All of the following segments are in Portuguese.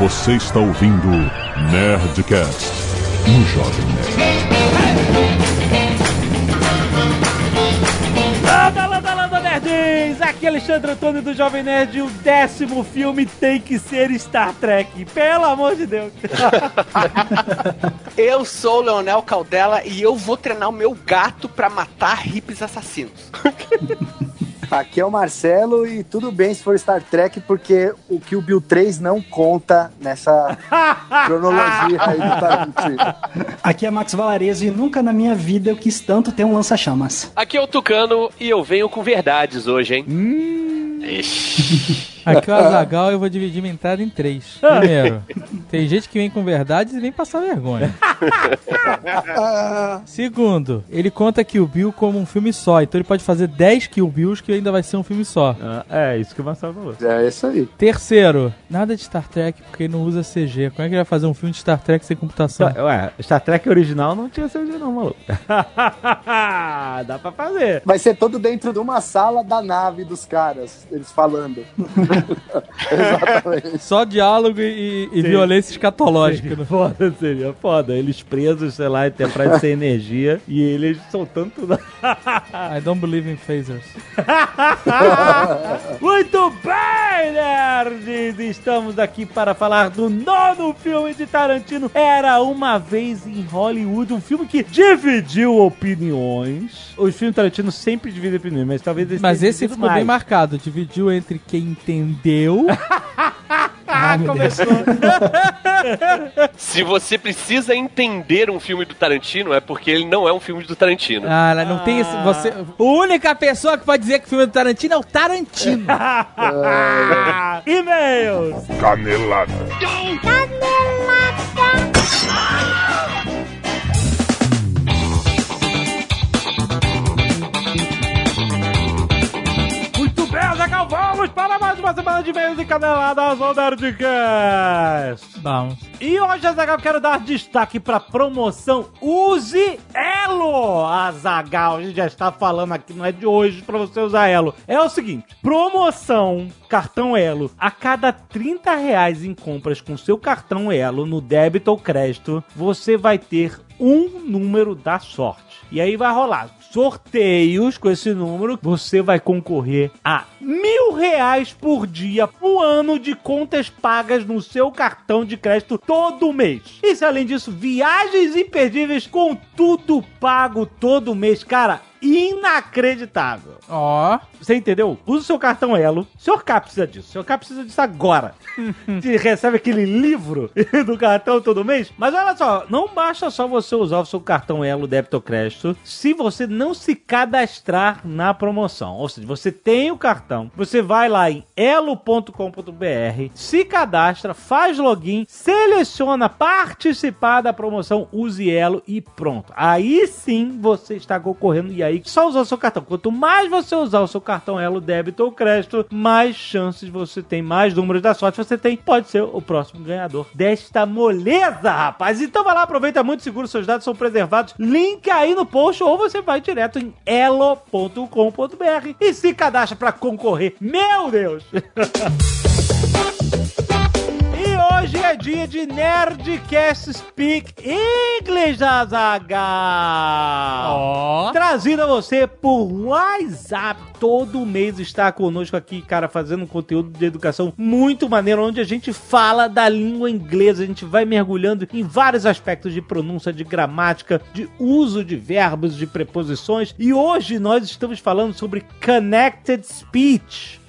Você está ouvindo Nerdcast no Jovem Nerd. Landa, landa, landa, nerds! Aqui é Alexandre Antônio do Jovem Nerd e o décimo filme tem que ser Star Trek. Pelo amor de Deus. Eu sou o Leonel Caldela e eu vou treinar o meu gato pra matar hippies assassinos. Aqui é o Marcelo e tudo bem se for Star Trek, porque o que o Bill 3 não conta nessa cronologia aí do Tarantino. Aqui é Max Valarezo e nunca na minha vida eu quis tanto ter um lança-chamas. Aqui é o Tucano e eu venho com verdades hoje, hein? Aqui é o Azagal eu vou dividir minha entrada em três. Primeiro, tem gente que vem com verdades e vem passar vergonha. Segundo, ele conta Kill Bill como um filme só, então ele pode fazer 10 Kill Bills que ainda vai ser um filme só. Ah, é, isso que o Marcelo falou. É isso aí. Terceiro, nada de Star Trek porque ele não usa CG. Como é que ele vai fazer um filme de Star Trek sem computação? Ué, Star Trek original não tinha CG não, maluco. Dá pra fazer. Vai ser todo dentro de uma sala da nave dos caras, eles falando. Exatamente. Só diálogo e, e violência escatológica. né? Foda, seria foda. Eles presos, sei lá, até pra sem energia e eles soltando tudo. I don't believe in phasers. Muito bem, nerds! Estamos aqui para falar do nono filme de Tarantino, Era Uma Vez em Hollywood, um filme que dividiu opiniões. Os filmes Tarantino sempre dividem opiniões, mas talvez esse Mas esse ficou mais. bem marcado. Dividiu entre quem entendeu. Ah, começou. Se você precisa entender um filme do Tarantino, é porque ele não é um filme do Tarantino. Ah, não tem esse. Você, a única pessoa que pode dizer que o filme é do Tarantino é o Tarantino. E-mails! Canelada. Muito bem, Azaghal, vamos para mais uma semana de e-mails e caneladas ao Nerdcast. Vamos. E hoje, Azagal, quero dar destaque para promoção Use Elo. Azagal, a gente já está falando aqui, não é de hoje para você usar Elo. É o seguinte, promoção cartão Elo. A cada 30 reais em compras com seu cartão Elo no débito ou crédito, você vai ter um número da sorte. E aí vai rolar sorteios com esse número. Você vai concorrer a mil reais por dia, um ano de contas pagas no seu cartão de crédito todo mês. E se além disso, viagens imperdíveis com tudo pago todo mês. Cara, inacreditável. Ó. Você entendeu? Usa o seu cartão Elo. O senhor K precisa disso. O senhor K precisa disso agora. Você recebe aquele livro do cartão todo mês. Mas olha só, não basta só você usar o seu cartão Elo débito ou crédito se você não se cadastrar na promoção. Ou seja, você tem o cartão, você vai lá em elo.com.br, se cadastra, faz login, seleciona participar da promoção Use Elo e pronto. Aí sim você está concorrendo e aí só usar o seu cartão. Quanto mais você usar o seu cartão Elo débito ou crédito, mais chances você tem, mais números da sorte você tem. Pode ser o próximo ganhador desta moleza, rapaz. Então vai lá, aproveita muito seguro, seus dados são preservados. Link aí no post ou você vai direto em elo.com.br e se cadastra para concorrer. Meu Deus! Hoje é dia de Nerdcast Speak English, Azaghal! Ó. Trazido a você por WhatsApp. Todo mês está conosco aqui, cara, fazendo um conteúdo de educação muito maneiro, onde a gente fala da língua inglesa. A gente vai mergulhando em vários aspectos de pronúncia, de gramática, de uso de verbos, de preposições. E hoje nós estamos falando sobre Connected Speech.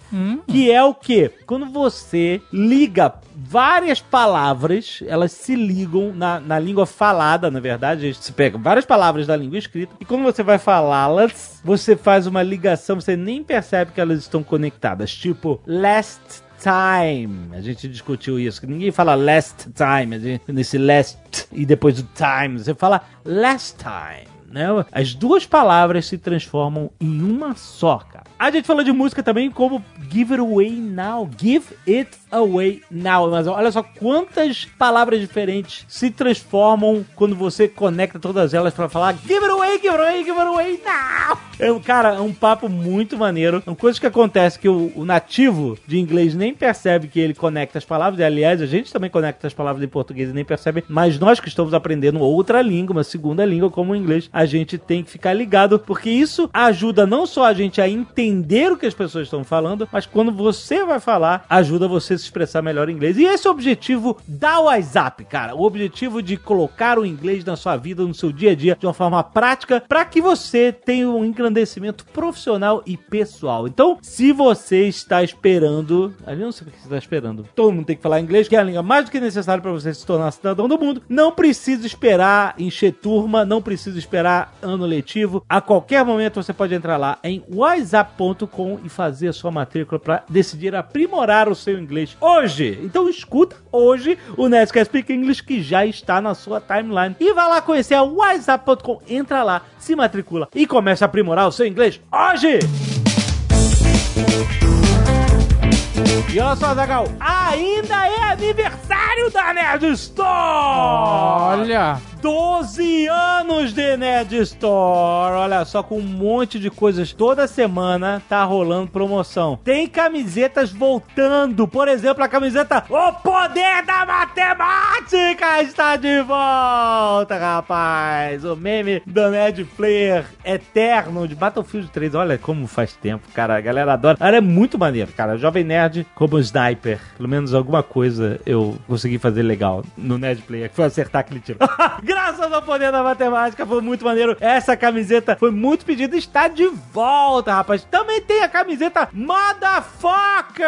Que é o que? Quando você liga várias palavras, elas se ligam na, na língua falada, na verdade. Você pega várias palavras da língua escrita e quando você vai falá-las, você faz uma ligação, você nem percebe que elas estão conectadas. Tipo, last time. A gente discutiu isso. Ninguém fala last time. a gente- Nesse last e depois o time. Você fala last time. né? As duas palavras se transformam em uma só, cara. A gente falou de música também como Give It Away Now. Give It Away Now. Mas olha só quantas palavras diferentes se transformam quando você conecta todas elas pra falar Give It Away, Give It Away, Give It Away Now. É, cara, é um papo muito maneiro. São coisas que acontecem que o, o nativo de inglês nem percebe que ele conecta as palavras. E, aliás, a gente também conecta as palavras em português e nem percebe. Mas nós que estamos aprendendo outra língua, uma segunda língua como o inglês, a gente tem que ficar ligado, porque isso ajuda não só a gente a entender o que as pessoas estão falando, mas quando você vai falar, ajuda você a se expressar melhor em inglês. E esse é o objetivo da WhatsApp, cara. O objetivo de colocar o inglês na sua vida, no seu dia a dia, de uma forma prática, para que você tenha um engrandecimento profissional e pessoal. Então, se você está esperando, gente não sei o que você está esperando. Todo mundo tem que falar inglês, que é a língua mais do que necessária para você se tornar cidadão do mundo. Não precisa esperar encher turma, não precisa esperar ano letivo. A qualquer momento você pode entrar lá em whatsapp.com e fazer a sua matrícula para decidir aprimorar o seu inglês hoje. Então escuta hoje o Nerdcast Speak English que já está na sua timeline. E vai lá conhecer a whatsapp.com, entra lá, se matricula e começa a aprimorar o seu inglês hoje! E olha só, Zagal, ainda é aniversário da Nerd Store! Olha! 12 anos de Nerd Store. Olha só, com um monte de coisas. Toda semana tá rolando promoção. Tem camisetas voltando. Por exemplo, a camiseta O Poder da Matemática está de volta, rapaz. O meme do Nerd Player Eterno de Battlefield 3. Olha como faz tempo, cara. A galera adora. Ela é muito maneiro, cara. Jovem Nerd como sniper. Pelo menos alguma coisa eu consegui fazer legal no Nerd Player, que foi acertar aquele tiro. Graças ao poder da matemática, foi muito maneiro. Essa camiseta foi muito pedida está de volta, rapaz. Também tem a camiseta Motherfucker,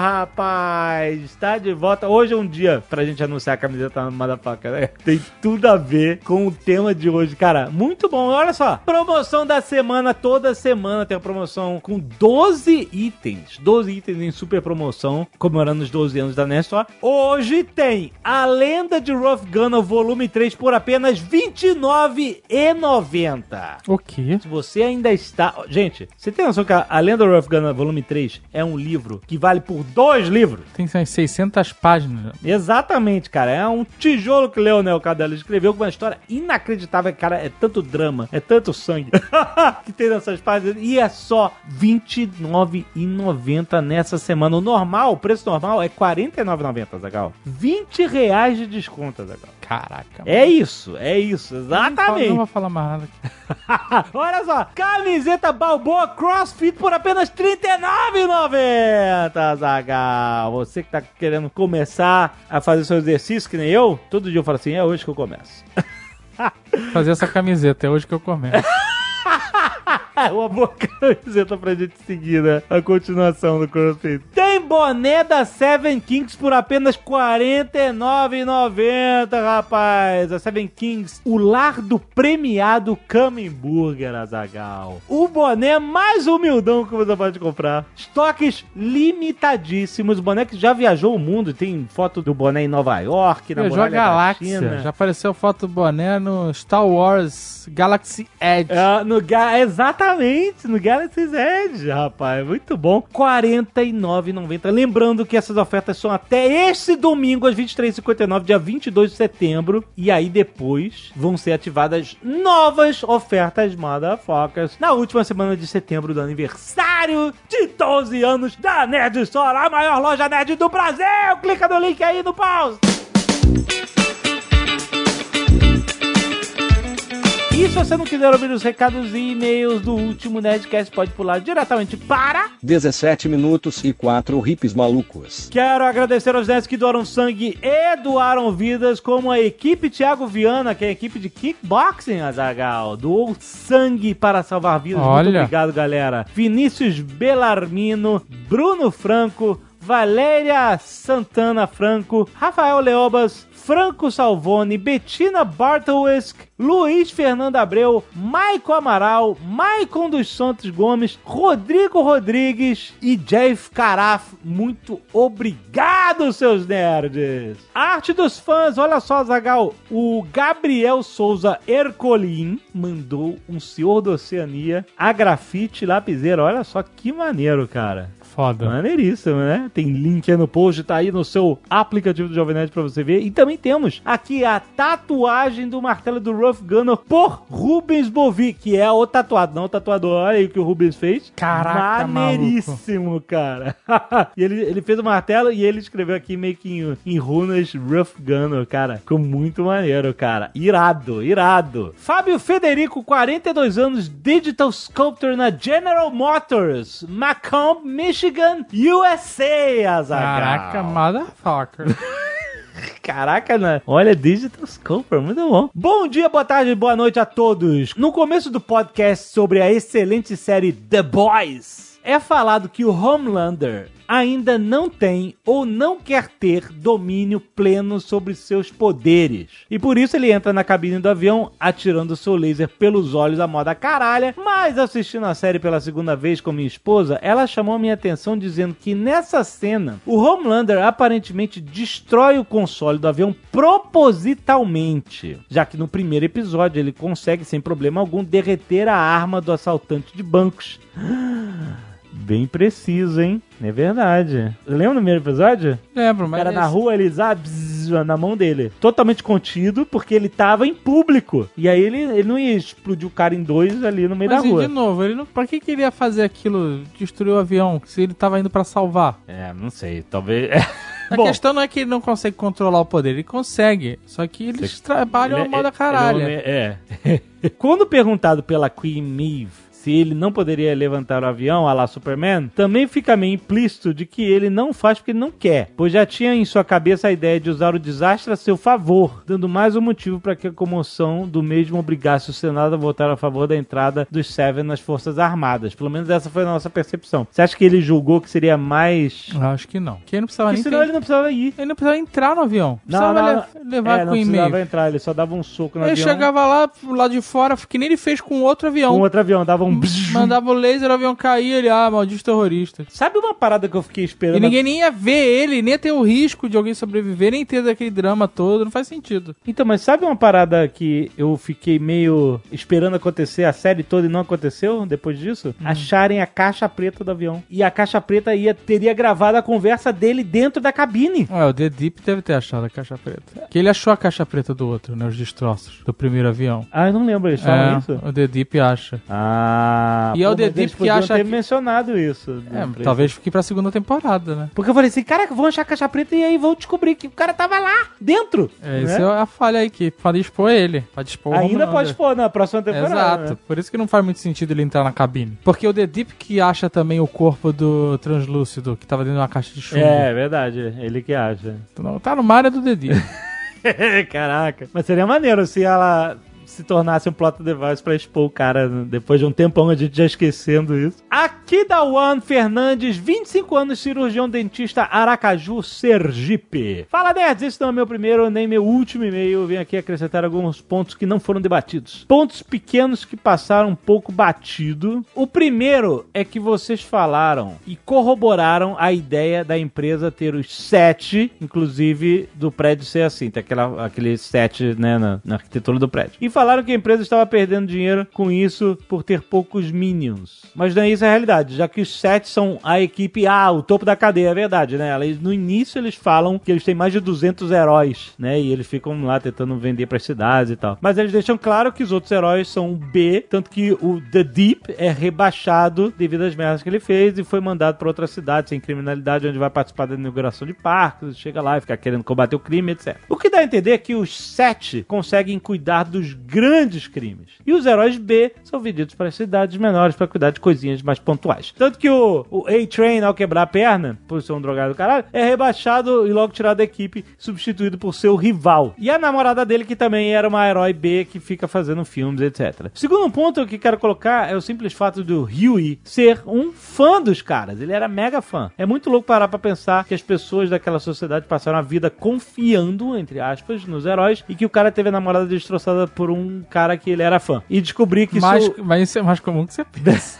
rapaz. Está de volta. Hoje é um dia pra gente anunciar a camiseta Motherfucker, né? Tem tudo a ver com o tema de hoje, cara. Muito bom. Olha só, promoção da semana, toda semana tem uma promoção com 12 itens. 12 itens em super promoção, comemorando os 12 anos da Nestor. Hoje tem a Lenda de Rough Gunner Volume 3 por apenas R$29,90. O quê? Se você ainda está. Gente, você tem noção que a Lenda Rough Gunner Volume 3 é um livro que vale por dois livros? Tem umas 600 páginas. Exatamente, cara. É um tijolo que Leonel Cadelo escreveu com uma história inacreditável. Cara, é tanto drama, é tanto sangue que tem nessas páginas. E é só R$29,90 nessa semana. O normal, o preço normal é R$49,90, Zagal. 20 reais de desconto, Zagal. Caraca. É isso, é isso, Não vou exatamente. falar mais nada. Olha só, camiseta Balboa CrossFit por apenas R$ 39,90, Zagal. Você que tá querendo começar a fazer seu exercício, que nem eu, todo dia eu falo assim, é hoje que eu começo. Fazer essa camiseta, é hoje que eu começo. Uma boa camiseta pra gente seguir, né? A continuação do CrossFit. Tem boné da Seven Kings por apenas R$ 49,90, rapaz. A Seven Kings, o lar do premiado Coming Burger, Azagal. O boné mais humildão que você pode comprar. Estoques limitadíssimos. O boné que já viajou o mundo. Tem foto do boné em Nova York, na Viajou a Galáxia. China. Já apareceu foto do boné no Star Wars Galaxy Edge. É, no Ga- exatamente, no Galaxy's Edge, rapaz. Muito bom. R$ 49,90. Lembrando que essas ofertas são até este domingo, às 23h59, dia 22 de setembro. E aí depois vão ser ativadas novas ofertas motherfuckers na última semana de setembro do aniversário de 12 anos da Nerd Store, a maior loja nerd do Brasil. Clica no link aí no pause. E se você não quiser ouvir os recados e e-mails do último Nerdcast, pode pular diretamente para. 17 minutos e 4 hippies malucos. Quero agradecer aos nerds que doaram sangue e doaram vidas, como a equipe Thiago Viana, que é a equipe de kickboxing, Azagal. Doou sangue para salvar vidas. Muito Olha. obrigado, galera. Vinícius Belarmino, Bruno Franco, Valéria Santana Franco, Rafael Leobas, Franco Salvone, Bettina Bartowsk, Luiz Fernando Abreu, Maico Amaral, Maicon dos Santos Gomes, Rodrigo Rodrigues e Jeff Caraf. Muito Obrigado, seus nerds! Arte dos fãs, olha só, Zagal. O Gabriel Souza Ercolim mandou um Senhor da Oceania a grafite lapiseira. Olha só que maneiro, cara. Foda. Maneiríssimo, né? Tem link aí no post, tá aí no seu aplicativo do Jovem Nerd pra você ver. E também temos aqui a tatuagem do martelo do Rough Gunner por Rubens Bovi, que é o tatuado, não o tatuador. Olha aí o que o Rubens fez. Caraca, Maneiríssimo, cara. e ele, ele fez o martelo e ele escreveu aqui meio que em, em runas Rough Gunner, cara. Ficou muito maneiro, cara. Irado, irado. Fábio Federico, 42 anos, Digital Sculptor na General Motors, Macomb, Michigan, USA, Azaghal. Caraca, motherfucker. Caraca, né? Olha, Digital Sculptor, muito bom. Bom dia, boa tarde, boa noite a todos. No começo do podcast sobre a excelente série The Boys, é falado que o Homelander ainda não tem ou não quer ter domínio pleno sobre seus poderes. E por isso ele entra na cabine do avião atirando seu laser pelos olhos a moda caralha. Mas assistindo a série pela segunda vez com minha esposa, ela chamou minha atenção dizendo que nessa cena o Homelander aparentemente destrói o console do avião propositalmente, já que no primeiro episódio ele consegue sem problema algum derreter a arma do assaltante de bancos. Bem preciso, hein? É verdade. Lembra no primeiro episódio? Lembro, O mas. cara na esse- rua, ele zá, bzz, na mão dele. Totalmente contido, porque ele tava em público. E aí ele, ele não ia explodir o cara em dois ali no meio Mas da rua. de novo, ele não, pra que, que ele ia fazer aquilo, destruir o avião, se ele tava indo pra salvar? É, não sei. Talvez. A Bom, questão não é que ele não consegue controlar o poder, ele consegue. Só que eles trabalham ele a moda ele caralho. É. é. Quando perguntado pela Queen Maeve se ele não poderia levantar o avião a lá Superman, também fica meio implícito de que ele não faz porque ele não quer, pois já tinha em sua cabeça a ideia de usar o desastre a seu favor, dando mais um motivo para que a comoção do mesmo obrigasse o Senado a votar a favor da entrada dos Seven nas Forças Armadas. Pelo menos essa foi a nossa percepção. Você acha que ele julgou que seria mais. Acho que não. Que ele não precisava Porque nem senão ter- ele não precisava ir. ele não precisava entrar no avião. Não, Precisava não, le- não. levar é, com não o precisava e-mail. entrar, ele só dava um soco no Ele avião. chegava lá, lá de fora, que nem ele fez com outro avião. com outro avião, dava um. Mandava o laser, o avião caía, ele, ah, maldito terrorista. Sabe uma parada que eu fiquei esperando? E ninguém nem ia ver ele, nem ia ter o risco de alguém sobreviver, nem ter aquele drama todo, não faz sentido. Então, mas sabe uma parada que eu fiquei meio esperando acontecer a série toda e não aconteceu depois disso? Acharem a caixa preta do avião. E a caixa preta ia, teria gravado a conversa dele dentro da cabine. Ué, o The Deep deve ter achado a caixa preta. Que ele achou a caixa preta do outro, né? Os destroços do primeiro avião. Ah, eu não lembro, eles falam É, isso? o The Deep acha. Ah, E é o The Deep que acha ter que- mencionado isso. É, talvez fique pra segunda temporada, né? Porque eu falei assim, caraca, vão achar a caixa preta e aí vão descobrir que o cara tava lá, dentro. É, né? isso é a falha aí, que pode expor ele. Pode expor Ainda pode expor na próxima temporada. Exato, né? por isso que não faz muito sentido ele entrar na cabine. Porque o The Deep que acha também o corpo do translúcido, que tava dentro de uma caixa de chumbo. É, verdade. Ele que acha. Então, tá no mar é do The Deep. Caraca. Mas seria maneiro se ela se tornasse um plot device pra expor o cara depois de um tempão a gente já esquecendo isso. Aqui da Juan Fernandes, 25 anos, cirurgião dentista Aracaju, Sergipe. Fala nerds, esse não é meu primeiro nem meu último e-mail. Eu venho aqui acrescentar alguns pontos que não foram debatidos. Pontos pequenos que passaram um pouco batido. O primeiro é que vocês falaram e corroboraram a ideia da empresa ter os sete, inclusive do prédio ser assim, tem aquela, aquele sete né, na, na arquitetura do prédio. E que a empresa estava perdendo dinheiro com isso por ter poucos minions. Mas não é isso a realidade, já que os sete são a equipe A, o topo da cadeia, é verdade, né? No início eles falam que eles têm mais de 200 heróis, né? E eles ficam lá tentando vender para cidades e tal. Mas eles deixam claro que os outros heróis são B, tanto que o The Deep é rebaixado devido às merdas que ele fez e foi mandado para outra cidade sem criminalidade, onde vai participar da inauguração de parques, chega lá e fica querendo combater o crime, etc. O que dá a entender é que os sete conseguem cuidar dos grandes crimes. E os heróis B são vendidos para cidades menores para cuidar de coisinhas mais pontuais. Tanto que o, o A-Train, ao quebrar a perna, por ser um drogado do caralho, é rebaixado e logo tirado da equipe, substituído por seu rival. E a namorada dele, que também era uma herói B que fica fazendo filmes, etc. Segundo ponto que quero colocar é o simples fato do Huey ser um fã dos caras. Ele era mega fã. É muito louco parar pra pensar que as pessoas daquela sociedade passaram a vida confiando, entre aspas, nos heróis e que o cara teve a namorada destroçada por um cara que ele era fã. E descobrir que mas, isso... mas isso é mais comum que você pensa.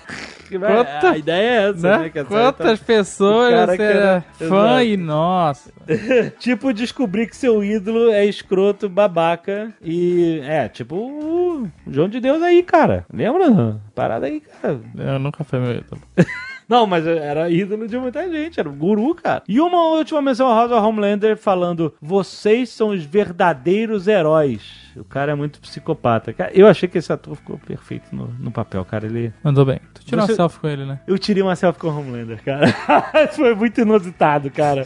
Quanta- a ideia é essa, né? Né? Quantas tá- pessoas você era era- fã Exato. e nossa. tipo, descobrir que seu ídolo é escroto, babaca e. É, tipo o João de Deus aí, cara. Lembra? Parada aí, cara. Eu nunca fui meu ídolo. Não, mas era ídolo de muita gente, era um guru, cara. E uma última menção rosa ao Homelander falando: vocês são os verdadeiros heróis. O cara é muito psicopata. Eu achei que esse ator ficou perfeito no, no papel, cara. Ele. Mandou bem. Tu tirou Você- uma selfie com ele, né? Eu tirei uma selfie com o Homelander, cara. Foi muito inusitado, cara.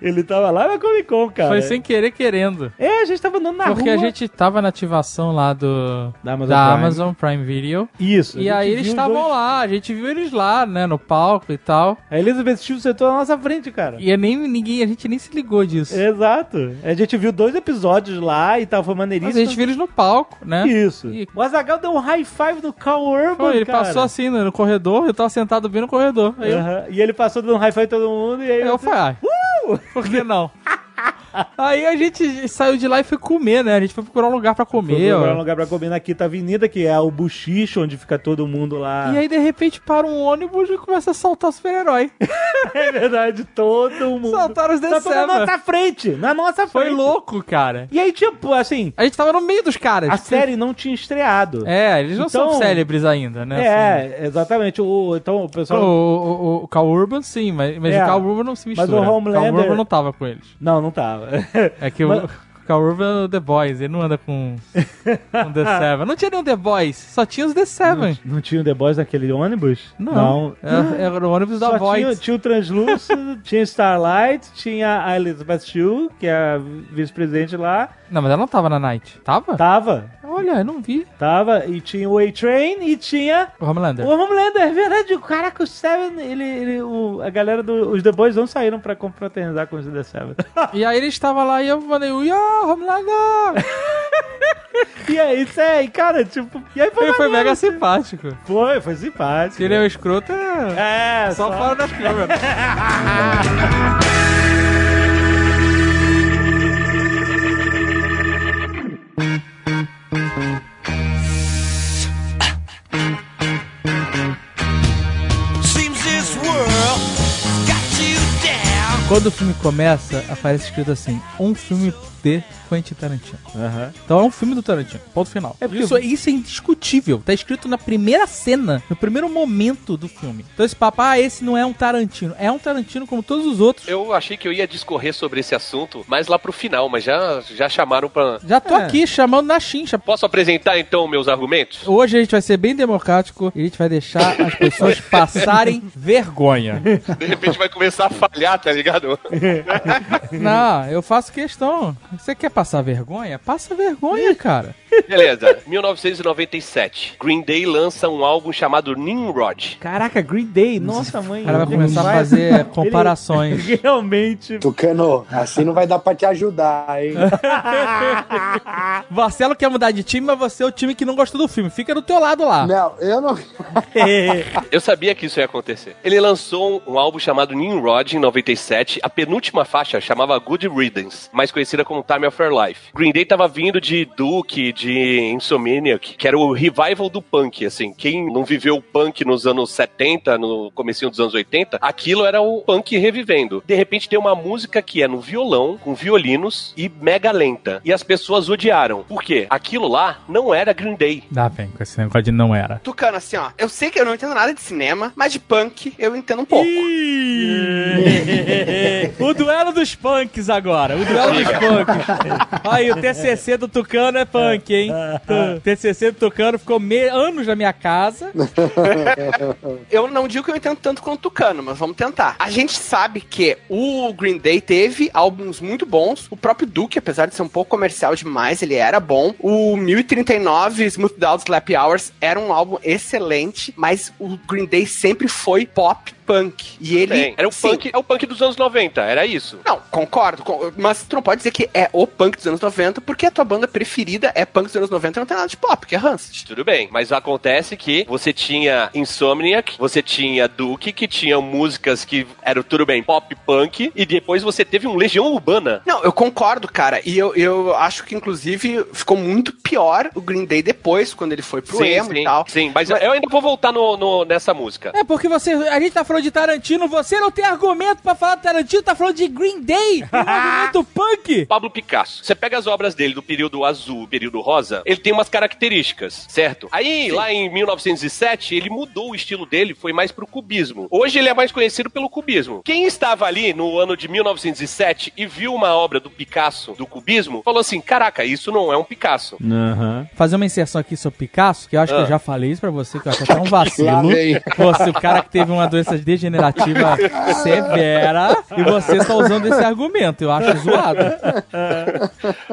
Ele tava lá na Comic Con, cara. Foi sem querer querendo. É, a gente tava andando na Porque rua. a gente tava na ativação lá do Da Amazon da Prime. Amazon Prime Video. Isso. E aí eles estavam dois- lá, a gente viu eles lá, né, no palco e tal. A Elizabeth Shue sentou na nossa frente, cara. E é nem ninguém, a gente nem se ligou disso. Exato. A gente viu dois episódios lá e tal, foi maneiríssimo. Gente viu eles no palco, né? Isso. E- O Azagal deu um high five no Carl Urban, Foi, ele cara. passou assim no, no corredor, eu tava sentado bem no corredor. Eu. E ele passou dando um high five todo mundo e aí... aí eu falei, ah, por que não? Aí a gente saiu de lá e foi comer, né? A gente foi procurar um lugar pra Foi comer. procurar um ó. lugar pra comer na Quinta Avenida, que é o buchicho, onde fica todo mundo lá. E aí, de repente, para um ônibus e começa a saltar super-herói. É verdade, todo mundo... Saltaram os The Saltou na nossa frente, na nossa Foi frente. louco, cara. E aí, tipo, assim, A gente tava no meio dos caras. a série não tinha estreado. É, eles não Então- são célebres ainda, né? assim. É, exatamente. O, então, o O, pessoal... o, o, o Cal Urban, sim, mas, mas É. o Cal Urban não se Mas mistura. o Homelander- Cal Urban não tava com eles. Não, não tava. É que Mas- o Urban é o The Boys, ele não anda com, com The Seven. Não tinha nenhum The Boys, só tinha os The Seven. Não tinha o The Boys naquele ônibus? Não, Era, era o ônibus da Só Void. tinha, tinha o Translúcido, tinha Starlight, tinha a Elizabeth Shue, que é a vice-presidente lá. Não, mas ela não tava na Night. Tava? Tava, Olha, eu não vi. tava. E tinha o A-Train e tinha O Homelander. o Homelander. É verdade, caraca, o Seven, ele, ele, o, a galera dos The Boys não saíram pra confraternizar com os The Seven. E aí ele estava lá e eu falei, Yo, Homelander! e aí, isso é, cara, tipo... E aí foi, ele foi mega assim. simpático. Foi, foi simpático. Se ele é o escroto, é... É, Só fora das câmeras. Quando o filme começa, aparece escrito assim, um filme de Quentin Tarantino. Aham. Então é um filme do Tarantino. Ponto final. É isso, isso é indiscutível. Tá escrito na primeira cena, no primeiro momento do filme. Então esse papo, ah, esse não é um Tarantino. É um Tarantino como todos os outros. Eu achei que eu ia discorrer sobre esse assunto mais lá pro final, mas já, já chamaram pra. Já tô É. aqui chamando na chincha. Posso apresentar então meus argumentos? Hoje a gente vai ser bem democrático e a gente vai deixar as pessoas passarem vergonha. De repente vai começar a falhar, tá ligado? Não, eu faço questão. Você quer passar vergonha? Passa vergonha, cara. Beleza, 1997. Green Day lança um álbum chamado Nimrod. Caraca, Green Day, nossa mãe. O cara vai começar a fazer comparações. Ele realmente. Tucano, assim não vai dar pra te ajudar, hein? Marcelo quer mudar de time, mas você é o time que não gostou do filme. Fica do teu lado lá. Não, eu não. Eu sabia que isso ia acontecer. Ele lançou um álbum chamado Nimrod em 97. A penúltima faixa chamava Good Riddance, mais conhecida como Time of Your Life. Green Day tava vindo de Duke, de Insomniac, que era o revival do punk, assim. Quem não viveu o punk nos anos 70, no comecinho dos anos 80, aquilo era o punk revivendo. De repente tem uma música que é no violão, com violinos e mega lenta. E as pessoas odiaram. Por quê? Aquilo lá não era Green Day. Dá bem, com esse negócio de não era. Tucano, assim, ó. Eu sei que eu não entendo nada de cinema, mas de punk eu entendo um pouco. o duelo dos punks agora. O duelo dos punks. Aí, o TCC do Tucano é punk, hein? O TCC do Tucano ficou me- anos na minha casa. Eu não digo que eu entendo tanto quanto o Tucano, mas vamos tentar. A gente sabe que o Green Day teve álbuns muito bons. O próprio Duke, apesar de ser um pouco comercial demais, ele era bom. O 1039 Smooth Down Slap Hours era um álbum excelente, mas o Green Day sempre foi pop punk. E ele. Tem. Era o sim. punk, é o punk dos anos 90, era isso. Não, concordo, con- mas tu não pode dizer que é o punk dos anos 90, porque a tua banda preferida é punk dos anos 90 e não tem nada de pop, que é Rancid. Tudo bem, mas acontece que você tinha Insomniac, você tinha Duke, que tinham músicas que eram tudo bem pop punk, e depois você teve um Legião Urbana. Não, eu concordo, cara. E eu, eu acho que, inclusive, ficou muito pior o Green Day depois, quando ele foi pro emo sim, e tal. sim, mas eu ainda vou voltar no, no- nessa música. É porque você. A gente tá falando de Tarantino, você não tem argumento pra falar de Tarantino, tá falando de Green Day, um movimento punk. Pablo Picasso. Você pega as obras dele do período azul, período rosa, ele tem umas características, certo? Aí, lá em 1907, ele mudou o estilo dele, foi mais pro cubismo. Hoje ele é mais conhecido pelo cubismo. Quem estava ali no ano de 1907 e viu uma obra do Picasso, do cubismo, falou assim: caraca, isso não é um Picasso. Aham. Fazer uma inserção aqui sobre Picasso, que eu acho que Ah. eu já falei isso pra você, que eu acho até um vacilo. Você, o cara que teve uma doença degenerativa severa, e você está usando esse argumento. Eu acho zoado.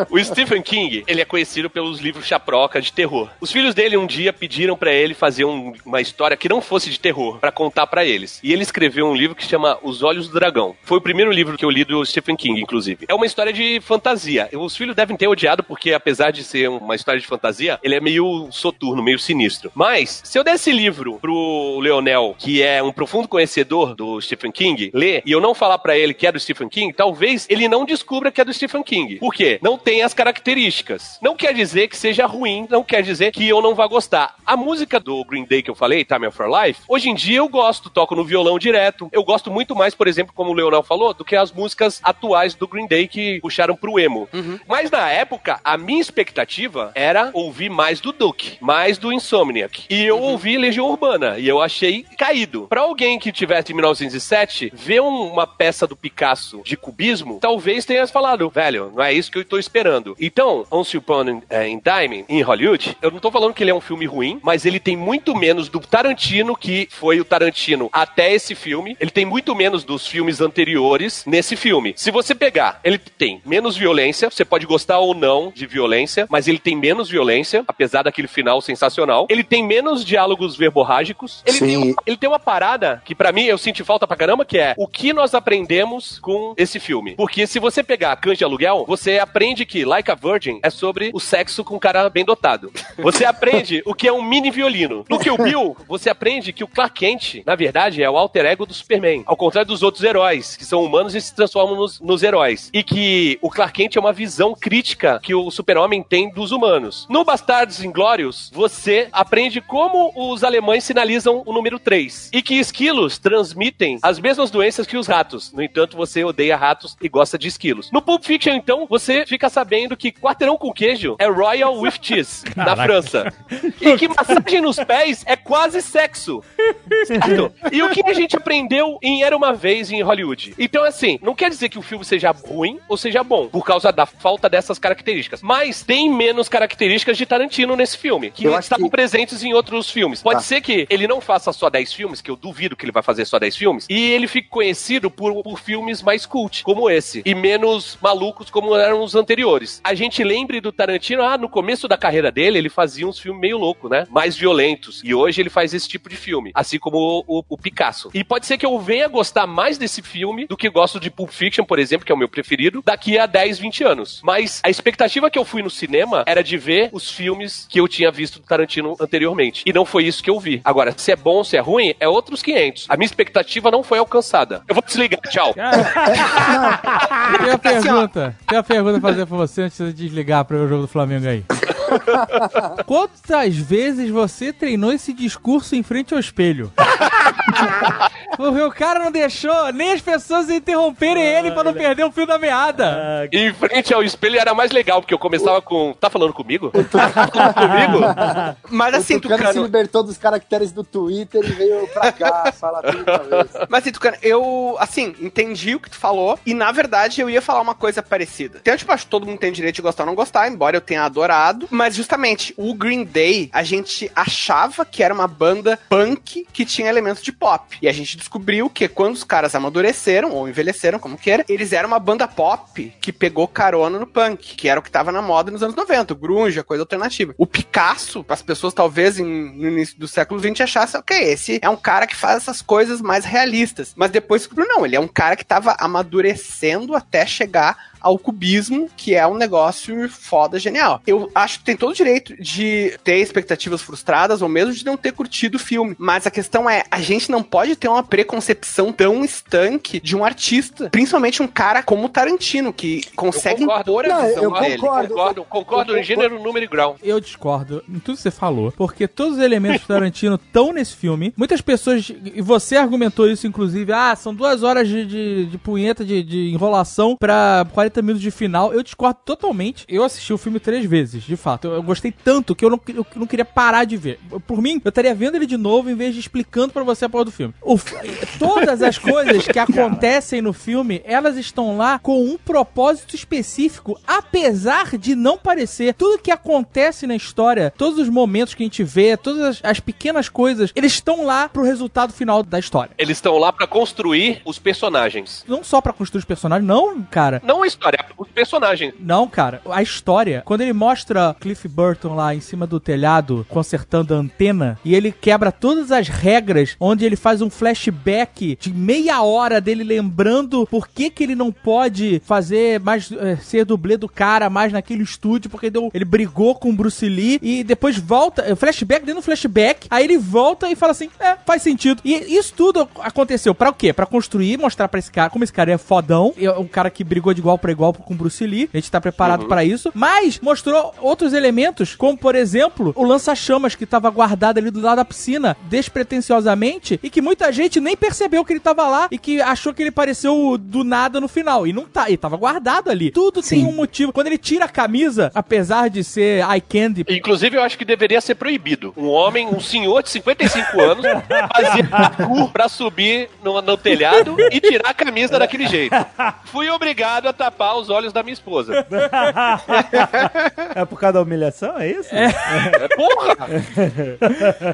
O Stephen King, ele é conhecido pelos livros chaproca de terror. Os filhos dele um dia pediram pra ele fazer um- uma história que não fosse de terror, pra contar pra eles. E ele escreveu um livro que se chama Os Olhos do Dragão. Foi o primeiro livro que eu li do Stephen King, inclusive. É uma história de fantasia. Os filhos devem ter odiado porque, apesar de ser uma história de fantasia, ele é meio soturno, meio sinistro. Mas, se eu der esse livro pro Leonel, que é um profundo conhecedor do Stephen King, ler, e eu não falar pra ele que é do Stephen King, talvez ele não descubra que é do Stephen King. Por quê? Não tem as características. Não quer dizer que seja ruim, não quer dizer que eu não vá gostar. A música do Green Day que eu falei, Time of Our Life, hoje em dia eu gosto, toco no violão direto. Eu gosto muito mais, por exemplo, como o Leonel falou, do que as músicas atuais do Green Day que puxaram pro emo. Mas na época, a minha expectativa era ouvir mais do Duke, mais do Insomniac. E eu ouvi Legião Urbana e eu achei caído. Pra alguém que tivesse em 1907, ver um- uma peça do Picasso de cubismo, talvez tenha falado, velho, não é isso que eu tô esperando. Então, Once Upon a in Time, em Hollywood, eu não tô falando que ele é um filme ruim, mas ele tem muito menos do Tarantino, que foi o Tarantino até esse filme. Ele tem muito menos dos filmes anteriores nesse filme. Se você pegar, ele tem menos violência, você pode gostar ou não de violência, mas ele tem menos violência, apesar daquele final sensacional. Ele tem menos diálogos verborrágicos. Ele, Sim. tem, uma- ele tem uma parada que pra mim eu senti falta pra caramba, que é o que nós aprendemos com esse filme. Porque se você pegar Cães de Aluguel, você aprende que Like a Virgin é sobre o sexo com um cara bem dotado. Você aprende o que é um mini violino. No Kill Bill, você aprende que o Clark Kent, na verdade, é o alter ego do Superman. Ao contrário dos outros heróis, que são humanos e se transformam nos, nos heróis. E que o Clark Kent é uma visão crítica que o super-homem tem dos humanos. No Bastardos Inglórios, você aprende como os alemães sinalizam o número 3. E que esquilos transmitem as mesmas doenças que os ratos. No entanto, você odeia ratos e gosta de esquilos. No Pulp Fiction, então, você fica sabendo que quarteirão com queijo é Royal with Cheese, na França. E que massagem nos pés é quase sexo. Certo? E o que a gente aprendeu em Era Uma Vez em Hollywood? Então, assim, não quer dizer que o filme seja ruim ou seja bom, por causa da falta dessas características. Mas tem menos características de Tarantino nesse filme, que estavam que- presentes em outros filmes. Pode Tá. ser que ele não faça só 10 filmes, que eu duvido que ele vai fazer só 10 filmes, e ele fique conhecido por, por filmes mais cult, como esse, e menos malucos como eram os anteriores. A gente lembre do Tarantino, ah, no começo da carreira dele, ele fazia uns filmes meio loucos, né? Mais violentos. E hoje ele faz esse tipo de filme, assim como o, o- o Picasso. E pode ser que eu venha gostar mais desse filme do que gosto de Pulp Fiction, por exemplo, que é o meu preferido, daqui a 10, 20 anos. Mas a expectativa que eu fui no cinema era de ver os filmes que eu tinha visto do Tarantino anteriormente. E não foi isso que eu vi. Agora, se é bom, se é ruim, é outros 500. A minha expectativa não foi alcançada. Eu vou desligar, tchau. Tem uma pergunta. Tem uma pergunta pra fazer pra você antes de desligar pra ver o jogo do Flamengo aí. Quantas vezes você treinou esse discurso em frente ao espelho? Porque o cara não deixou nem as pessoas interromperem ele pra não perder o fio da meada. E em frente ao espelho era mais legal, porque eu começava com. Tá falando comigo? Tá falando comigo? Mas assim, o Tucano se libertou dos caracteres do Twitter e veio pra cá falar tudo outra vez. Mas assim, Tucano, eu, assim, entendi o que tu falou e, na verdade, eu ia falar uma coisa parecida. Então, tipo, acho que todo mundo tem direito de gostar ou não gostar, embora eu tenha adorado. Mas, justamente, o Green Day, a gente achava que era uma banda punk que tinha elementos de pop. E a gente descobriu que quando os caras amadureceram, ou envelheceram, como queira, eles eram uma banda pop que pegou carona no punk, que era o que tava na moda nos anos 90, o grunge, a coisa alternativa. O Picasso, as pessoas talvez em- no início do século XX achassem, ok, esse é um cara que faz essas coisas mais realistas. Mas depois descobriu, não, ele é um cara que tava amadurecendo até chegar ao cubismo, que é um negócio foda, genial. Eu acho que tem todo o direito de ter expectativas frustradas ou mesmo de não ter curtido o filme. Mas a questão é, a gente não pode ter uma preconcepção tão estanque de um artista, principalmente um cara como o Tarantino, que consegue Eu concordo. impor a Não, visão eu dele. concordo. Concordo, concordo em gênero, número e grau. Eu discordo em tudo que você falou, porque todos os elementos do Tarantino estão nesse filme. Muitas pessoas, e você argumentou isso inclusive, ah, são duas horas de, de, de punheta, de, de enrolação pra 40 minutos de final. Eu discordo totalmente. Eu assisti o filme três vezes, de fato. Eu, eu gostei tanto que eu não, eu não queria parar de ver. Por mim, eu estaria vendo ele de novo em vez de explicando pra você a porra do filme. O todas as coisas que acontecem no filme, elas estão lá com um propósito específico, apesar de não parecer. Tudo que acontece na história, todos os momentos que a gente vê, todas as, as pequenas coisas, eles estão lá pro resultado final da história. Eles estão lá pra construir os personagens. Não só pra construir os personagens, não, cara. Não a história, os personagens. Não, cara. A história, quando ele mostra Cliff Burton lá em cima do telhado consertando a antena e ele quebra todas as regras, onde ele faz um flashback de meia hora dele lembrando por que, que ele não pode fazer mais eh, ser dublê do cara mais naquele estúdio, porque deu, ele brigou com o Bruce Lee e depois volta, eh, flashback dentro do flashback, aí ele volta e fala assim: "É, faz sentido". E isso tudo aconteceu pra o quê? Pra construir, mostrar pra esse cara como esse cara é fodão, é um cara que brigou de igual pra igual com o Bruce Lee. A gente tá preparado pra isso, mas mostrou outros elementos, como por exemplo, o lança-chamas que tava guardado ali do lado da piscina, despretensiosamente, e que muita gente nem percebeu que ele tava lá e que achou que ele apareceu do nada no final. E não tá, ele tava guardado ali. Tudo tem um motivo. Quando ele tira a camisa, apesar de ser eye candy, Inclusive, eu acho que deveria ser proibido. Um homem, um senhor de 55 anos, fazer parkour pra subir no, no telhado e tirar a camisa daquele jeito. Fui obrigado a tapar os olhos da minha esposa. É por causa da humilhação, é isso? É, porra!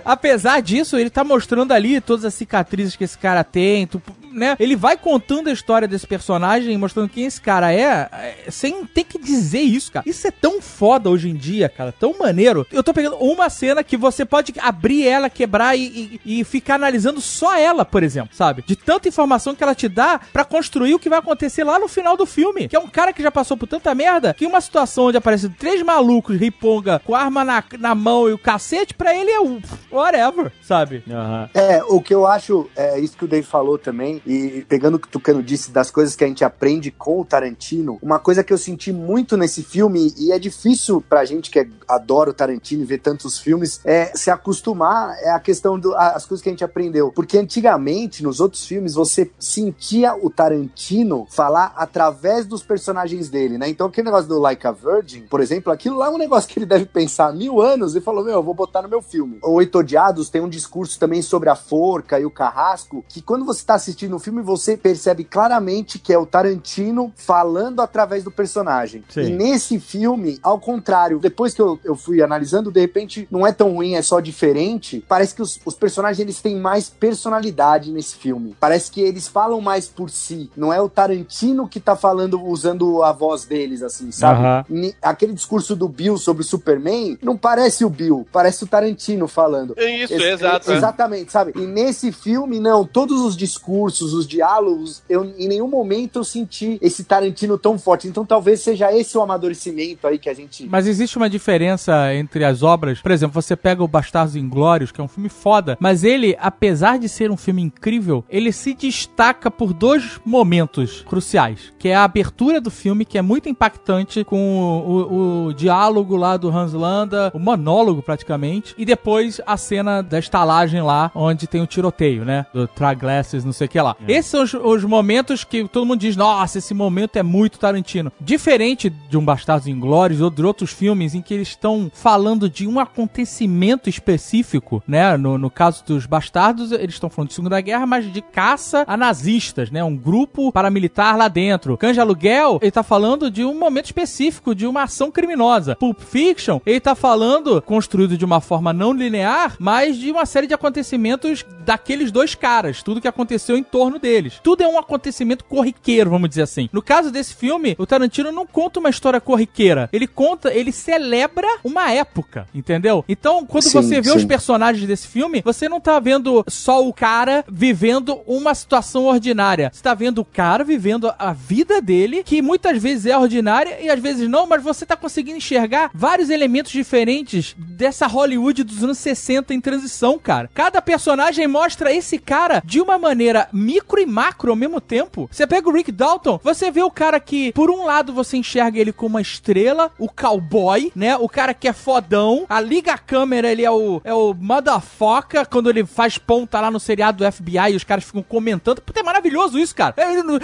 Apesar disso, ele tá mostrando ali todas as cicatrizes que esse cara tem, tu- né? Ele vai contando a história desse personagem, mostrando quem esse cara é, é, sem ter que dizer isso, cara. Isso é tão foda hoje em dia, cara, tão maneiro. Eu tô pegando uma cena que você pode abrir ela, quebrar e, e- e ficar analisando só ela, por exemplo, sabe? De tanta informação que ela te dá pra construir o que vai acontecer lá no final do filme. Que é um cara que já passou por tanta merda que uma situação onde aparecem três malucos, riponga, com arma na, na mão e o cacete, pra ele é o whatever, sabe? Aham. É, o que eu acho, é isso que o Dave falou também, e pegando o que o Tucano disse das coisas que a gente aprende com o Tarantino, uma coisa que eu senti muito nesse filme, e é difícil pra gente que é- adora o Tarantino e vê tantos filmes, é se acostumar, é a questão das coisas que a gente aprendeu. Porque antigamente, nos outros filmes, você sentia o Tarantino falar através dos personagens dele, né? Então aquele negócio do Like a Virgin, por exemplo, aquilo lá é um negócio que ele deve pensar há mil anos e falou, meu, eu vou botar no meu filme. O Oito Odiados tem um discurso também sobre a forca e o carrasco, que quando você tá assistindo o filme, você percebe claramente que é o Tarantino falando através do personagem. Sim. E nesse filme, ao contrário, depois que eu, eu fui analisando, de repente não é tão ruim, é só diferente. Parece que os, os personagens eles têm mais personalidade nesse filme. Parece que eles falam mais por si. Não é o Tarantino que tá falando usando a voz deles, assim, sabe? Aquele discurso do Bill sobre o Superman não parece o Bill, parece o Tarantino falando. É Isso, Ex- exato. é- Exatamente, sabe? E nesse filme, não, todos os discursos, os diálogos, eu em nenhum momento eu senti esse Tarantino tão forte. Então talvez seja esse o amadurecimento aí que a gente. Mas existe uma diferença entre as obras. Por exemplo, você pega o Bastardos Inglórios, que é um filme foda, mas ele, apesar de ser um filme incrível, ele se destaca por dois momentos cruciais, que é a abertura do filme, que é muito impactante com o, o- o diálogo lá do Hans Landa, o monólogo praticamente, e depois a cena da estalagem lá, onde tem o tiroteio, né? Do Try Glasses, não sei o que lá. falar. Esses são os, os momentos que todo mundo diz, nossa, esse momento é muito Tarantino. Diferente de um Bastardos Inglórios ou de outros filmes em que eles estão falando de um acontecimento específico, né? No, no caso dos Bastardos, eles estão falando de Segunda Guerra, mas de caça a nazistas, né? Um grupo paramilitar lá dentro. Cães de Aluguel, ele tá falando de um momento específico, de uma ação criminosa. Pulp Fiction, ele tá falando, construído de uma forma não linear, mas de uma série de acontecimentos daqueles dois caras. Tudo que aconteceu em torno deles. Tudo é um acontecimento corriqueiro, vamos dizer assim. No caso desse filme, o Tarantino não conta uma história corriqueira. Ele conta, ele celebra uma época, entendeu? Então, quando Sim, você vê sim. os personagens desse filme, você não tá vendo só o cara vivendo uma situação ordinária. Você tá vendo o cara vivendo a vida dele, que muitas vezes é ordinária e às vezes não, mas você tá conseguindo enxergar vários elementos diferentes dessa Hollywood dos anos 60 em transição, cara. Cada personagem mostra esse cara de uma maneira micro e macro ao mesmo tempo. Você pega o Rick Dalton, você vê o cara que, por um lado, você enxerga ele como uma estrela, o cowboy, né? O cara que é fodão, a liga a câmera, ele é o, é o motherfucker, quando ele faz ponta lá no seriado do FBI e os caras ficam comentando. Puta, é maravilhoso isso, cara.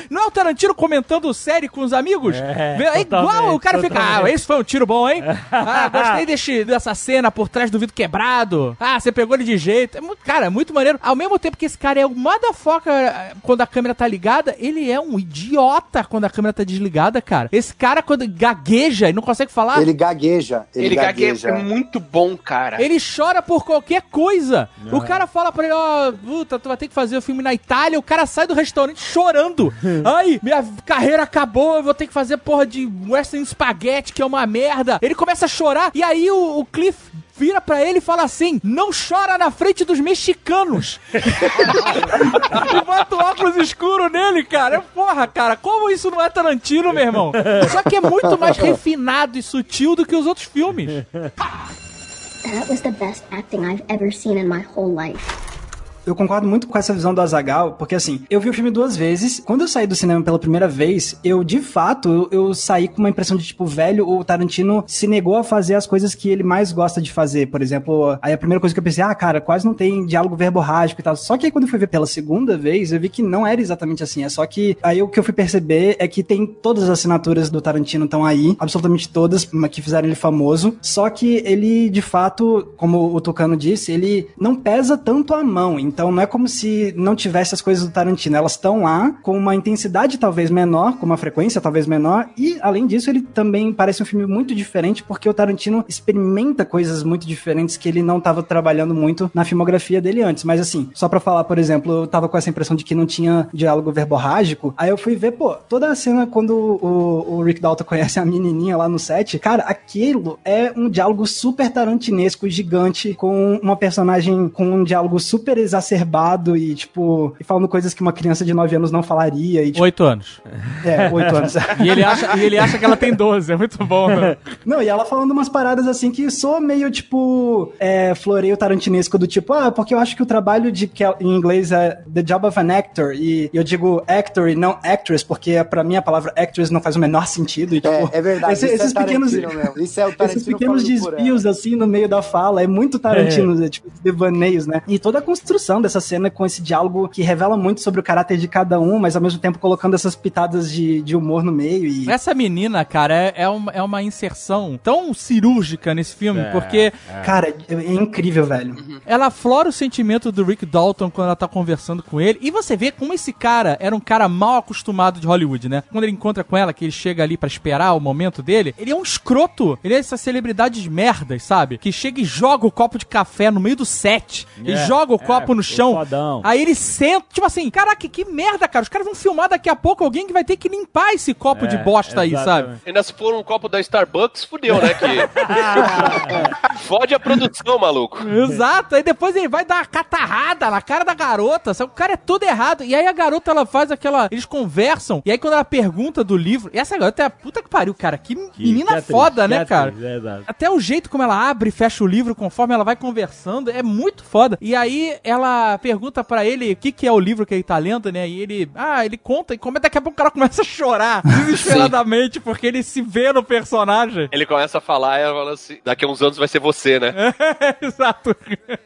Não é o Tarantino comentando série com os amigos? É, É, igual, o cara fica, ah, esse foi um tiro bom, hein? Ah, gostei deste, dessa cena por trás do vidro quebrado. Ah, você pegou ele de jeito. É muito, cara, é muito maneiro. Ao mesmo tempo que esse cara é um motherfucker eh, quando a câmera tá ligada, ele é um idiota quando a câmera tá desligada, cara. Esse cara, quando gagueja e não consegue falar, Ele gagueja. Ele, Ele gagueja. gagueja. É muito bom, cara. ele chora por qualquer coisa. O cara fala pra ele, ó, puta, tu vai ter que fazer o filme na Itália. O cara sai do restaurante chorando. Ai, minha carreira acabou, eu vou ter que fazer porra de western spaghetti, que é uma merda. Ele começa a chorar e aí o, o Cliff vira pra ele e fala assim: Não chora na frente dos mexicanos. e bota o óculos escuro nele, cara. Porra, cara, como isso não é Tarantino, meu irmão? Só que é muito mais refinado e sutil do que os outros filmes. That was the best acting I've ever seen in my whole life. Eu concordo muito com essa visão do Azagal, porque assim, eu vi o filme duas vezes. Quando eu saí do cinema pela primeira vez, eu de fato eu, eu saí com uma impressão de tipo, velho, o Tarantino se negou a fazer as coisas que ele mais gosta de fazer. Por exemplo, aí a primeira coisa que eu pensei, ah, cara, quase não tem diálogo verborrágico e tal. Só que aí quando eu fui ver pela segunda vez, eu vi que não era exatamente assim. É só que aí o que eu fui perceber é que tem todas as assinaturas do Tarantino estão aí, absolutamente todas, que fizeram ele famoso. Só que ele, de fato, como o Tucano disse, ele não pesa tanto a mão. Então não é como se não tivesse as coisas do Tarantino. Elas estão lá com uma intensidade talvez menor, com uma frequência talvez menor. E, além disso, ele também parece um filme muito diferente, porque o Tarantino experimenta coisas muito diferentes que ele não estava trabalhando muito na filmografia dele antes. Mas assim, só pra falar, por exemplo, eu tava com essa impressão de que não tinha diálogo verborrágico. Aí eu fui ver, pô, toda a cena quando o, o Rick Dalton conhece a menininha lá no set, cara, aquilo é um diálogo super tarantinesco, gigante, com uma personagem com um diálogo super exacerbado e, tipo, e falando coisas que uma criança de 9 anos não falaria. E, tipo, Oito anos. é, 8 anos. E ele acha, e ele acha que ela tem 12, é muito bom. né? Não, e ela falando umas paradas assim que sou meio tipo é, floreio tarantinesco do tipo, ah, porque eu acho que o trabalho de que em inglês é the job of an actor e eu digo actor e não actress porque pra mim a palavra actress não faz o menor sentido. E, tipo, É, é verdade. esse- isso esses é pequenos Tarantino mesmo. Isso é o esses pequenos por desvios assim no meio da fala é muito Tarantino, é. tipo, esses devaneios, né? E toda a construção dessa cena com esse diálogo que revela muito sobre o caráter de cada um, mas ao mesmo tempo colocando essas pitadas de, de humor no meio e Essa menina, cara, é, é, uma, é uma inserção tão cirúrgica nesse filme, É, porque Cara, é é incrível, velho. ela aflora o sentimento do Rick Dalton quando ela tá conversando com ele. E você vê como esse cara era um cara mal acostumado de Hollywood, né? Quando ele encontra com ela, que ele chega ali pra esperar o momento dele, ele é um escroto. Ele é essas celebridades merdas, sabe? Que chega e joga o copo de café no meio do set. e É, joga o é, copo no chão. fodão. Aí ele senta, tipo assim, caraca, que merda, cara. Os caras vão filmar daqui a pouco alguém que vai ter que limpar esse copo É, de bosta aí, sabe? exatamente. Ainda se for um copo da Starbucks, fudeu, né? Que... Fode a produção, maluco. Exato, aí depois ele vai dar uma catarrada na cara da garota, sabe? O cara é todo errado. E aí a garota, ela faz aquela. Eles conversam, e aí quando ela pergunta do livro. E essa garota é a puta que pariu, cara. Que, Que- menina que atriz, foda, que né, atriz, cara? é exato. Até o jeito como ela abre e fecha o livro conforme ela vai conversando é muito foda. E aí ela ela pergunta pra ele o que, que é o livro que ele tá lendo, né? E ele, ah, ele conta e como daqui a pouco o cara começa a chorar desesperadamente porque ele se vê no personagem. Ele começa a falar e ela fala assim: daqui a uns anos vai ser você, né? Exato.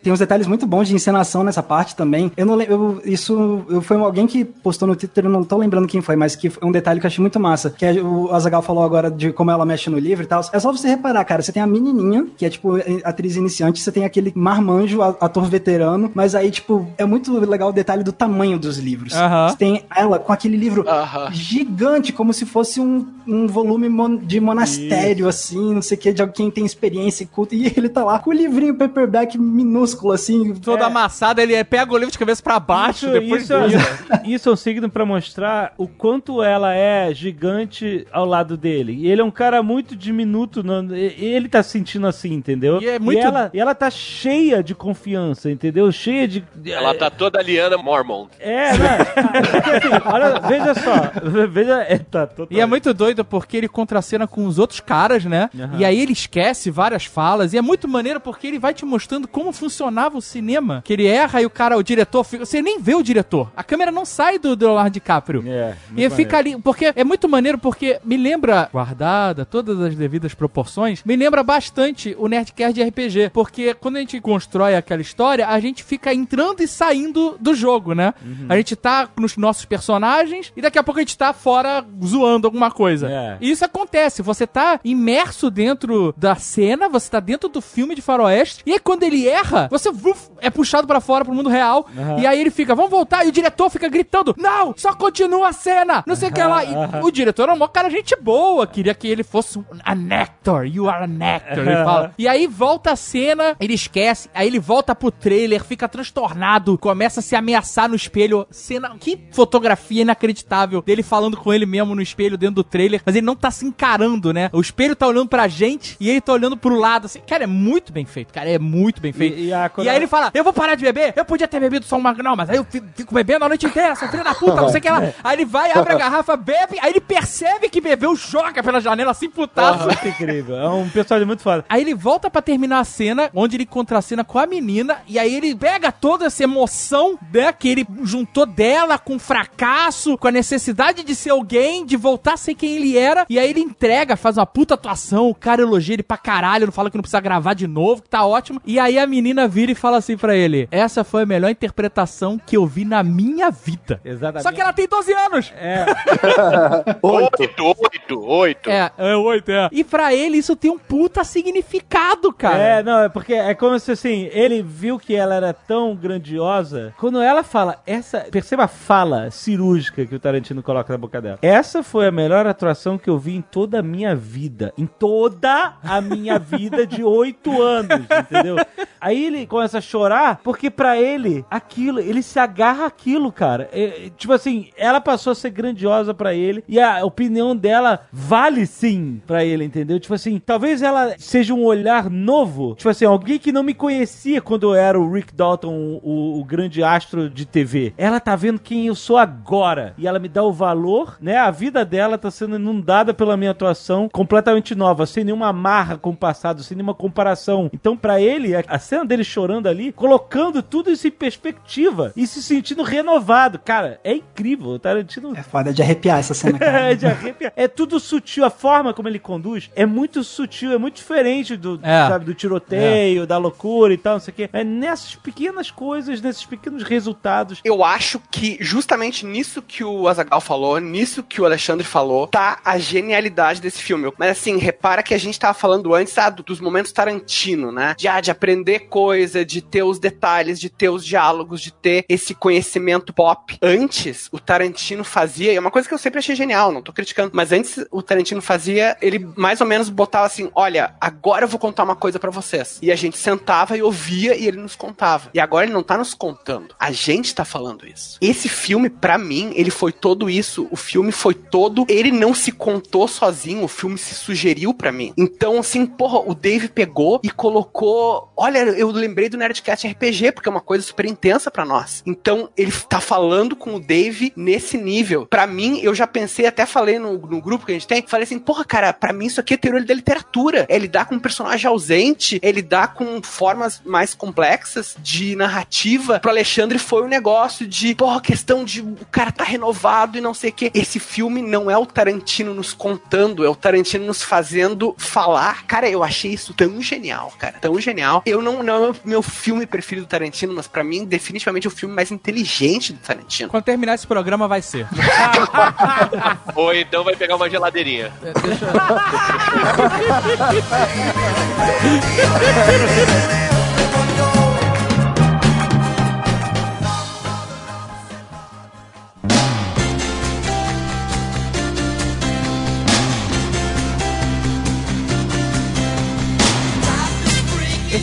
Tem uns detalhes muito bons de encenação nessa parte também. Eu não lembro, isso eu, foi alguém que postou no Twitter, eu não tô lembrando quem foi, mas que é um detalhe que eu achei muito massa, que é, o Azagal falou agora de como ela mexe no livro e tal. É só você reparar, cara, você tem a menininha, que é tipo atriz iniciante, você tem aquele marmanjo, a- ator veterano, mas aí tipo, é muito legal o detalhe do tamanho dos livros. Você tem ela com aquele livro gigante, como se fosse um, um volume mon- de monastério, assim, não sei o que, de alguém que tem experiência e culto, e ele tá lá com o livrinho paperback minúsculo, assim, Todo amassado, ele pega o livro de cabeça pra baixo, Isso, depois isso, vira. isso é um signo pra mostrar o quanto ela é gigante ao lado dele. E ele é um cara muito diminuto, não- e- ele tá se sentindo assim, entendeu? E é muito- ela, e ela tá cheia de confiança, entendeu? Cheia de. Ela tá toda Liana Mormont. É, né? Porque, assim, olha, veja só. Veja. É, tá, total. E é muito doido porque ele contracena com os outros caras, né? Aham. E aí ele esquece várias falas. E é muito maneiro porque ele vai te mostrando como funcionava o cinema. Que ele erra e o cara, o diretor, fica... você nem vê o diretor. A câmera não sai do do Leonardo DiCaprio. É, E fica ali, porque é muito maneiro, porque me lembra, guardada todas as devidas proporções, me lembra bastante o Nerdcast de RPG. Porque quando a gente constrói aquela história, a gente fica entrando e saindo do jogo, né? Uhum. A gente tá nos nossos personagens e daqui a pouco a gente tá fora zoando alguma coisa. É. E isso acontece, você tá imerso dentro da cena, você tá dentro do filme de faroeste, e aí quando ele erra, você vuf, é puxado pra fora pro mundo real, Aham. e aí ele fica, vamos voltar, e o diretor fica gritando, não, só continua a cena, não sei o que lá. E o diretor é um cara gente boa, queria que ele fosse um an actor, you are an actor, ele fala. E aí volta a cena, ele esquece, aí ele volta pro trailer, fica transtornado, começa a se ameaçar no espelho, cena, que fotografia inacreditável dele falando com ele mesmo no espelho dentro do trailer, mas ele não tá se encarando, né? O espelho tá olhando pra gente e ele tá olhando pro lado, assim, cara, é muito bem feito, cara, é muito bem feito. E- e a- quando aí ela- ele fala, eu vou parar de beber, eu podia ter bebido só uma, não, mas aí eu fi- fico bebendo a noite inteira, seu filho da puta, não sei o que lá. Aí ele vai, abre a garrafa, bebe, aí ele percebe que bebeu, joga pela janela assim, putaço. Muito incrível. É um personagem muito foda. Aí ele volta pra terminar a cena, onde ele contracena com a menina, e aí ele pega toda essa emoção, né, que ele juntou dela com o fracasso, com a necessidade de ser alguém, de voltar a ser quem ele era, e aí ele entrega, faz uma puta atuação, o cara elogia ele pra caralho, não fala que não precisa gravar de novo, que tá ótimo, e aí a menina vira e fala assim pra ele, essa foi a melhor interpretação que eu vi na minha vida. Exatamente. Só que ela tem 12 anos! É, Oito. Oito, oito, oito. É, é oito, é. E pra ele isso tem um puta significado, cara. É, não, é porque é como se assim, ele viu que ela era tão grandiosa. Quando ela fala, essa. Perceba a fala cirúrgica que o Tarantino coloca na boca dela. Essa foi a melhor atuação que eu vi em toda a minha vida. Em toda a minha vida de oito anos, entendeu? Aí ele começa a chorar, porque pra ele, aquilo, ele se agarra àquilo, cara. É, é, tipo assim, ela passou a ser grandiosa pra ele e a opinião dela vale sim pra ele, entendeu? Tipo assim, talvez ela seja um olhar novo. Tipo assim, alguém que não me conhecia quando eu era o Rick Dalton, o, o grande astro de TV. Ela tá vendo quem eu sou agora e ela me dá o valor, né? A vida dela tá sendo inundada pela minha atuação completamente nova, sem nenhuma amarra com o passado, sem nenhuma comparação. Então, pra ele, a- cena dele chorando ali, colocando tudo isso em perspectiva e se sentindo renovado. Cara, é incrível. O Tarantino É foda de arrepiar essa cena, cara. é, de arrepiar. É tudo sutil, a forma como ele conduz é muito sutil, é muito diferente do, É. sabe, do tiroteio, da loucura e tal, não sei o quê. É nessas pequenas coisas, nesses pequenos resultados. Eu acho que justamente nisso que o Azagal falou, nisso que o Alexandre falou, tá a genialidade desse filme. Mas assim, repara que a gente tava falando antes ah, do- dos momentos Tarantino, né? De, ah, de aprender coisa, de ter os detalhes, de ter os diálogos, de ter esse conhecimento pop. Antes, o Tarantino fazia, e é uma coisa que eu sempre achei genial, não tô criticando, mas antes o Tarantino fazia, ele mais ou menos botava assim: olha, agora eu vou contar uma coisa pra vocês. E a gente sentava e ouvia e ele nos contava. E agora ele não tá nos contando. A gente tá falando isso. Esse filme, pra mim, ele foi todo isso. O filme foi todo. Ele não se contou sozinho, o filme se sugeriu pra mim. Então, assim, porra, o Dave pegou e colocou. Olha, eu lembrei do Nerdcast RPG, porque é uma coisa super intensa pra nós. Então, ele tá falando com o Dave nesse nível. Pra mim, eu já pensei, até falei no, no grupo que a gente tem, falei assim, porra, cara, pra mim isso aqui é teoria da literatura. É lidar com um personagem ausente, é lidar com formas mais complexas de narrativa pro Alexandre foi o negócio de, porra, questão de o cara tá renovado e não sei o quê. Esse filme não é o Tarantino nos contando, é o Tarantino nos fazendo falar. Cara, eu achei isso tão genial, cara, tão genial. Eu não, não é o meu filme preferido do Tarantino, mas pra mim, definitivamente, é o filme mais inteligente do Tarantino. Quando terminar esse programa vai ser. Ou então vai pegar uma geladeirinha.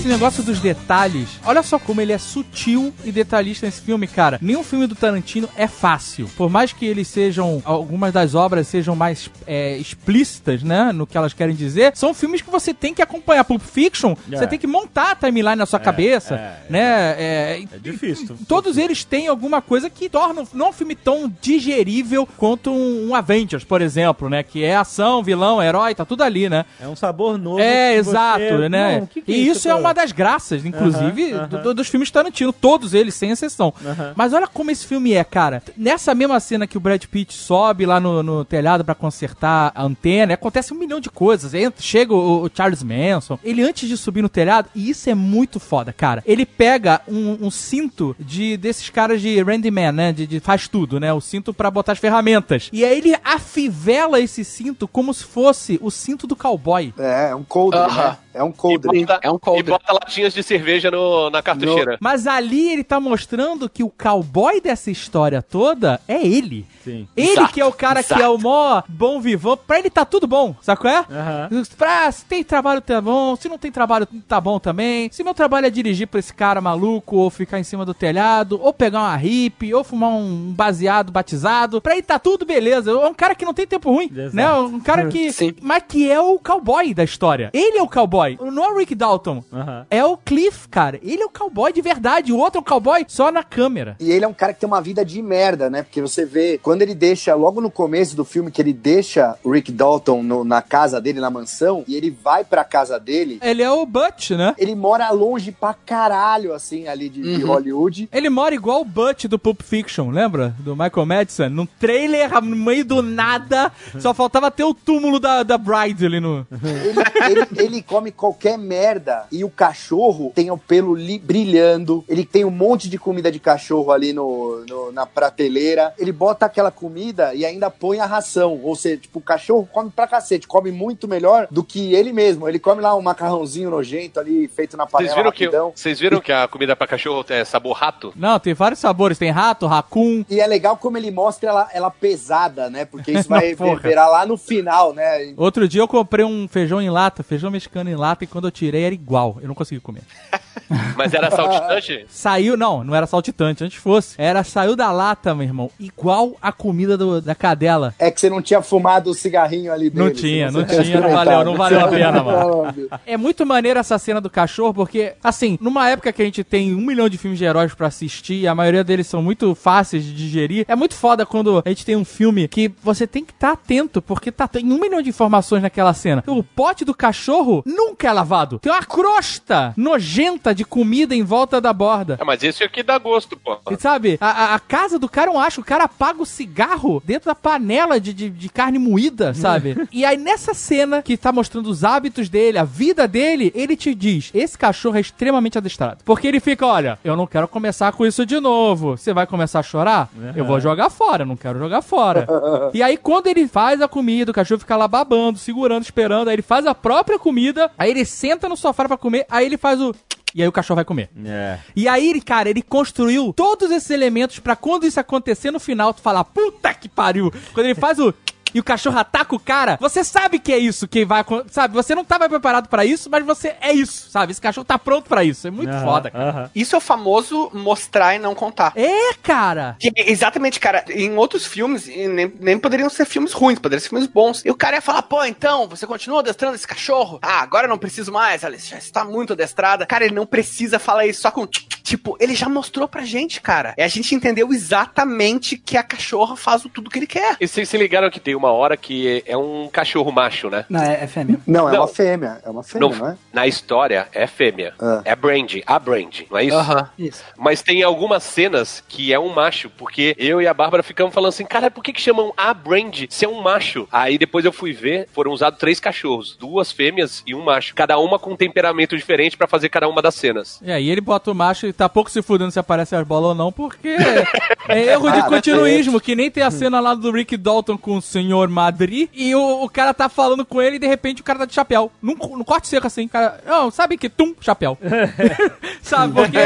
Esse negócio dos detalhes, olha só como ele é sutil e detalhista nesse filme, cara. Nenhum filme do Tarantino é fácil. Por mais que eles sejam, algumas das obras sejam mais é, explícitas, né, no que elas querem dizer, são filmes que você tem que acompanhar. Pulp Fiction, É. você tem que montar a timeline na sua cabeça, é, né? É, É difícil. Todos eles têm alguma coisa que torna não um filme tão digerível quanto um, um Avengers, por exemplo, né? Que é ação, vilão, herói, tá tudo ali, né? É um sabor novo. É, exato, você- né? Não, que que e isso é cara? uma das graças, inclusive, Aham, do- aham. do- dos filmes Tarantino, todos eles, sem exceção. Aham. Mas olha como esse filme é, cara. Nessa mesma cena que o Brad Pitt sobe lá no, no telhado pra consertar a antena, acontece um milhão de coisas. Entra- chega o, o Charles Manson, ele antes de subir no telhado, e isso é muito foda, cara. Ele pega um, um cinto de desses caras de Randyman, né? De, de faz tudo, né? O cinto pra botar as ferramentas. E aí ele afivela esse cinto como se fosse o cinto do cowboy. É, é um coldre, né? É um E coldre. bota, É um e coldre. bota latinhas de cerveja no, na cartucheira. Mas ali ele tá mostrando que o cowboy dessa história toda é ele. Sim. Ele Exato, que é o cara que exato. é o mó bom vivão. Pra ele tá tudo bom, sabe qual é? Aham. Pra, se tem trabalho tá bom, se não tem trabalho tá bom também. Se meu trabalho é dirigir pra esse cara maluco, ou ficar em cima do telhado, ou pegar uma hippie, ou fumar um baseado batizado, pra ele tá tudo beleza. É um cara que não tem tempo ruim, Exato. né? Um cara que... Sim. Mas que é o cowboy da história. Ele é o cowboy, não é o Rick Dalton. É o Cliff, cara. Ele é o cowboy de verdade. O outro é o cowboy só na câmera. E ele é um cara que tem uma vida de merda, né? Porque você vê, quando ele deixa, logo no começo do filme, que ele deixa o Rick Dalton no- na casa dele, na mansão, e ele vai pra casa dele, Ele é o Butch, né? ele mora longe pra caralho, assim, ali de, de Hollywood. Ele mora igual o Butch do Pulp Fiction, lembra? Do Michael Madison. Num trailer, no meio do nada, só faltava ter o túmulo da, da Bride ali no... Ele, ele- ele come qualquer merda e o cachorro tem o pelo li- brilhando. Ele tem um monte de comida de cachorro ali no, no- na prateleira. Ele bota aquela comida e ainda põe a ração. Ou seja, tipo, o cachorro come pra cacete, come muito melhor do que ele mesmo. Ele come lá um macarrãozinho nojento ali, feito na panela Vocês viram, que, vocês viram que a comida pra cachorro é sabor rato? Não, tem vários sabores. Tem rato, raccoon. E é legal como ele mostra ela, ela pesada, né? Porque isso vai reverberar lá no final, né? Outro dia eu comprei um feijão em lata, feijão mexicano em lata, e quando eu tirei era igual. Eu não consegui comer. Mas era saltitante? Saiu, não, não era saltitante, antes fosse. Era, saiu da lata, meu irmão, igual a comida do- da cadela. É que você não tinha fumado o cigarrinho ali dele. Não tinha, não tinha, não valeu, não valeu a pena, mano. É muito maneiro essa cena do cachorro, porque, assim, numa época que a gente tem um milhão de filmes de heróis pra assistir, e a maioria deles são muito fáceis de digerir, é muito foda quando a gente tem um filme que você tem que estar atento, porque tá, tem um milhão de informações naquela cena. O pote do cachorro nunca é lavado. Tem uma crosta nojenta de comida em volta da borda. É, mas esse aqui dá gosto, pô. E sabe, a, a- casa do cara é um acho, o cara apaga o cigarro dentro da panela de, de, de carne moída, sabe? e aí nessa cena que tá mostrando os hábitos dele, a vida dele, ele te diz, esse cachorro é extremamente adestrado. Porque ele fica, olha, eu não quero começar com isso de novo. Você vai começar a chorar? Eu vou jogar fora, eu não quero jogar fora. e aí quando ele faz a comida, o cachorro fica lá babando, segurando, esperando, aí ele faz a própria comida, aí ele senta no sofá pra comer, aí ele faz o... E aí o cachorro vai comer. É. E aí, ele, cara, ele construiu todos esses elementos pra quando isso acontecer no final, tu falar, puta que pariu. Quando ele faz o. E o cachorro ataca o cara, você sabe que é isso que vai acontecer. Sabe, você não tava preparado pra isso, mas você é isso, sabe? Esse cachorro tá pronto pra isso. É muito Aham, foda, cara. aham. Isso é o famoso mostrar e não contar. É, cara. Que, exatamente, cara. Em outros filmes, nem, nem poderiam ser filmes ruins, poderiam ser filmes bons. E o cara ia falar, pô, então, você continua adestrando esse cachorro? Ah, agora eu não preciso mais, Alice, já está muito adestrada. Cara, ele não precisa falar isso só com... tch, tch, Tipo, ele já mostrou pra gente, cara. E a gente entendeu exatamente que a cachorra faz o tudo que ele quer. E vocês se ligaram que tem uma hora que é um cachorro macho, né? Não, é, é fêmea. Não, é Não. uma fêmea. É uma fêmea, Não, não, é? Na história é fêmea. Ah. É Brandy, a Brandy, não é isso? Aham. Isso. Mas tem algumas cenas que é um macho, porque eu e a Bárbara ficamos falando assim, cara, por que, que chamam a Brandy se é um macho? Aí depois eu fui ver, foram usados três cachorros, duas fêmeas e um macho, cada uma com um temperamento diferente pra fazer cada uma das cenas. E aí ele bota o macho e tá pouco se fudendo se aparece as bolas ou não, porque é erro de Ah, continuismo, que nem tem a cena lá do Rick Dalton com o senhor Madri, e o, o cara tá falando com ele e de repente o cara tá de chapéu. Num, num corte seco assim, cara, não, sabe que? Tum, chapéu. sabe, porque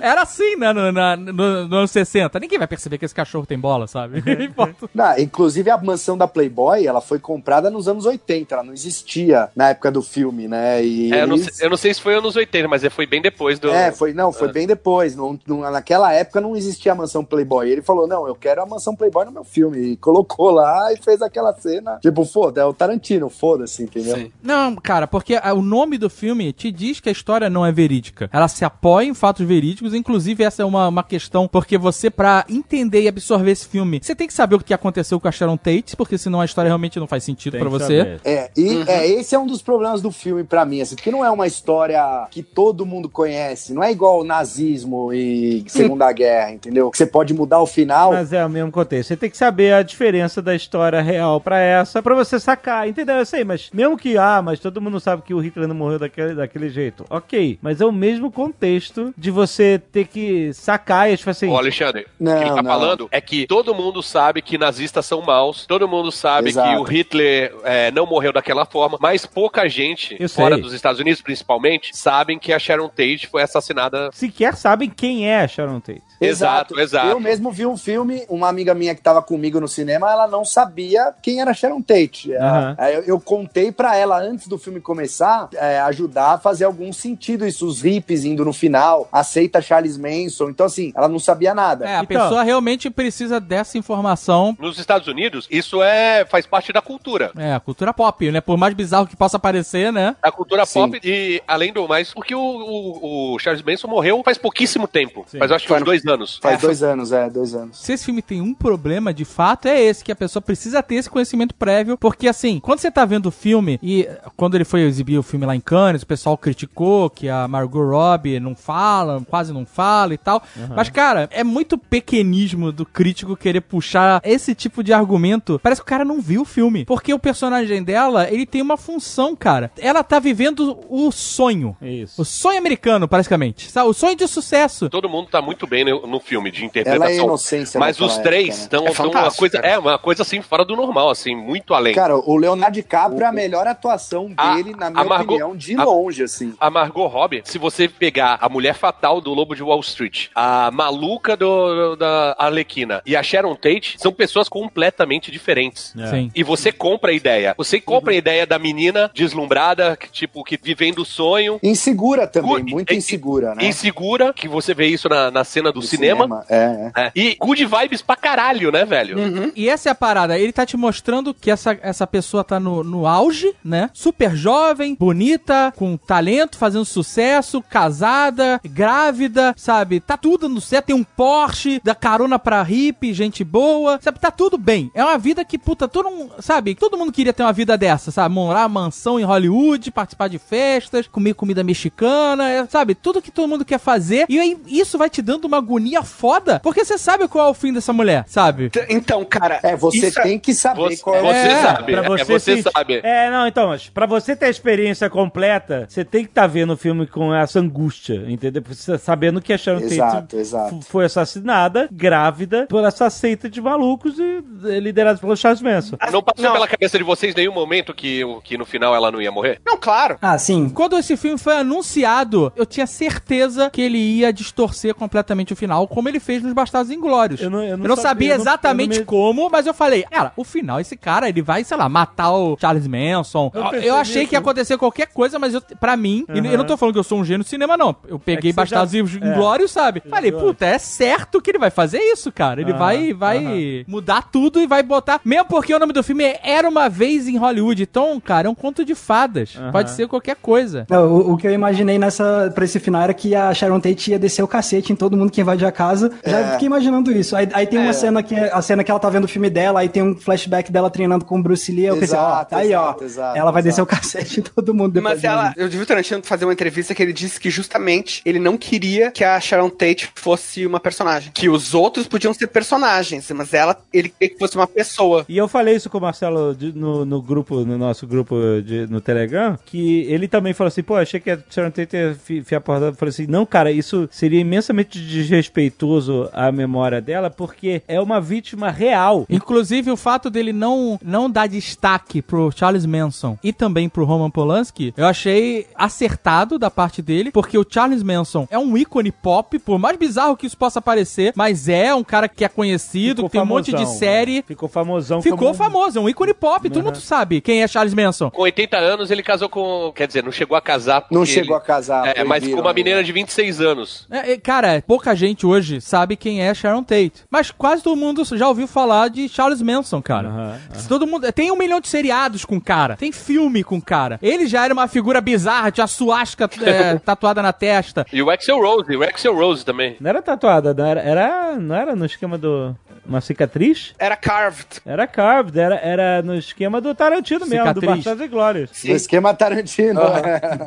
era assim, né, no, na, no, no anos 60. Ninguém vai perceber que esse cachorro tem bola, sabe? Importa. Não, inclusive a mansão da Playboy, ela foi comprada nos anos 80, ela não existia na época do filme, né? E É, eu, não eles- sei, eu não sei se foi anos 80, mas foi bem depois do. É, foi, não, foi bem depois. Não, não- naquela época não existia a mansão Playboy. Ele falou: não, eu quero a mansão Playboy no meu filme. E colocou lá e fez aquela cena. Tipo, foda, é o Tarantino, foda-se, entendeu? Sim. Não, cara, porque o nome do filme te diz que a história não é verídica. Ela se apoia em fatos verídicos, inclusive essa é uma, uma questão, porque você, pra entender e absorver esse filme, você tem que saber o que aconteceu com a Sharon Tate, porque senão a história realmente não faz sentido que você. saber. É, e é, esse é um dos problemas do filme pra mim, assim, porque não é uma história que todo mundo conhece, não é igual o nazismo e Segunda Guerra, entendeu? Que você pode mudar o final. Mas é o mesmo contexto. Você tem que saber a diferença da história real pra essa, pra você sacar. Entendeu? Eu sei, mas mesmo que, ah, mas todo mundo sabe que o Hitler não morreu daquele, daquele jeito. Ok, mas é o mesmo contexto de você ter que sacar e tipo assim. Ô, Alexandre, Não, o que ele tá não. falando é que todo mundo sabe que nazistas são maus, todo mundo sabe Exato. que o Hitler é, não morreu daquela forma, mas pouca gente, fora dos Estados Unidos principalmente, sabem que a Sharon Tate foi assassinada. Sequer sabem quem é a Sharon Tate. Exato, exato. Eu mesmo vi um filme, uma amiga minha que tava comigo no cinema, ela não sabia quem era Sharon Tate. Aí eu, eu contei pra ela antes do filme começar, é, ajudar a fazer algum sentido isso, os hippies indo no final, aceita Charles Manson. Então, assim, ela não sabia nada. É, a Então- pessoa realmente precisa dessa informação. Nos Estados Unidos, isso é faz parte da cultura. É, a cultura pop, né? Por mais bizarro que possa parecer, né? Da cultura Sim. pop e, além do mais, porque o, o- o Charles Manson morreu faz pouquíssimo tempo. Sim. Faz, eu acho que no- dois anos. Faz dois anos, é, dois anos. Se esse filme tem um problema, de fato, é esse, que a pessoa precisa ter esse conhecimento prévio, porque assim, quando você tá vendo o filme, e eh, quando ele foi exibir o filme lá em Cannes, o pessoal criticou que a Margot Robbie não fala, quase não fala e tal, mas cara, é muito pequenismo do crítico querer puxar esse tipo de argumento, parece que o cara não viu o filme, porque o personagem dela, ele tem uma função, cara, ela tá vivendo o sonho, Isso. o sonho americano, praticamente, sabe? o sonho de sucesso. Todo mundo tá muito bem no, no filme de Ela é interpretação. inocência mas os três época, né? estão É estão uma coisa, cara. é uma coisa assim fora do normal, assim, muito além. Cara, o Leonardo DiCaprio é a melhor atuação A- dele, na a minha Margot- opinião, de a- longe, assim. A Margot Robbie, se você pegar a mulher fatal do Lobo de Wall Street, a maluca do, da Arlequina e a Sharon Tate, são pessoas completamente diferentes. É. Sim. E você compra a ideia. Você compra a ideia da menina deslumbrada, que, tipo, que vivendo o sonho. Insegura também, muito e- insegura, né? Insegura, que você vê isso na, na cena do No cinema. É, é. É. E good vibes pra caralho, né, velho? E essa é a parada, ele tá te mostrando que essa, essa pessoa tá no, no auge, né? Super jovem, bonita, com talento, fazendo sucesso, casada, grávida, sabe? Tá tudo no certo, tem um Porsche, dá carona pra hippie, gente boa, sabe? Tá tudo bem. É uma vida que, puta, todo mundo, sabe? Todo mundo queria ter uma vida dessa, sabe? Morar mansão em Hollywood, participar de festas, comer comida mexicana, é, sabe? Tudo que todo mundo quer fazer. E aí isso vai te dando uma agonia foda, porque você sabe qual é o fim dessa mulher, sabe? Então, cara. É, você isso tem que saber Você, qual é o você É, sabe, pra é você, você se- sabe. É, não, então, mas pra você ter a experiência completa, você tem que estar vendo o filme com essa angústia, entendeu? Você tá sabendo que a Sharon Tate Exato, exato. f- foi assassinada, grávida, por essa seita de malucos e eh, liderados pelo Charles Manson. Não passou Não. pela cabeça de vocês nenhum momento que, o- que no final ela não ia morrer? Não, claro. Ah, sim. Quando esse filme foi anunciado, eu tinha certeza que ele ia distorcer completamente o final, como ele fez nos Bastardos Inglórios. Eu não- eu Eu não não, sabia, sabia eu não- exatamente eu não me- como, mas eu falei, cara, o final, esse cara, ele vai, sei lá, matar o Charles Manson. Eu achei nisso. que ia acontecer qualquer coisa, mas eu, pra mim, e eu não tô falando que eu sou um gênio de cinema, não. Eu peguei você Bastardos já- Inglórios, sabe? Falei, puta, é certo que ele vai fazer isso, cara. Ele Aham, vai, vai aham. mudar tudo e vai botar. Mesmo porque o nome do filme é Era uma Vez em Hollywood. Então, cara, é um conto de fadas. Pode ser qualquer coisa. Não, O, o que eu imaginei nessa, pra esse final era que a Sharon Tate ia descer o cacete em todo mundo que invade a casa. Já É. fiquei imaginando isso. Aí, aí tem uma É. cena que é a cena que ela tá vendo o filme dela, aí tem um flashback dela treinando com o Bruce Lee. Eu pensei, ó, Exato, tá aí, exato, ó. exato, ela vai exato. descer o cacete em todo mundo depois. Mas ela, eu vi o Tarantino fazer uma entrevista que ele disse que justamente ele não queria que a Sharon Tate fosse uma personagem. Que os outros podiam ser personagens, mas ela, ele queria que fosse uma pessoa. E eu falei isso com o Marcelo de- no, no grupo, no nosso grupo de- no Telegram, que ele também falou assim, pô, achei que a Sharon Tate ia fi- fiar por Eu falei assim, não, cara, isso seria imensamente desrespeitoso à memória dela, porque é uma vítima real. Inclusive, o fato dele não, não dar destaque pro Charles Manson e também pro Roman Polanski, eu achei acertado da parte dele, porque o Charles Manson é um ícone pop, por mais bizarro que isso possa parecer, mas é um cara que é conhecido, Ficou que tem um monte de famosão, série. né? Ficou famosão. Ficou como- famoso, é um ícone pop, todo mundo sabe quem é Charles Manson. Com 80 anos, ele casou com. Quer dizer, não chegou a casar. Não chegou ele- a casar. É, mas com uma né? menina de 26 anos. É, é, cara, pouca gente hoje sabe quem é Sharon Tate. Mas quase todo mundo já ouviu falar de Charles Manson, cara. Todo mundo. Tem um milhão de seriados com o cara. Tem filme com o cara. Ele já era uma figura bizarra, tinha suasca é, tatuada na testa. E o Axel Rose, o Axel Rose também. Não era tatuada, não era, era, não era no esquema do... Uma cicatriz? Era carved. Era carved, era, era no esquema do Tarantino mesmo, do Cicatriz. Bastardos e Glórias. No esquema Tarantino.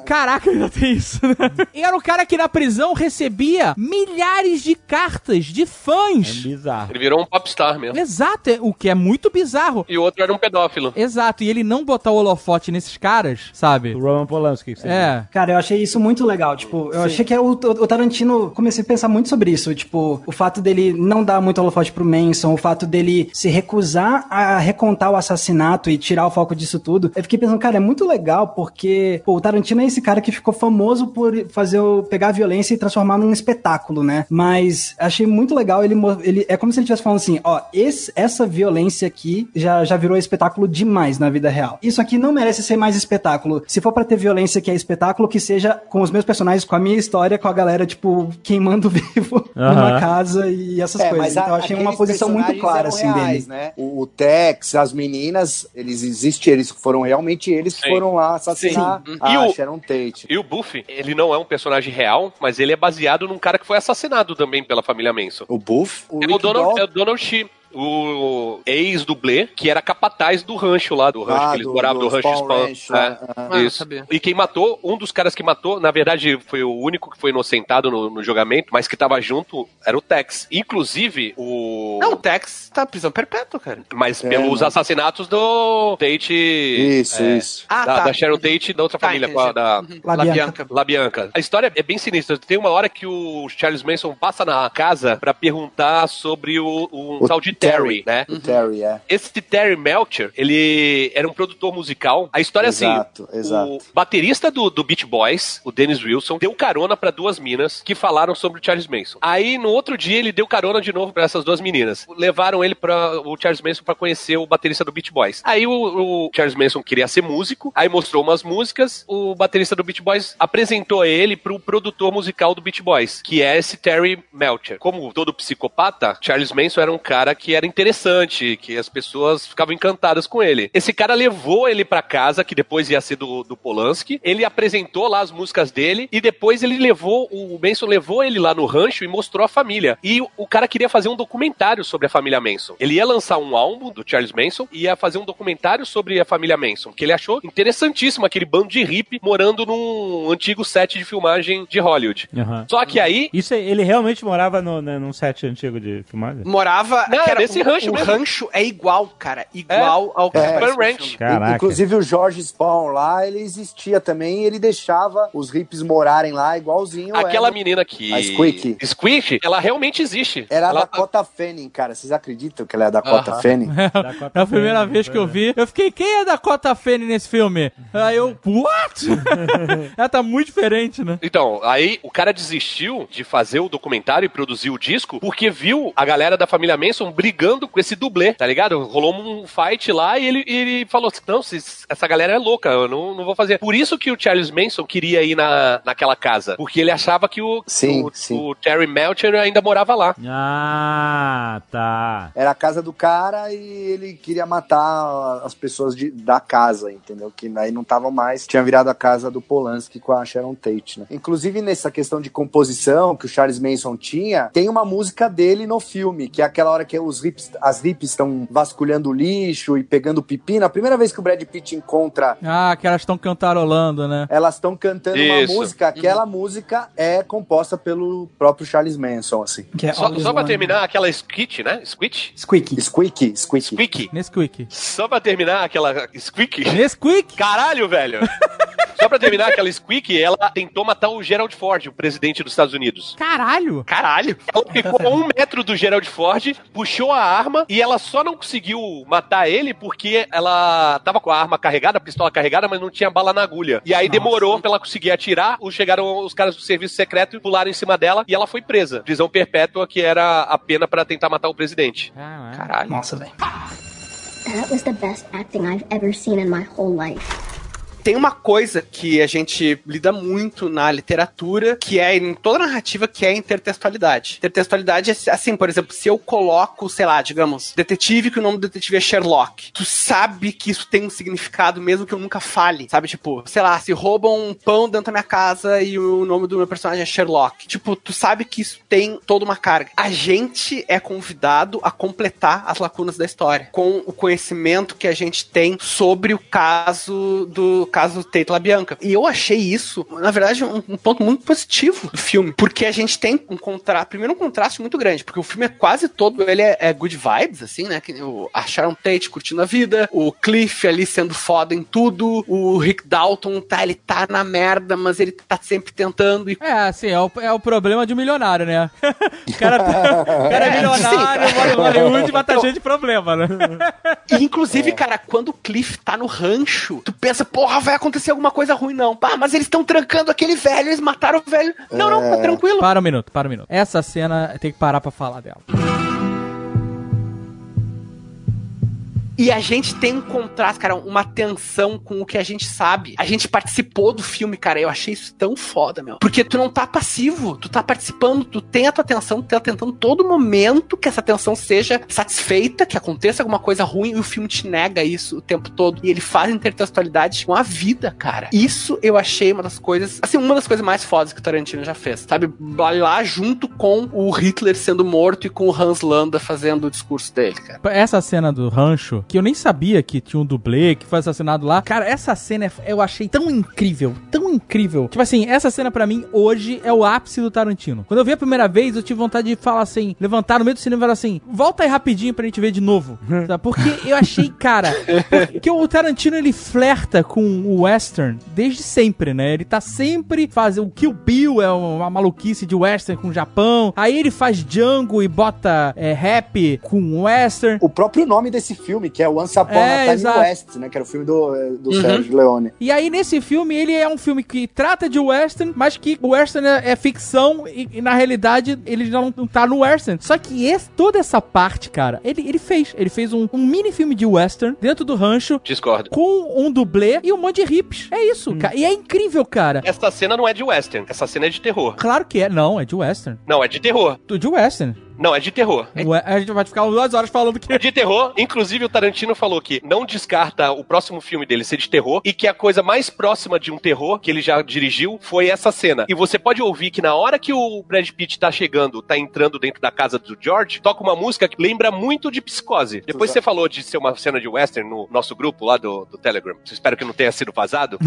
Caraca, ainda tem isso, né? E era o cara que na prisão recebia milhares de cartas de É fãs. bizarro. Ele virou um popstar mesmo. Exato, é- o que é muito bizarro. E o outro era um pedófilo. Exato, e ele não botar o holofote nesses caras, sabe? O Roman Polanski. que você É. Cara, eu achei isso muito legal. Tipo, eu achei que é o, o Tarantino. Comecei a pensar muito sobre isso. Tipo, o fato dele não dar muito holofote pro Manson, o fato dele se recusar a recontar o assassinato e tirar o foco disso tudo. Eu fiquei pensando, cara, é muito legal porque pô, o Tarantino é esse cara que ficou famoso por fazer o, pegar a violência e transformar num espetáculo, né? Mas achei muito legal ele, ele é como se ele estivesse falando assim, ó, esse, essa violência aqui já, já virou espetáculo demais na vida real. Isso aqui não merece ser mais espetáculo. Se for pra ter violência que é espetáculo, que seja com os meus personagens, com a minha história, com a galera, tipo, queimando vivo numa casa e essas É, coisas. a- Então eu achei uma posição muito clara, assim, reais, dele. Né? O, o Tex, as meninas, eles existem, eles foram realmente eles que Sim. foram lá assassinar Sim. a E o- Sharon Tate. E o Buffy, ele não é um personagem real, mas ele é baseado num cara que foi assassinado também pela família Manson. O Buff, o É o Donald, é o Donald Shee. O ex-dublê, que era capataz do rancho lá, do rancho Ah, que eles do- moravam, do, do rancho Spawn. Ranch É. Ah, isso. E quem matou, um dos caras que matou, na verdade, foi o único que foi inocentado no, no julgamento, mas que tava junto, era o Tex. Inclusive, o. Não, o Tex tá prisão perpétua, cara. Mas É, pelos assassinatos do Tate. Isso, é, isso. Ah, da, tá. da Sharon Tate e da outra Tá, família, entendi. da, Uhum. La La Bianca. Bianca. La Bianca. A história é bem sinistra. Tem uma hora que o Charles Manson passa na casa pra perguntar sobre o, um O tal de Terry. né? O Terry, é. Esse Terry Melcher, ele era um produtor musical. A história Exato, é assim: exato. o baterista do, do Beach Boys, o Dennis Wilson, deu carona pra duas minas que falaram sobre o Charles Manson. Aí no outro dia ele deu carona de novo pra essas duas meninas. Levaram ele para o Charles Manson pra conhecer o baterista do Beach Boys. Aí o, o Charles Manson queria ser músico, aí mostrou umas músicas. O baterista do Beach Boys apresentou ele pro produtor musical do Beach Boys, que é esse Terry Melcher. Como todo psicopata, Charles Manson era um cara que era interessante, que as pessoas ficavam encantadas com ele. Esse cara levou ele pra casa, que depois ia ser do, do Polanski. Ele apresentou lá as músicas dele e depois ele levou, o Manson levou ele lá no rancho e mostrou a família. E o, o cara queria fazer um documentário sobre a família Manson. Ele ia lançar um álbum do Charles Manson e ia fazer um documentário sobre a família Manson, que ele achou interessantíssimo aquele bando de hippie morando num antigo set de filmagem de Hollywood. Aham. Só que aí Isso, é- ele realmente morava no, né, num set antigo de filmagem? Morava. Não, que era- nesse o, rancho o mesmo. rancho é igual, cara. Igual ao que É. Ranch. Caraca. Inclusive o George Spawn lá, ele existia também e ele deixava os hippies morarem lá igualzinho. aquela era, menina que. A Squeak. Squeak, ela realmente existe. Era a ela... Dakota Fanning, cara. Vocês acreditam que ela é a Dakota Aham. Fanning? É a primeira vez que eu vi. Eu fiquei, quem é da Cota Fanning nesse filme? Aí eu, what? Ela tá muito diferente, né? Então, aí o cara desistiu de fazer o documentário e produzir o disco porque viu a galera da família Manson brigando com esse dublê, tá ligado? Rolou um fight lá e ele, ele falou assim: não, essa galera é louca, eu não, não vou fazer. Por isso que o Charles Manson queria ir na, naquela casa. Porque ele achava que o, Sim, o, sim. o Terry Melcher ainda morava lá. Ah, tá. Era a casa do cara e ele queria matar as pessoas de- da casa, entendeu? Que aí não estavam mais. Tinha virado a casa do Polanski com a Sharon Tate, né? Inclusive, nessa questão de composição que o Charles Manson tinha, tem uma música dele no filme, que é aquela hora que os hips, as hippies estão vasculhando o lixo e pegando pipi. Na primeira vez que o Brad Pitt encontra Ah, que elas estão cantarolando, né? elas estão cantando Isso. uma música, aquela música é composta pelo próprio Charles Manson, assim. Que é Só, só pra terminar aquela squit, né? Squit? Squeaky. Squeaky, Squeaky. Squeaky. Nesquik. Só pra terminar aquela squeak. Nesquik? Caralho, velho! Só pra terminar aquela squeak, ela tentou matar o Gerald Ford, o presidente dos Estados Unidos. Caralho! Caralho! Ela ficou a um metro do Gerald Ford, puxou a arma e ela só não conseguiu matar ele porque ela tava com a arma carregada, a pistola carregada, mas não tinha bala na agulha. E aí demorou pra ela conseguir atirar, os- chegaram os caras do serviço secreto e pularam em cima dela e ela foi presa. Prisão perpétua, que era a pena pra tentar matar o presidente. Caralho. Nossa, velho. That was the best acting I've ever seen in my whole life. Tem uma coisa que a gente lida muito na literatura, que é em toda narrativa, que é a intertextualidade. Intertextualidade é assim, por exemplo, se eu coloco, sei lá, digamos, detetive, que o nome do detetive é Sherlock. Tu sabe que isso tem um significado, mesmo que eu nunca fale. Sabe, tipo, sei lá, se roubam um pão dentro da minha casa e o nome do meu personagem é Sherlock. Tipo, tu sabe que isso tem toda uma carga. A gente é convidado a completar as lacunas da história com o conhecimento que a gente tem sobre o caso do caso Tate LaBianca. E eu achei isso, na verdade, um, um ponto muito positivo do filme, porque a gente tem um contraste, primeiro um contraste muito grande, porque o filme é quase todo, ele é, é good vibes, assim, né? Que o a Sharon Tate curtindo a vida, o Cliff ali sendo foda em tudo, o Rick Dalton tá, ele tá na merda, mas ele tá sempre tentando e É, assim, é o, é o problema de um milionário, né? o cara, o cara é É, milionário, mora em Hollywood, mas tá cheio de problema, né? E, inclusive, cara, quando o Cliff tá no rancho, tu pensa, porra, vai acontecer alguma coisa ruim, não. Pá, mas eles estão trancando aquele velho, eles mataram o velho. Não, não, tá tranquilo. Para um minuto, para um minuto. Essa cena tem que parar pra falar dela. E a gente tem um contraste, cara, uma tensão com o que a gente sabe. A gente participou do filme, cara. Eu achei isso tão foda, meu. Porque tu não tá passivo, tu tá participando, tu tem a tua atenção, tu tá tentando todo momento que essa atenção seja satisfeita, que aconteça alguma coisa ruim, e o filme te nega isso o tempo todo. E ele faz intertextualidade com a vida, cara. Isso eu achei uma das coisas, assim, uma das coisas mais fodas que o Tarantino já fez, sabe? Lá junto com o Hitler sendo morto e com o Hans Landa fazendo o discurso dele, cara. Essa cena do rancho, que eu nem sabia que tinha um dublê que foi assassinado lá. Cara, essa cena é- eu achei tão incrível, tão incrível. Tipo assim, essa cena pra mim hoje é o ápice do Tarantino. Quando eu vi a primeira vez, eu tive vontade de falar assim, levantar no meio do cinema e falar assim: volta aí rapidinho pra gente ver de novo. Sabe? Porque eu achei, cara, porque o Tarantino ele flerta com o western desde sempre, né? Ele tá sempre fazendo. O Kill Bill é uma maluquice de western com o Japão. Aí ele faz Django e bota é, rap com western. O próprio nome desse filme, que é Once Upon É, a Time exato. in West, né? Que era o filme do, eh, do Uhum. Sérgio Leone. E aí, nesse filme, ele é um filme que trata de western, mas que o western é, é ficção e, e, na realidade, ele já não, não tá no western. Só que esse- toda essa parte, cara, ele, ele fez. Ele fez um, um mini filme de western dentro do rancho Discordo. com um dublê e um monte de hips. É isso, cara. E é incrível, cara. Essa cena não é de western, essa cena é de terror. Claro que é. Não, é de western. Não, é de terror. De western. Não, é de terror. Ué, A gente vai ficar duas horas falando que... É de terror. Inclusive, o Tarantino falou que não descarta o próximo filme dele ser de terror e que a coisa mais próxima de um terror que ele já dirigiu foi essa cena. E você pode ouvir que na hora que o Brad Pitt tá chegando, tá entrando dentro da casa do George, toca uma música que lembra muito de Psicose. Depois você falou de ser uma cena de western no nosso grupo lá do, do Telegram. Espero que não tenha sido vazado.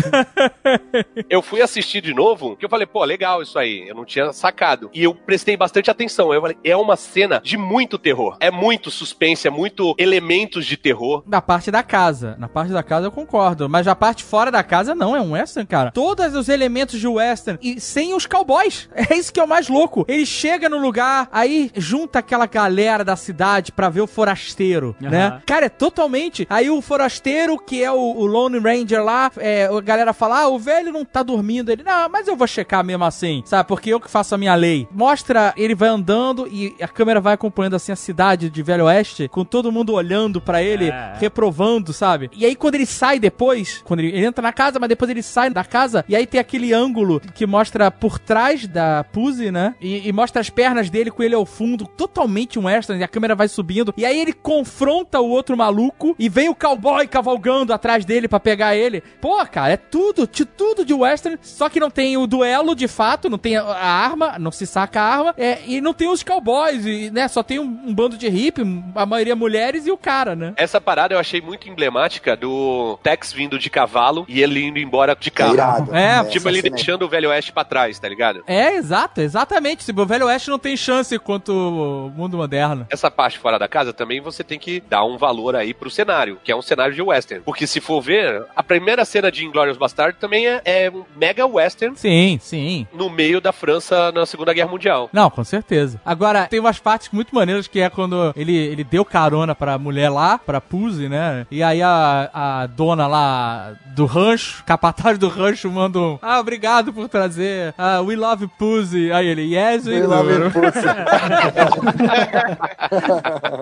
eu fui assistir de novo, que eu falei, pô, legal isso aí. Eu não tinha sacado. E eu prestei bastante atenção. Eu falei, é uma cena de muito terror. É muito suspense, é muito elementos de terror. Na parte da casa. Na parte da casa eu concordo. Mas a parte fora da casa não, é um western, cara. Todos os elementos de western e sem os cowboys. É isso que é o mais louco. Ele chega no lugar, aí junta aquela galera da cidade pra ver o forasteiro, né? Cara, é totalmente. Aí o forasteiro, que é o, o Lone Ranger lá, é, a galera fala: ah, o velho não tá dormindo. Ele, não, mas eu vou checar mesmo assim, sabe? Porque eu que faço a minha lei. Mostra, ele vai andando e a câmera vai acompanhando assim a cidade de Velho Oeste, com todo mundo olhando pra ele, É. reprovando, sabe? E aí quando ele sai depois, quando ele, ele entra na casa, mas depois ele sai da casa, e aí tem aquele ângulo que mostra por trás da Pussy, né? E, e mostra as pernas dele com ele ao fundo, totalmente um western, e a câmera vai subindo. E aí ele confronta o outro maluco e vem o cowboy cavalgando atrás dele pra pegar ele. Pô, cara, é tudo, de tudo de western, só que não tem o duelo de fato, não tem a, a arma, não se saca a arma, é, e não tem os cowboys, e, né? Só tem um, um bando de hippie, a maioria mulheres e o cara, né? Essa parada eu achei muito emblemática do Tex vindo de cavalo e ele indo embora de carro. Irado. É, Essa Tipo, ele deixando o Velho Oeste pra trás, tá ligado? É, exato, exatamente. Se o Velho Oeste não tem chance quanto o mundo moderno. Essa parte fora da casa também você tem que dar um valor aí pro cenário, que é um cenário de western. Porque se for ver, a primeira cena de Inglourious Bastard também é, é um mega western Sim, sim. no meio da França na Segunda Guerra Mundial. Não, com certeza. Agora, tem umas partes muito maneiras que é quando ele, ele deu carona pra mulher lá, pra Pussy, né? E aí a, a dona lá do rancho, capataz do rancho, manda um Ah, obrigado por trazer. Ah, we love Pussy. Aí ele, yes, we do. ver pussy.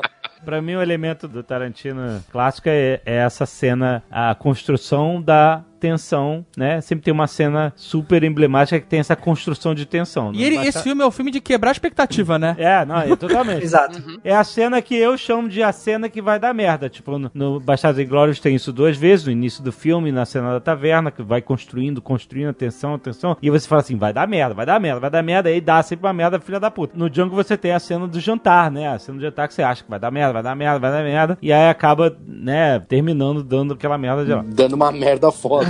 Pra mim, o elemento do Tarantino clássico é, é essa cena, a construção da tensão, né? Sempre tem uma cena super emblemática que tem essa construção de tensão. E ele, Não esse basta- filme é o filme de quebrar a expectativa, né? É, não, é totalmente. Exato. É a cena que eu chamo de a cena que vai dar merda. Tipo, no, no Bastardos Inglórios tem isso duas vezes, no início do filme, na cena da taverna, que vai construindo, construindo, atenção, atenção. E você fala assim, vai dar merda, vai dar merda, vai dar merda. Aí dá sempre uma merda, filha da puta. No Django você tem a cena do jantar, né? A cena do jantar que você acha que vai dar merda, vai dar merda, vai dar merda. E aí acaba, né, terminando dando aquela merda de lá. Dando uma merda foda.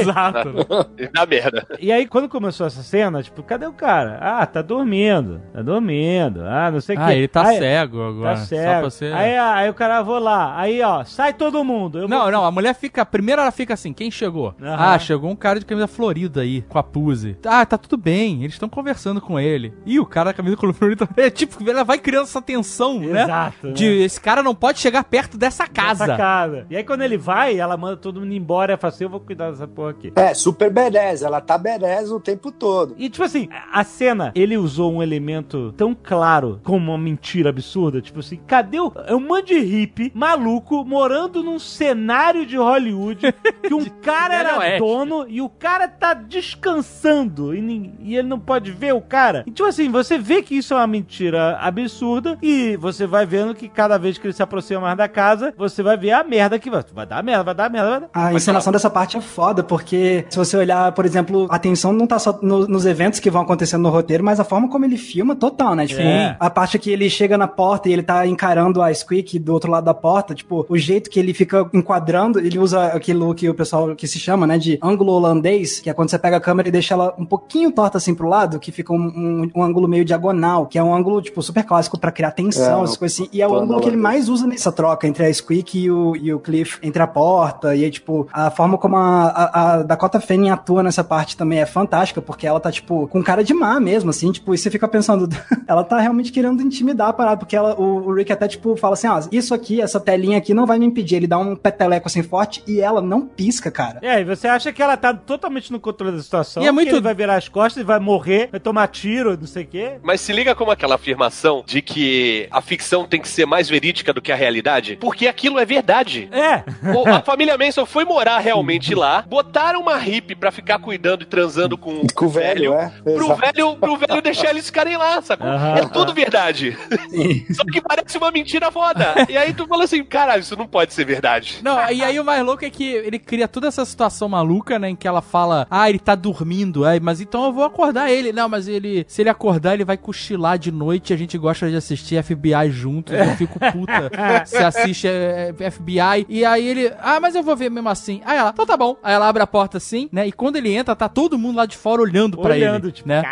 Exato. Dá merda. E aí, quando começou essa cena, tipo, cadê o cara? Ah, tá dormindo. Tá dormindo. Ah, não sei o Ah, que. ele tá Aí- cego agora. Tá Só cego. pra ser... Aí, aí o cara, vou lá. Aí, ó, sai todo mundo. Eu Não, vou- não, a mulher fica. Primeiro ela fica assim: quem chegou? Aham. Ah, chegou um cara de camisa florida aí, com a Pussy. Ah, tá tudo bem, eles estão conversando com ele. E o cara da camisa florida. É tipo, ela vai criando essa tensão, né? Exato, né? De esse cara não pode chegar perto dessa casa. Essa casa. E aí, quando ele vai, ela manda todo mundo embora. Ela fala assim: eu vou cuidar dessa porra aqui. É, super badass. Ela tá badass o tempo todo. E, tipo assim, a cena, ele usou um elemento tão claro como uma mentira absurda. Tipo assim, cadê o. É um monte de hippie maluco morando num cenário de Hollywood que um cara era Oeste. dono e o cara tá descansando e, e ele não pode ver o cara. E, tipo assim, você vê que isso é uma mentira absurda e você vai vendo que cada vez que ele se aproxima mais da casa, você vai ver a merda que vai. Vai dar merda, vai dar merda, vai dar. A encenação dessa parte é foda, porque se você olhar, por exemplo, a atenção não tá só no- nos eventos que vão acontecendo no roteiro, mas a forma como ele filma total, né? Tipo, É. a parte que ele chega na porta e ele tá encarando a Squeak do outro lado da porta, tipo, o jeito que ele fica enquadrando, ele usa aquilo que o pessoal que se chama, né, de ângulo holandês, que é quando você pega a câmera e deixa ela um pouquinho torta assim pro lado, que fica um, um- um ângulo meio diagonal, que é um ângulo, tipo, super clássico pra criar tensão, É, essas coisas assim. E é o ângulo que ele mais usa nessa troca entre a Squeak e o, e o Cliff, entre a porta, e aí, tipo, a forma como a, a, a Dakota Fanning atua nessa parte também é fantástica, porque ela tá, tipo, com cara de má mesmo, assim, tipo, e você fica pensando, ela tá realmente querendo intimidar a parada, porque ela, o, o Rick até, tipo, fala assim, ó, isso aqui, essa telinha aqui não vai me impedir, ele dá um peteleco assim forte e ela não pisca, cara. É, e você acha que ela tá totalmente no controle da situação. E é que muito- ele vai virar as costas e vai morrer, vai tomar tiro, não sei o quê. Mas se liga como aquela afirmação de que a ficção tem que ser mais verídica do que a realidade, porque aquilo é verdade. É. O- a família Manson foi morar realmente lá, botaram uma hippie pra ficar cuidando e transando com, Com o velho, é. Pro Exato. velho, pro velho deixar eles ficarem lá, sacou? É tudo verdade. Só que parece uma mentira foda. E aí tu fala assim, caralho, isso não pode ser verdade. Não, e aí o mais louco é que ele cria toda essa situação maluca, né? Em que ela fala, ah, ele tá dormindo, aí, mas então eu vou acordar ele. Não, mas ele, se ele acordar, ele vai cochilar de noite a gente gosta de assistir FBI juntos. Eu fico puta se assiste é, é, FBI. E aí ele, ah, mas eu vou ver mesmo assim. Aí ela, então tá bom. Aí ela abre a porta assim, né? E quando ele entra, tá todo mundo lá de fora olhando pra Olhando, ele. tipo, né?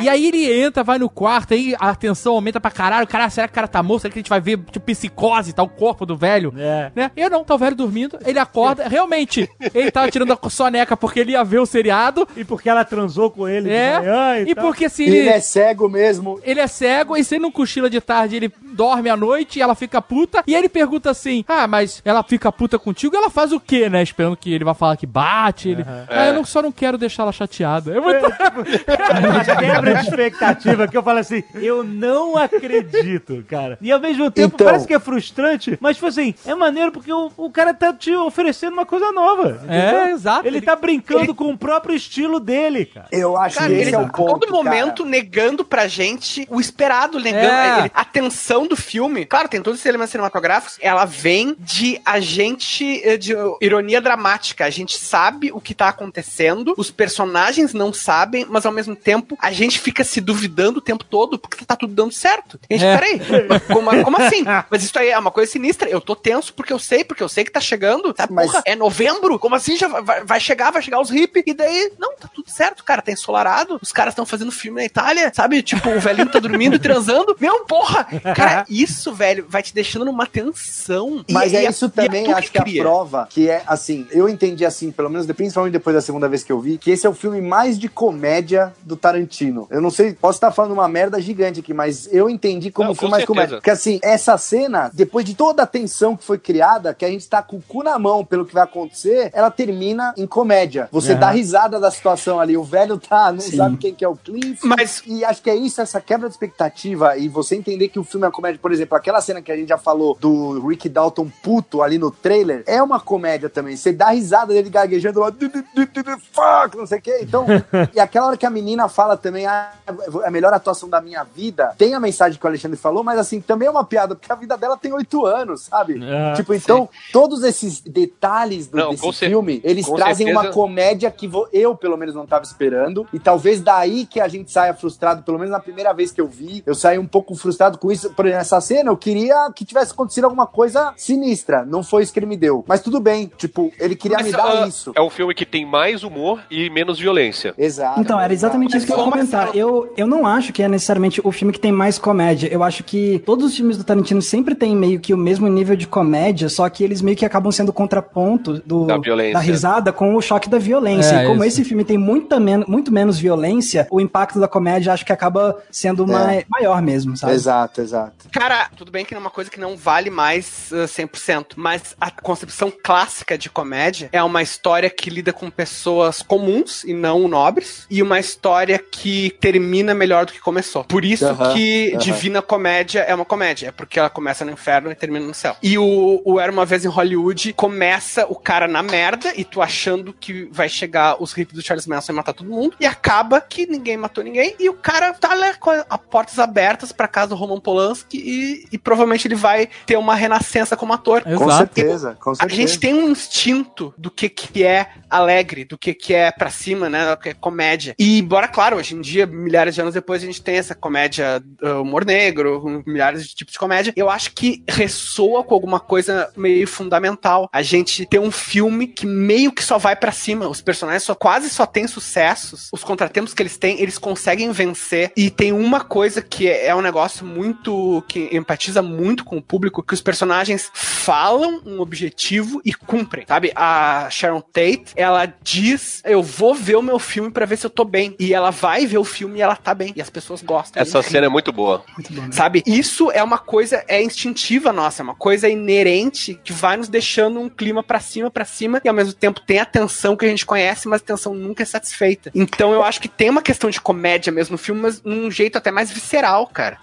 E aí ele entra, vai no quarto, aí a tensão aumenta pra caralho. Caralho, será que o cara tá morto? Será que a gente vai ver, tipo, psicose, tá? O corpo do velho? É. né? Eu não, tá o velho dormindo, ele acorda, realmente, ele tava tirando a soneca porque ele ia ver o seriado, E porque ela transou com ele é, de manhã e, e tal. porque se E ele ele, é cego mesmo. ele é cego, e se ele não cochila de tarde, ele dorme à noite, e ela fica puta, e ele pergunta assim, ah, mas ela fica puta contigo, ela faz o quê, né? Esperando que ele vá falar fala que bate, ele. Ah, eu não, só não quero deixar ela chateada. É muito... Uma quebra de expectativa que eu falo assim, eu não acredito, cara. E ao mesmo tempo Então- parece que é frustrante, mas tipo assim, é maneiro porque o, o cara tá te oferecendo uma coisa nova. É, exato. Ele tá brincando com o próprio estilo dele, cara. Eu acho Cara, que ele esse tá é o a ponto, todo momento cara. negando pra gente o esperado, negando É. ele- a tensão do filme. Claro, tem todos esses elementos cinematográficos. Ela vem de a gente, eh, de ironia dramática. A gente sabe o que tá acontecendo, os personagens não sabem, mas ao mesmo tempo a gente fica se duvidando o tempo todo porque tá tudo dando certo. E a gente, É. peraí, como, como assim? Mas isso aí é uma coisa sinistra. Eu tô tenso porque eu sei, porque eu sei que tá chegando. Tá, Mas- porra, é novembro? Como assim? Já vai, vai chegar, vai chegar os hippies. E daí, não, tá tudo certo, cara. Tá ensolarado. Os caras estão fazendo filme na Itália, sabe? Tipo, o velhinho tá dormindo e transando. Meu, porra! Cara, isso, velho, vai te deixando numa tensão. E- Mas e é isso e também, acho que a cria. prova, que é assim, eu entendi assim, pelo menos principalmente depois da segunda vez que eu vi, que esse é o filme mais de comédia do Tarantino. Eu não sei, posso estar falando uma merda gigante aqui, mas eu entendi como Não, filme com mais de comédia. certeza. Porque assim, essa cena, depois de toda a tensão que foi criada, que a gente tá com o cu na mão pelo que vai acontecer, ela termina em comédia. Você Aham. dá risada da situação ali, o velho tá, não Sim. sabe quem que é o Cliff. Mas- E acho que é isso, essa quebra de expectativa e você entender que o filme é uma comédia. Por exemplo, aquela cena que a gente já falou do Rick Dalton puto ali no trailer, é uma comédia também. Você dá risada dele gaguejando lá, "Du, du, du, du, du, fuck, não sei o quê. Então, e aquela hora que a menina fala também, ah, é a melhor atuação da minha vida, tem a mensagem que o Alexandre falou, mas assim, também é uma piada, porque a vida dela tem oito anos, sabe? Ah, tipo, então, todos esses detalhes do, Não, desse filme, eles trazem certeza. uma comédia que eu, pelo menos, não tava esperando. E talvez daí que a gente saia frustrado, pelo menos na primeira vez que eu vi, eu saí um pouco frustrado com isso. Por exemplo, nessa cena, eu queria que tivesse acontecido alguma coisa sinistra. Não foi isso que ele me deu. Mas tudo bem, tipo, ele queria Mas, me dar ah, isso. É um filme que tem mais humor e menos violência. Exato. Então, era exatamente isso que eu ia comentar. Eu, eu não acho que é necessariamente o filme que tem mais comédia. Eu acho que todos os filmes do Tarantino sempre têm meio que o mesmo nível de comédia, só que eles meio que acabam sendo contraponto do, Da violência. risada com o choque da violência. É, e como isso. esse filme tem muita men muito menos violência, o impacto da comédia acho que acaba sendo mai- maior mesmo, sabe? Exato, exato. Cara, tudo bem que é uma coisa que não vale mais uh, 100%, mas a concepção clássica de comédia é uma história que lida com pessoas comuns e não nobres, e uma história que termina melhor do que começou. Por isso que. Divina Comédia é uma comédia, é porque ela começa no inferno e termina no céu. E o, o Era Uma Vez em Hollywood começa o cara na merda e tu achando que vai chegar os hippies do Charles Manson e matar todo mundo, e acaba que ninguém matou ninguém, e o cara tá lá com a- a portas abertas pra casa do Roman Polanski e, e provavelmente ele vai ter uma renascença como ator. Com Exato. certeza, com A certeza. gente tem um instinto do que, que é alegre, do que, que é pra cima, né? Do que é comédia. E, embora, claro, hoje em dia, milhares de anos depois, a gente tem essa comédia uh, humor negro, milhares de tipos de comédia. Eu acho que ressoa com alguma coisa meio fundamental. A gente tem um filme que meio que só vai pra cima. Os personagens só, quase só têm sucessos. Os contratempos que eles têm, eles conseguem vencer. E tem uma coisa que é, é um negócio muito. que empatiza muito com o público, que os personagens falam um objetivo e cumprem, sabe? A Sharon Tate, ela diz: Eu vou ver o meu filme pra ver se eu tô bem. E ela vai ver o filme e ela tá bem. E as pessoas gostam. Essa Enfim. cena é muito boa. Muito bom. né? Sabe? Isso é uma coisa, é instintiva nossa, é uma coisa inerente que vai nos deixando um clima pra cima, pra cima, e ao mesmo tempo tem a tensão que a gente conhece, mas a tensão nunca é satisfeita. Então eu acho que tem uma questão de comédia mesmo no filme, mas num jeito até mais visceral, cara.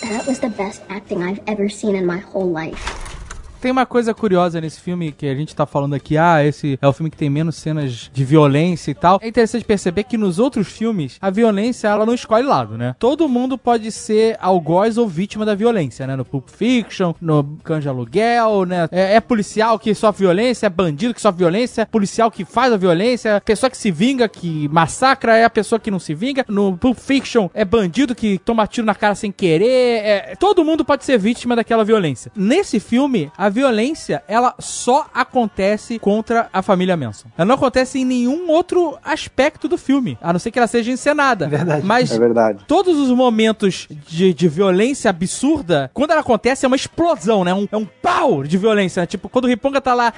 That was the best acting I've ever seen in my whole life. Tem uma coisa curiosa nesse filme que a gente tá falando aqui, ah, esse é o filme que tem menos cenas de violência e tal. É interessante perceber que nos outros filmes, a violência, ela não escolhe lado, né? Todo mundo pode ser algoz ou vítima da violência, né? No Pulp Fiction, no de Aluguel, né? É, é policial que sofre violência, é bandido que sofre violência, policial que faz a violência, pessoa que se vinga, que massacra, é a pessoa que não se vinga. No Pulp Fiction, é bandido que toma tiro na cara sem querer. É... Todo mundo pode ser vítima daquela violência. Nesse filme, a violência, ela só acontece contra a família Manson. Ela não acontece em nenhum outro aspecto do filme, a não ser que ela seja encenada. É verdade. Mas É verdade. todos os momentos de, de violência absurda, quando ela acontece, é uma explosão, né? Um, é um pau de violência. né? Tipo, quando o Riponga tá lá,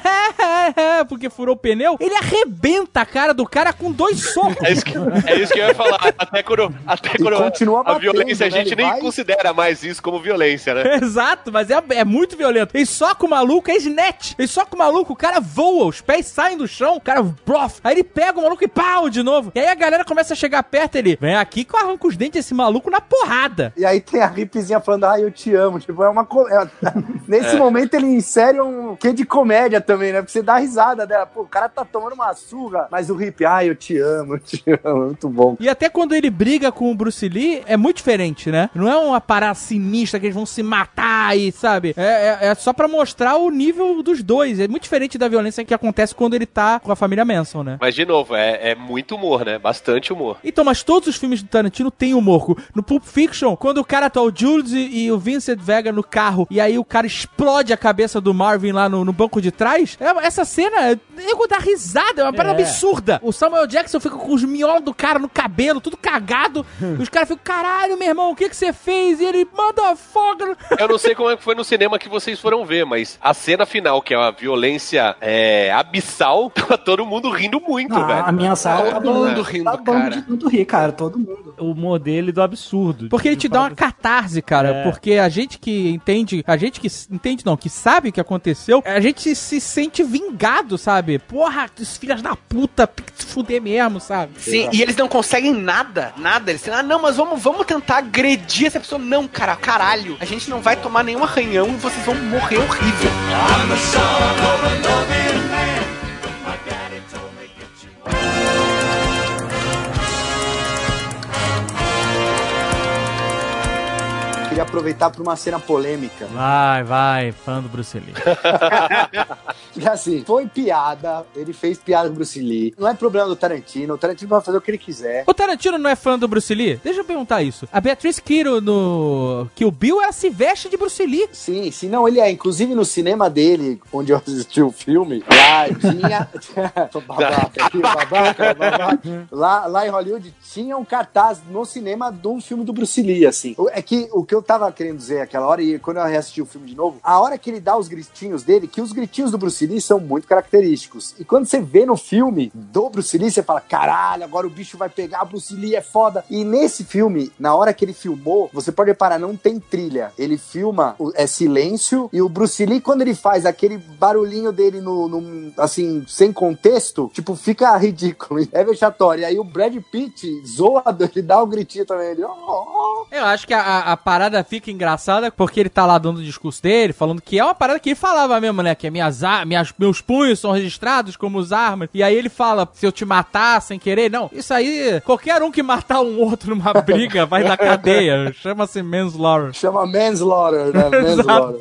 porque furou o pneu, ele arrebenta a cara do cara com dois socos. É isso que, é isso que eu ia falar. Até quando, até E quando continua a batendo, violência, a né? gente Ele nem vai- considera mais isso como violência, né? Exato, mas é, é muito violento. Ele soca o maluco, é snatch. Ele soca o maluco, o cara voa, os pés saem do chão, o cara, brof. Aí ele pega o maluco e pau de novo. E aí a galera começa a chegar perto, ele, vem aqui que eu arranco os dentes desse maluco na porrada. E aí tem a Ripzinha falando, ah, eu te amo. Tipo, é uma. co- é- Nesse É. momento ele insere um quê de comédia também, né? Porque você dá risada dela. Pô, o cara tá tomando uma surra, mas o Rip, ah, eu te amo, eu te amo. É muito bom. E até quando ele briga com o Bruce Lee, é muito diferente, né? Não é uma parada sinistra que eles vão se matar e, sabe? É, é, é só pra mostrar o nível dos dois. É muito diferente da violência que acontece quando ele tá com a família Manson, né? Mas, de novo, é, é muito humor, né? Bastante humor. Então, mas todos os filmes do Tarantino têm humor. No Pulp Fiction, quando o cara tá o Jules e, e o Vincent Vega no carro, e aí o cara explode a cabeça do Marvin lá no, no banco de trás, é- essa cena, nego dá risada, é uma parada É. absurda. O Samuel Jackson fica com os miolos do cara no cabelo, tudo cagado, e os caras ficam, caralho, meu irmão, o que que você fez? E ele, manda fogo. Eu não sei como é que foi no cinema que vocês foram ver, mas a cena final, que é uma violência é, abissal, tava todo mundo rindo muito, Ah, velho. a minha sala tá Todo mundo rindo, Tá bom cara. de tanto rir, cara, todo mundo. O humor dele do absurdo. Porque ele te dá uma catarse, cara. É. Porque a gente que entende, a gente que entende não, que sabe o que aconteceu, a gente se sente vingado, sabe? Porra, filhos da puta, tem que se fuder mesmo, sabe? Sim, e eles não conseguem nada, nada. Eles dizem, ah, não, mas vamos, vamos tentar agredir essa pessoa. Não, cara, caralho. A gente não vai tomar nenhum arranhão e vocês vão morrer horrível. I'm the son of a loving man. Queria aproveitar para uma cena polêmica. Vai, vai, fã do Bruce Lee. Que assim, foi piada, ele fez piada com o Bruce Lee. Não é problema do Tarantino, o Tarantino vai fazer o que ele quiser. O Tarantino não é fã do Bruce Lee? Deixa eu perguntar isso. A Beatriz Kiro no Kill Bill, ela se veste de Bruce Lee. Sim, sim, não, ele é. Inclusive no cinema dele, onde eu assisti o filme, lá tinha. Tô babaca aqui, babaca, babaca. Lá, lá em Hollywood tinha um cartaz no cinema de um filme do Bruce Lee, assim. É que o que eu tava querendo dizer aquela hora, e quando eu reassisti o filme de novo, a hora que ele dá os gritinhos dele, que os gritinhos do Bruce Lee são muito característicos. E quando você vê no filme do Bruce Lee, você fala: caralho, agora o bicho vai pegar, o Bruce Lee é foda. E nesse filme, na hora que ele filmou, você pode reparar, não tem trilha. Ele filma, é silêncio, e o Bruce Lee, quando ele faz aquele barulhinho dele no, no- assim, sem contexto, tipo, fica ridículo. É vexatório. E aí o Brad Pitt zoa, ele dá um gritinho também. Ele, "Oh, oh". Eu acho que a- a, a parada fica engraçada porque ele tá lá dando o discurso dele, falando que é uma parada que ele falava mesmo, né? Que minhas, ar- minhas, meus punhos são registrados como as armas. E aí ele fala, se eu te matar sem querer, não. Isso aí, qualquer um que matar um outro numa briga vai na cadeia. Chama-se manslaughter. Chama manslaughter, né? Manslaughter.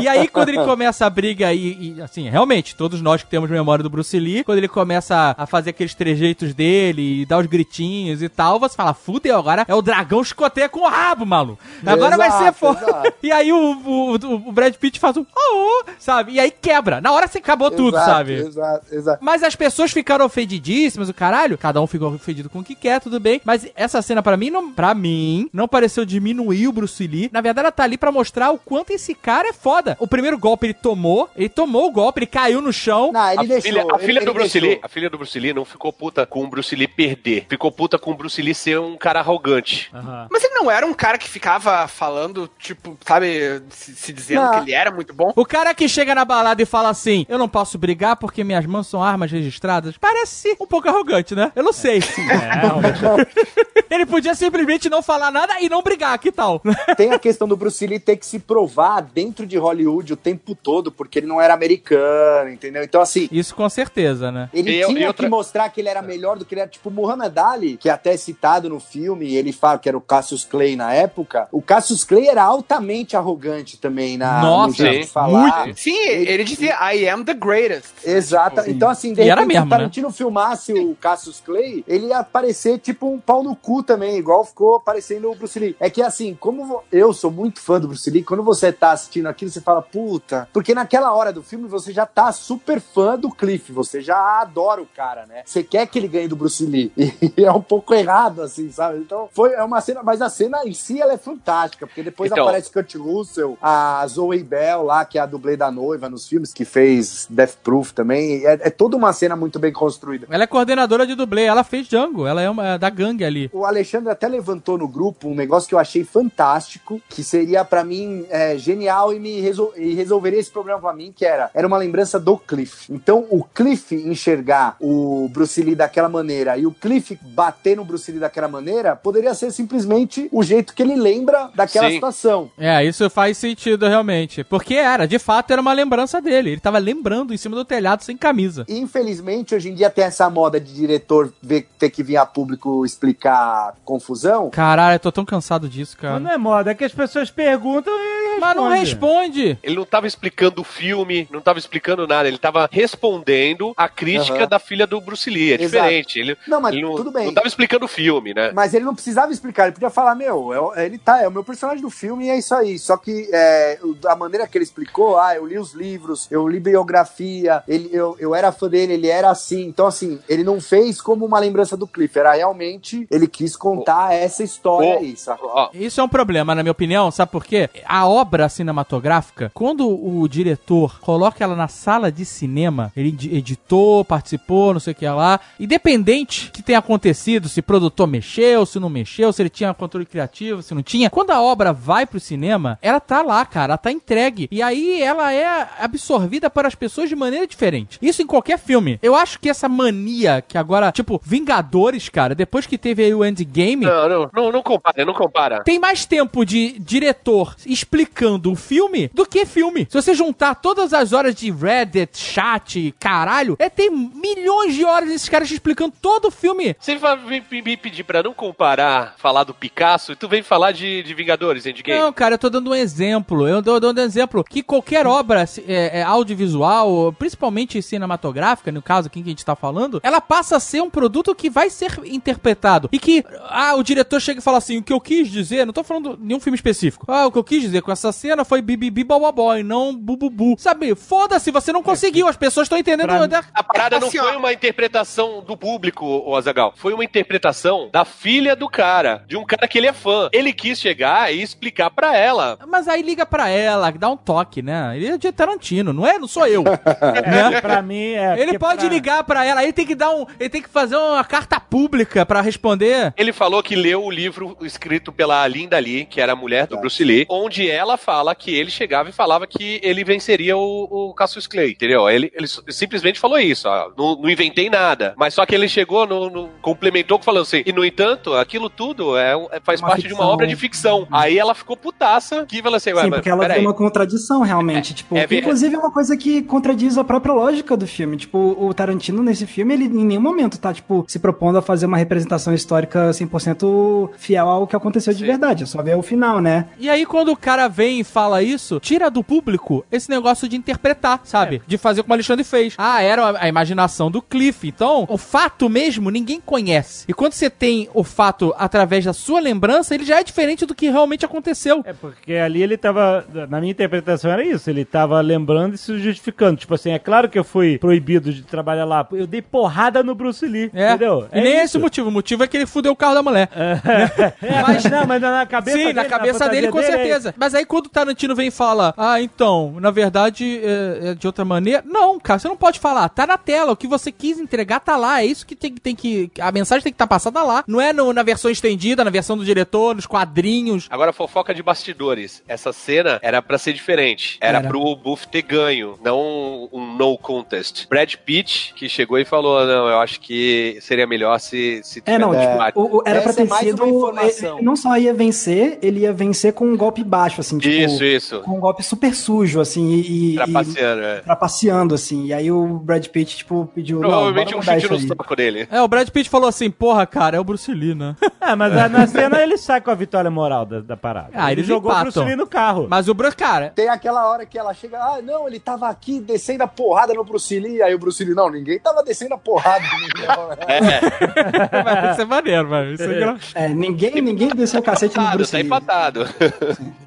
E aí, quando ele começa a briga e, e, assim, realmente, todos nós que temos memória do Bruce Lee, quando ele começa a fazer aqueles trejeitos dele e dar os gritinhos e tal, você fala, fudeu, agora é o dragão chicoteia com o rabo, maluco. Agora vai ser Exato, foda. exato. E aí o, o, o Brad Pitt faz um, oh, sabe? E aí quebra. Na hora você acabou tudo, Exato, sabe? Exato, exato. Mas as pessoas ficaram ofendidíssimas, o caralho. Cada um ficou ofendido com o que quer, tudo bem. Mas essa cena, pra mim, não, pra mim, não pareceu diminuir o Bruce Lee. Na verdade, ela tá ali pra mostrar o quanto esse cara é foda. O primeiro golpe ele tomou, ele tomou o golpe, ele caiu no chão. Não, ele A deixou. filha, a ele- filha ele do Bruce deixou. Lee, a filha do Bruce Lee não ficou puta com o Bruce Lee perder. Ficou puta com o Bruce Lee ser um cara arrogante. Mas ele não era um cara que ficava falando, tipo, sabe, se, se dizendo Não. que ele era muito bom? O cara que chega na balada e fala assim: Eu não posso brigar porque minhas mãos são armas registradas. Parece um pouco arrogante, né? Eu não sei. ele podia simplesmente não falar nada e não brigar, que tal? Tem a questão do Bruce Lee ter que se provar dentro de Hollywood o tempo todo, porque ele não era americano, entendeu? Então, assim, Isso com certeza, né? Ele eu- tinha e outra- que mostrar que ele era melhor do que ele era. Tipo, o Muhammad Ali, que é até citado no filme, ele fala que era o Cassius Clay na época. O Cassius Clay era altamente arrogante também na, Nossa, no de falar. muito. Sim, ele dizia, I am the greatest. Exato. Tipo, então, assim, de era repente, mesmo, se o Tarantino filmasse o Cassius Clay, ele ia aparecer tipo um pau no cu também, igual ficou aparecendo o Bruce Lee. É que, assim, como eu sou muito fã do Bruce Lee, quando você tá assistindo aquilo, você fala, puta. Porque naquela hora do filme você já tá super fã do Cliff, você já adora o cara, né? Você quer que ele ganhe do Bruce Lee. E é um pouco errado, assim, sabe? Então, foi é uma cena, mas a cena em si ela é fantástica, porque depois Então. aparece Kurt Russell, a Zoe Bell lá, que é a dublê da noiva nos filmes, que fez Death Proof também. É, é toda uma cena muito bem construída. Ela é coordenadora de dublê, ela fez Django, ela é uma é da gangue ali. O Alexandre até levantou no grupo um negócio que eu achei fantástico, que seria pra mim é, genial e me resol- e resolveria esse problema pra mim, que era era uma lembrança do Cliff. Então o Cliff enxergar o Bruce Lee daquela maneira e o Cliff bater no Bruce Lee daquela maneira poderia ser simplesmente o jeito que ele lembra daquela Sim. situação. É, isso faz sentido realmente. Porque era, de fato, era uma lembrança dele. Ele tava lembrando em cima do telhado sem camisa. Infelizmente, hoje em dia tem essa moda de diretor ver- ter que vir a público explicar confusão. Caralho, eu tô tão cansado disso, Mas cara. não é moda, é que as pessoas perguntam e Mas não responde. Ele não tava explicando o filme, não tava explicando nada, ele tava respondendo a crítica Aham. da filha do Bruce Lee. É Exato. diferente. Ele, Não, mas ele não, tudo bem. não tava explicando o filme, né? Mas ele não precisava explicar, ele podia falar, meu, é ele tá, é o meu personagem do filme é isso aí. Só que é, a maneira que ele explicou, ah, eu li os livros, eu li biografia, ele, eu, eu era fã dele, ele era assim. Então, assim, ele não fez como uma lembrança do Cliff, era realmente, ele quis contar essa história Ô, aí, sabe? Ó, Isso é um problema, na minha opinião, sabe por quê? A obra cinematográfica, quando o diretor coloca ela na sala de cinema, ele edi- editou, participou, não sei o que lá, independente que tenha acontecido, se o produtor mexeu, se não mexeu, se ele tinha controle criativo, se não tinha, quando a obra vai pro cinema, ela tá lá, cara, ela tá entregue. E aí ela é absorvida para as pessoas de maneira diferente. Isso em qualquer filme. Eu acho que essa mania que agora, tipo, Vingadores, cara, depois que teve aí o Endgame, não, não, não, não compara, não compara. tem mais tempo de diretor explicando o filme do que filme. Se você juntar todas as horas de Reddit, chat, caralho, é tem milhões de horas desses caras explicando todo o filme. Você vai me me pedir pra não comparar, falar do Picasso, e tu vem falar de, de Vingadores, Endgame. Não, cara, eu tô dando um exemplo. Eu tô dando um exemplo que qualquer obra é, é, audiovisual, principalmente cinematográfica, no caso aqui que a gente tá falando, ela passa a ser um produto que vai ser interpretado. E que, ah, o diretor chega e fala assim, o que eu quis dizer, não tô falando de nenhum filme específico. Ah, o que eu quis dizer com essa cena foi bibibi bobobó e não bububu. Sabe, foda-se, você não conseguiu, as pessoas estão entendendo. Pra- né? A parada não Assim, foi ó. uma interpretação do público, o Azagal. Foi uma interpretação da filha do cara, de um cara que ele é fã. Ele quis chegar e explicar pra ela. Mas aí liga pra ela, dá um toque, né? Ele é de Tarantino, não é? Não sou eu. né? Pra mim é. Ele pode pra- ligar pra ela, aí tem que dar um, ele tem que fazer uma carta pública pra responder. Ele falou que leu o livro escrito pela Linda Lee, que era a mulher do Bruce Lee, onde ela fala que ele chegava e falava que ele venceria o, o Cassius Clay, entendeu? Ele, ele simplesmente falou isso, ó, não, não inventei nada. Mas só que ele chegou, no, no- complementou, falou assim, e no entanto, aquilo tudo é, é- faz Uma parte de uma ficção. obra de ficção. Aí ela ficou putaça, que falou assim, ué, Sim, porque ela vê uma contradição, realmente. tipo, é que, ver- inclusive é uma coisa que contradiz a própria lógica do filme. Tipo, o Tarantino, nesse filme, ele em nenhum momento tá, tipo, se propondo a fazer uma representação histórica 100% fiel ao que aconteceu de Sim. verdade. É só ver o final, né? E aí quando o cara vem e fala isso, tira do público esse negócio de interpretar, sabe? De fazer como o Alexandre fez. Ah, era a- a imaginação do Cliff. Então, o fato mesmo ninguém conhece. E quando você tem o fato através da sua lembrança, ele já é diferente do que realmente aconteceu. É porque ali ele tava. Na minha interpretação era isso. Ele tava lembrando e se justificando. Tipo assim, é claro que eu fui proibido de trabalhar lá. Eu dei porrada no Bruce Lee. É. Entendeu? E nem esse o motivo. O motivo é que ele fudeu o carro da mulher. É, mas não, mas na cabeça Sim, dele. na cabeça dele, com fantasia certeza. Mas aí quando o Tarantino vem e fala, ah, então, na verdade, é, é de outra maneira. Não, cara, você não pode falar. Tá na tela. O que você quis entregar tá lá. É isso que tem, tem que. A mensagem tem que estar passada lá. Não é no- na versão estendida, na versão do diretor, nos quadrinhos. Agora, fofoca de bastidores. Essa cena era pra ser diferente. Era, Era. pro Buff ter ganho, não um no contest. Brad Pitt, que chegou e falou: Não, eu acho que seria melhor se. se É, não, tivesse tipo, empate." o- o- era pra Essa é ter mais sido. uma informação. ele não só ia vencer, ele ia vencer com um golpe baixo, assim, tipo. Isso, isso. Com um golpe super sujo, assim, e. e- Trapaceando, é. trapaceando, assim. E aí o Brad Pitt, tipo, pediu. Provavelmente não, um chute no saco dele. É, o Brad Pitt falou assim, porra, cara, é o Bruce Lee, né? É, mas na cena ele sai com a vitória moral da, da parada. Ah, ele eles jogou o empatam. Bruce Lee no carro. Mas o Bruce, cara, Tem aquela hora que ela chega, ah, não, ele tava aqui descendo a porrada no Bruce Lee. Aí o Bruce Lee, não, ninguém tava descendo a porrada. né? É, isso é maneiro, mano. Isso é É, ninguém, ninguém desceu o cacete no Bruce tá Lee. empatado.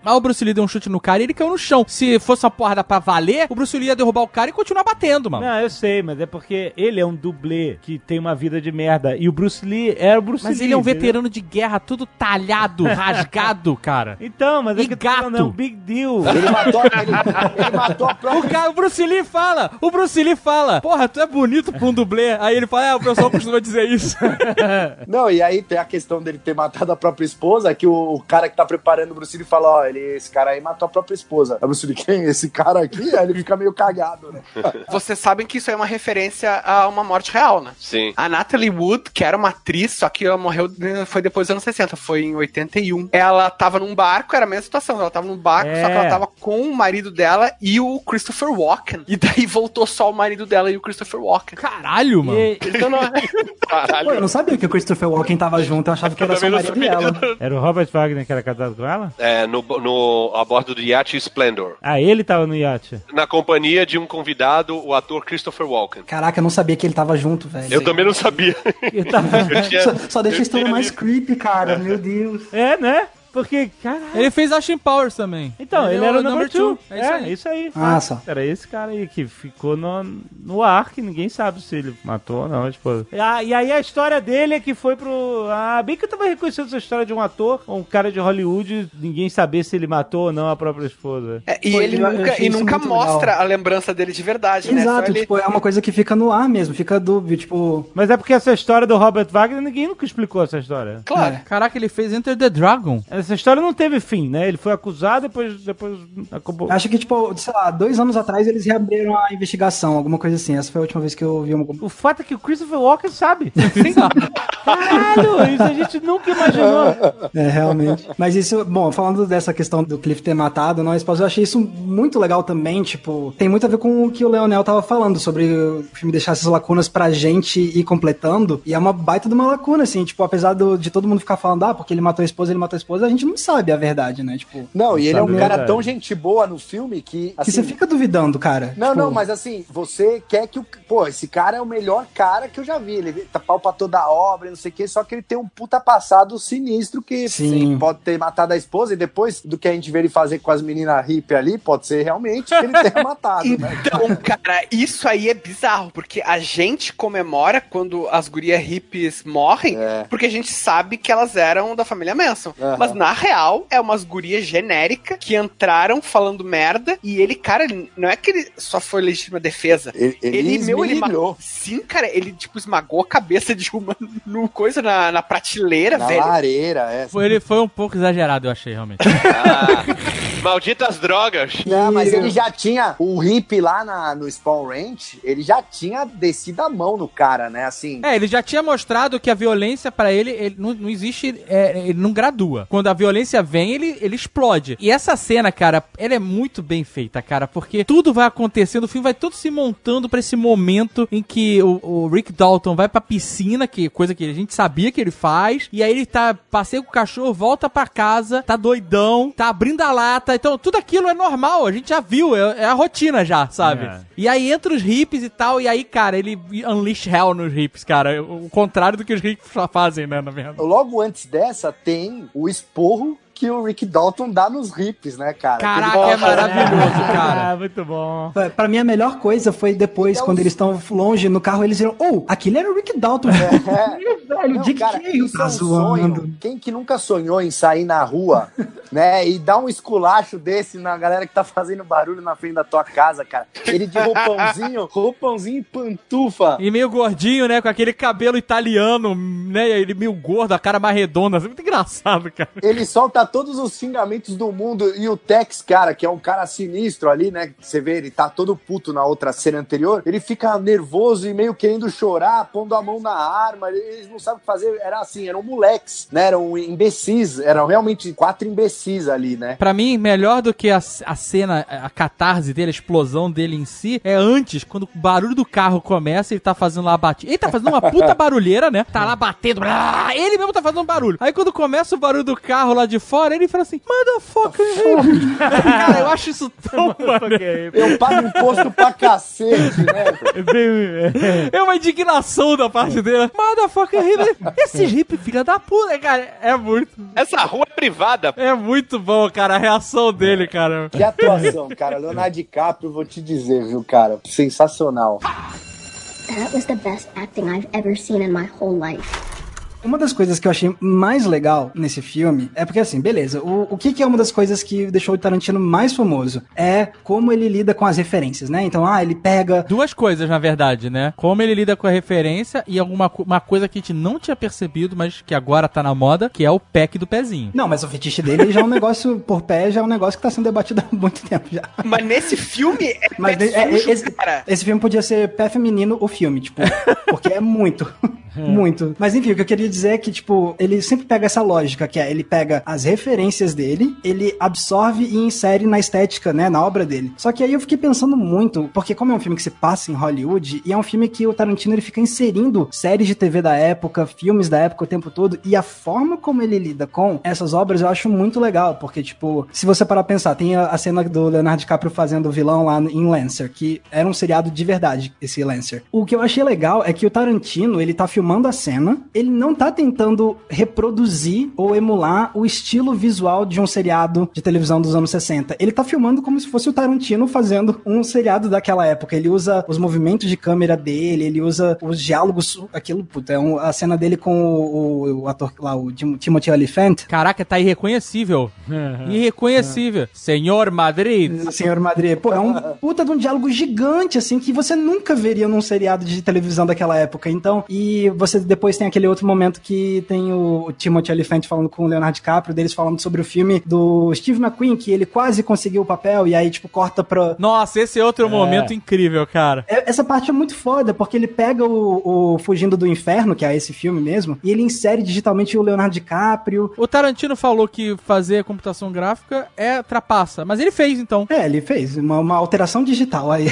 Mas o Bruce Lee deu um chute no cara e ele caiu no chão. Se fosse uma porrada pra valer, o Bruce Lee ia derrubar o cara e continuar batendo, mano. Não, eu sei, mas é porque ele é um dublê que tem uma vida de merda. E o Bruce Lee era o Bruce Mas Lee. ele é um entendeu? veterano de guerra, tudo talhado, rasgado, cara. Então, mas é E que falando, gato. é um big deal. Ele matou, ele, ele matou a própria O, cara, o Bruce Lee fala, o Bruce Lee fala, porra, tu é bonito pra um dublê. Aí ele fala, é, o pessoal costuma dizer isso. Não, e aí tem a questão dele ter matado a própria esposa, que o, o cara que tá preparando o Bruce Lee fala, ó, ele, esse cara aí matou a própria esposa. Aí o Bruce Lee, quem? Esse cara aqui? Aí ele fica meio cagado, né? Vocês sabem que isso é uma referência a uma morte real, né? Sim. A Natalie Wood, que era uma atriz, só que ela morreu eh, foi depois dos anos 60, foi em 81. Ela tava num barco, era a mesma situação, ela tava num barco, É. só que ela tava com o marido dela e o Christopher Walken. E daí voltou só o marido dela e o Christopher Walken. Caralho, mano. E- Então não é... Caralho. Pô, eu não sabia que o Christopher Walken tava junto, eu achava que era só o marido sabia. dela. Era o Robert Wagner que era casado com ela? É, no, no, a bordo do Yacht Splendor. Ah, ele tava no iate. Na companhia de um convidado, o ator Christopher Walken. Caraca, eu não sabia que ele tava junto, velho. Eu também não sabia. Ele tava- Eu tinha- Só, só deixa eu a história mais creepy, cara. Meu Deus. É, né? Porque, caralho. Ele fez Austin Powers também. Então, ele, é era o number two. É isso aí. isso aí. Ah, só. Era esse cara aí que ficou no, no ar, que ninguém sabe se ele matou ou não a esposa. E, a- e aí a história dele é que foi pro... Ah, bem que eu tava reconhecendo essa história de um ator, um cara de Hollywood, ninguém saber se ele matou ou não a própria esposa. É, e Pô, ele nunca, e nunca mostra legal. a lembrança dele de verdade, né? Só Exato, ele- tipo, é uma coisa que fica no ar mesmo, fica dúbio, tipo. Mas é porque essa história do Robert Wagner, ninguém nunca explicou essa história. Claro. É. Caraca, ele fez Enter the Dragon. Essa história não teve fim, né? Ele foi acusado, depois, depois acabou. Acho que, tipo, sei lá, dois anos atrás eles reabriram a investigação, alguma coisa assim. Essa foi a última vez que eu vi uma. O fato é que o Christopher Walken sabe. Caralho, isso a gente nunca imaginou. É, realmente. Mas isso, bom, falando dessa questão do Cliff ter matado não, eu achei isso muito legal também, tipo, tem muito a ver com o que o Leonel tava falando sobre o filme deixar essas lacunas pra gente ir completando, e é uma baita de uma lacuna, assim, tipo, apesar do- de todo mundo ficar falando, ah, porque ele matou a esposa, ele matou a esposa, a gente não sabe a verdade, né, tipo, Não, e ele é um cara tão gente boa no filme que. que Assim, você fica duvidando, cara. Não, Tipo, não, mas assim, você quer que o. Pô, esse cara é o melhor cara que eu já vi. Ele tá pau pra toda a obra, não sei o quê, só que ele tem um puta passado sinistro que Sim. pode ter matado a esposa e depois do que a gente vê ele fazer com as meninas hippie ali, pode ser realmente que ele tenha matado, né? Então, cara, isso aí é bizarro, porque a gente comemora quando as gurias hippies morrem, É. porque a gente sabe que elas eram da família Manson. Aham. Mas na real, é umas gurias genéricas que entraram falando merda e ele, cara, não é que ele só foi legítima defesa. Ele, ele, meu, ele esmirilhou ma- Sim, cara, ele, tipo, esmagou a cabeça de uma no coisa na, na prateleira, na velho. lareira, é. Foi, ele foi um pouco exagerado, eu achei, realmente. Ah, malditas drogas. Não, mas ele já tinha, o hippie lá na, no Spawn Ranch, ele já tinha descido a mão no cara, né? Assim, É, ele já tinha mostrado que a violência pra ele, ele não, não existe, é, ele não gradua. Quando a violência vem, ele, ele explode. E essa cena, cara, ela é muito bem feita, cara, porque tudo vai acontecendo, o filme vai todo se montando pra esse momento em que o, o Rick Dalton vai pra piscina, que coisa que a gente sabia que ele faz, e aí ele tá, passeia com o cachorro, volta pra casa, tá doidão, tá abrindo a lata, então tudo aquilo é normal, a gente já viu, é, é a rotina já, sabe? É. E aí entra os hippies e tal, e aí, cara, ele unleash hell nos hippies, cara. O contrário do que os hippies fazem, né, na verdade. logo antes dessa, tem o esporro que o Rick Dalton dá nos hips, né, cara? Caraca, Ele- é maravilhoso, cara. Ah, muito bom. Pra- mim, a melhor coisa foi depois, Então, quando eles estão longe no carro, eles viram, oh, aquele era o Rick Dalton. É. velho, Não, Dick cara, isso tá é um zoando. sonho. Quem que nunca sonhou em sair na rua, né, e dar um esculacho desse na galera que tá fazendo barulho na frente da tua casa, cara? Ele de roupãozinho, roupãozinho e pantufa. E meio gordinho, né? Com aquele cabelo italiano, né? Ele meio gordo, a cara mais redonda. assim, Muito engraçado, cara. Ele solta todos os xingamentos do mundo e o Tex, cara, que é um cara sinistro ali, né? Você vê, ele tá todo puto na outra cena anterior. Ele fica nervoso e meio querendo chorar, pondo a mão na arma. Eles não sabem o que fazer. Era assim, eram moleques, né? Eram imbecis. Eram realmente quatro imbecis ali, né? Pra mim, melhor do que a, a cena, a catarse dele, a explosão dele em si, é antes, quando o barulho do carro começa, ele tá fazendo lá a batida. Ele tá fazendo uma puta barulheira, né? Tá lá batendo. blá, ele mesmo tá fazendo um barulho. Aí quando começa o barulho do carro lá de fora, ele fala assim, motherfucker. Cara, eu acho isso tão maneiro. Eu pago imposto pra cacete, né? É É uma indignação da parte dele. Motherfucker, hip. Esses hip, filha da puta, cara. É muito. Essa rua é privada. É muito bom, cara, a reação dele, cara. Que atuação, cara. Leonardo DiCaprio, vou te dizer, viu, cara? Sensacional. That was the best acting I've ever seen in my whole life. Uma das coisas que eu achei mais legal nesse filme é porque, assim, beleza, o, o que, que é uma das coisas que deixou o Tarantino mais famoso? É como ele lida com as referências, né? Então, ah, ele pega. Duas coisas, na verdade, né? Como ele lida com a referência e alguma uma coisa que a gente não tinha percebido, mas que agora tá na moda, que é o pack do pezinho. Não, mas o fetiche dele já é um negócio, por pé, já é um negócio que tá sendo debatido há muito tempo já. Mas nesse filme é Mas pé é- é- sujo, esse, cara. esse filme podia ser pé feminino o filme, tipo, porque é muito. Muito. Mas enfim, o que eu queria dizer é que, tipo, ele sempre pega essa lógica, que é ele pega as referências dele, ele absorve e insere na estética, né, na obra dele. Só que aí eu fiquei pensando muito, porque como é um filme que se passa em Hollywood, e é um filme que o Tarantino ele fica inserindo séries de TV da época, filmes da época o tempo todo, e a forma como ele lida com essas obras eu acho muito legal, porque, tipo, se você parar pra pensar, tem a, a cena do Leonardo DiCaprio fazendo o vilão lá em Lancer, que era um seriado de verdade, esse Lancer. O que eu achei legal é que o Tarantino, ele tá filmando a cena, ele não tá tentando reproduzir ou emular o estilo visual de um seriado de televisão dos anos 60. Ele tá filmando como se fosse o Tarantino fazendo um seriado daquela época. Ele usa os movimentos de câmera dele, ele usa os diálogos, aquilo, puta, é um- a cena dele com o, o- o ator lá, o Tim- Timothy Olyphant. Caraca, tá irreconhecível. irreconhecível. Senhor Madrid. Senhor Madrid, pô, é um puta de um diálogo gigante, assim, que você nunca veria num seriado de televisão daquela época. Então, e você depois tem aquele outro momento que tem o, Timothy Olyphant falando com o Leonardo DiCaprio, deles falando sobre o filme do Steve McQueen, que ele quase conseguiu o papel, e aí, tipo, corta pra. Nossa, esse é outro momento incrível, cara. É- Essa parte é muito foda, porque ele pega o, o Fugindo do Inferno, que é esse filme mesmo, e ele insere digitalmente o Leonardo DiCaprio. O Tarantino falou que fazer computação gráfica é trapaça, mas ele fez então. É, ele fez uma, uma alteração digital aí.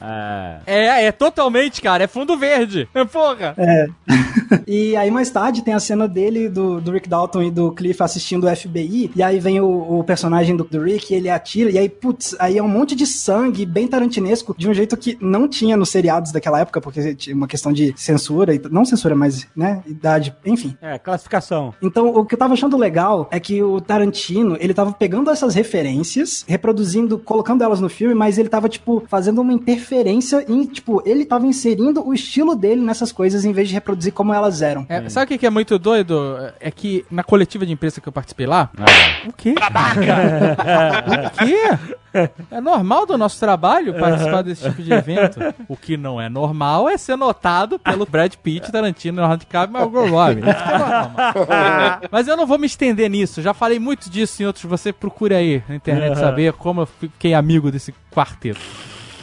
Ah. É, é totalmente, cara, é fundo verde. Porra. É. e aí mais tarde tem a cena dele, do, do Rick Dalton e do Cliff assistindo o FBI, e aí vem o, o personagem do, do Rick, ele atira, e aí, putz, aí é um monte de sangue bem tarantinesco, de um jeito que não tinha nos seriados daquela época, porque tinha uma questão de censura, e não censura, mas, né, idade, enfim. É, classificação. Então, o que eu tava achando legal é que o Tarantino, ele tava pegando essas referências, reproduzindo, colocando elas no filme, mas ele tava, tipo, fazendo uma interferência em, tipo, ele tava inserindo o estilo dele nessas coisas em vez de reproduzir como elas eram. É, sabe o que que é muito doido? É que na coletiva de imprensa que eu participei lá. O quê? o quê? É normal do nosso trabalho participar desse tipo de evento. O que não é normal é ser notado pelo Brad Pitt, Tarantino, Leonardo DiCaprio e Margot Robbie. Isso que é normal. Mas eu não vou me estender nisso. Já falei muito disso em outros. Você procure aí na internet saber como eu fiquei amigo desse quarteto.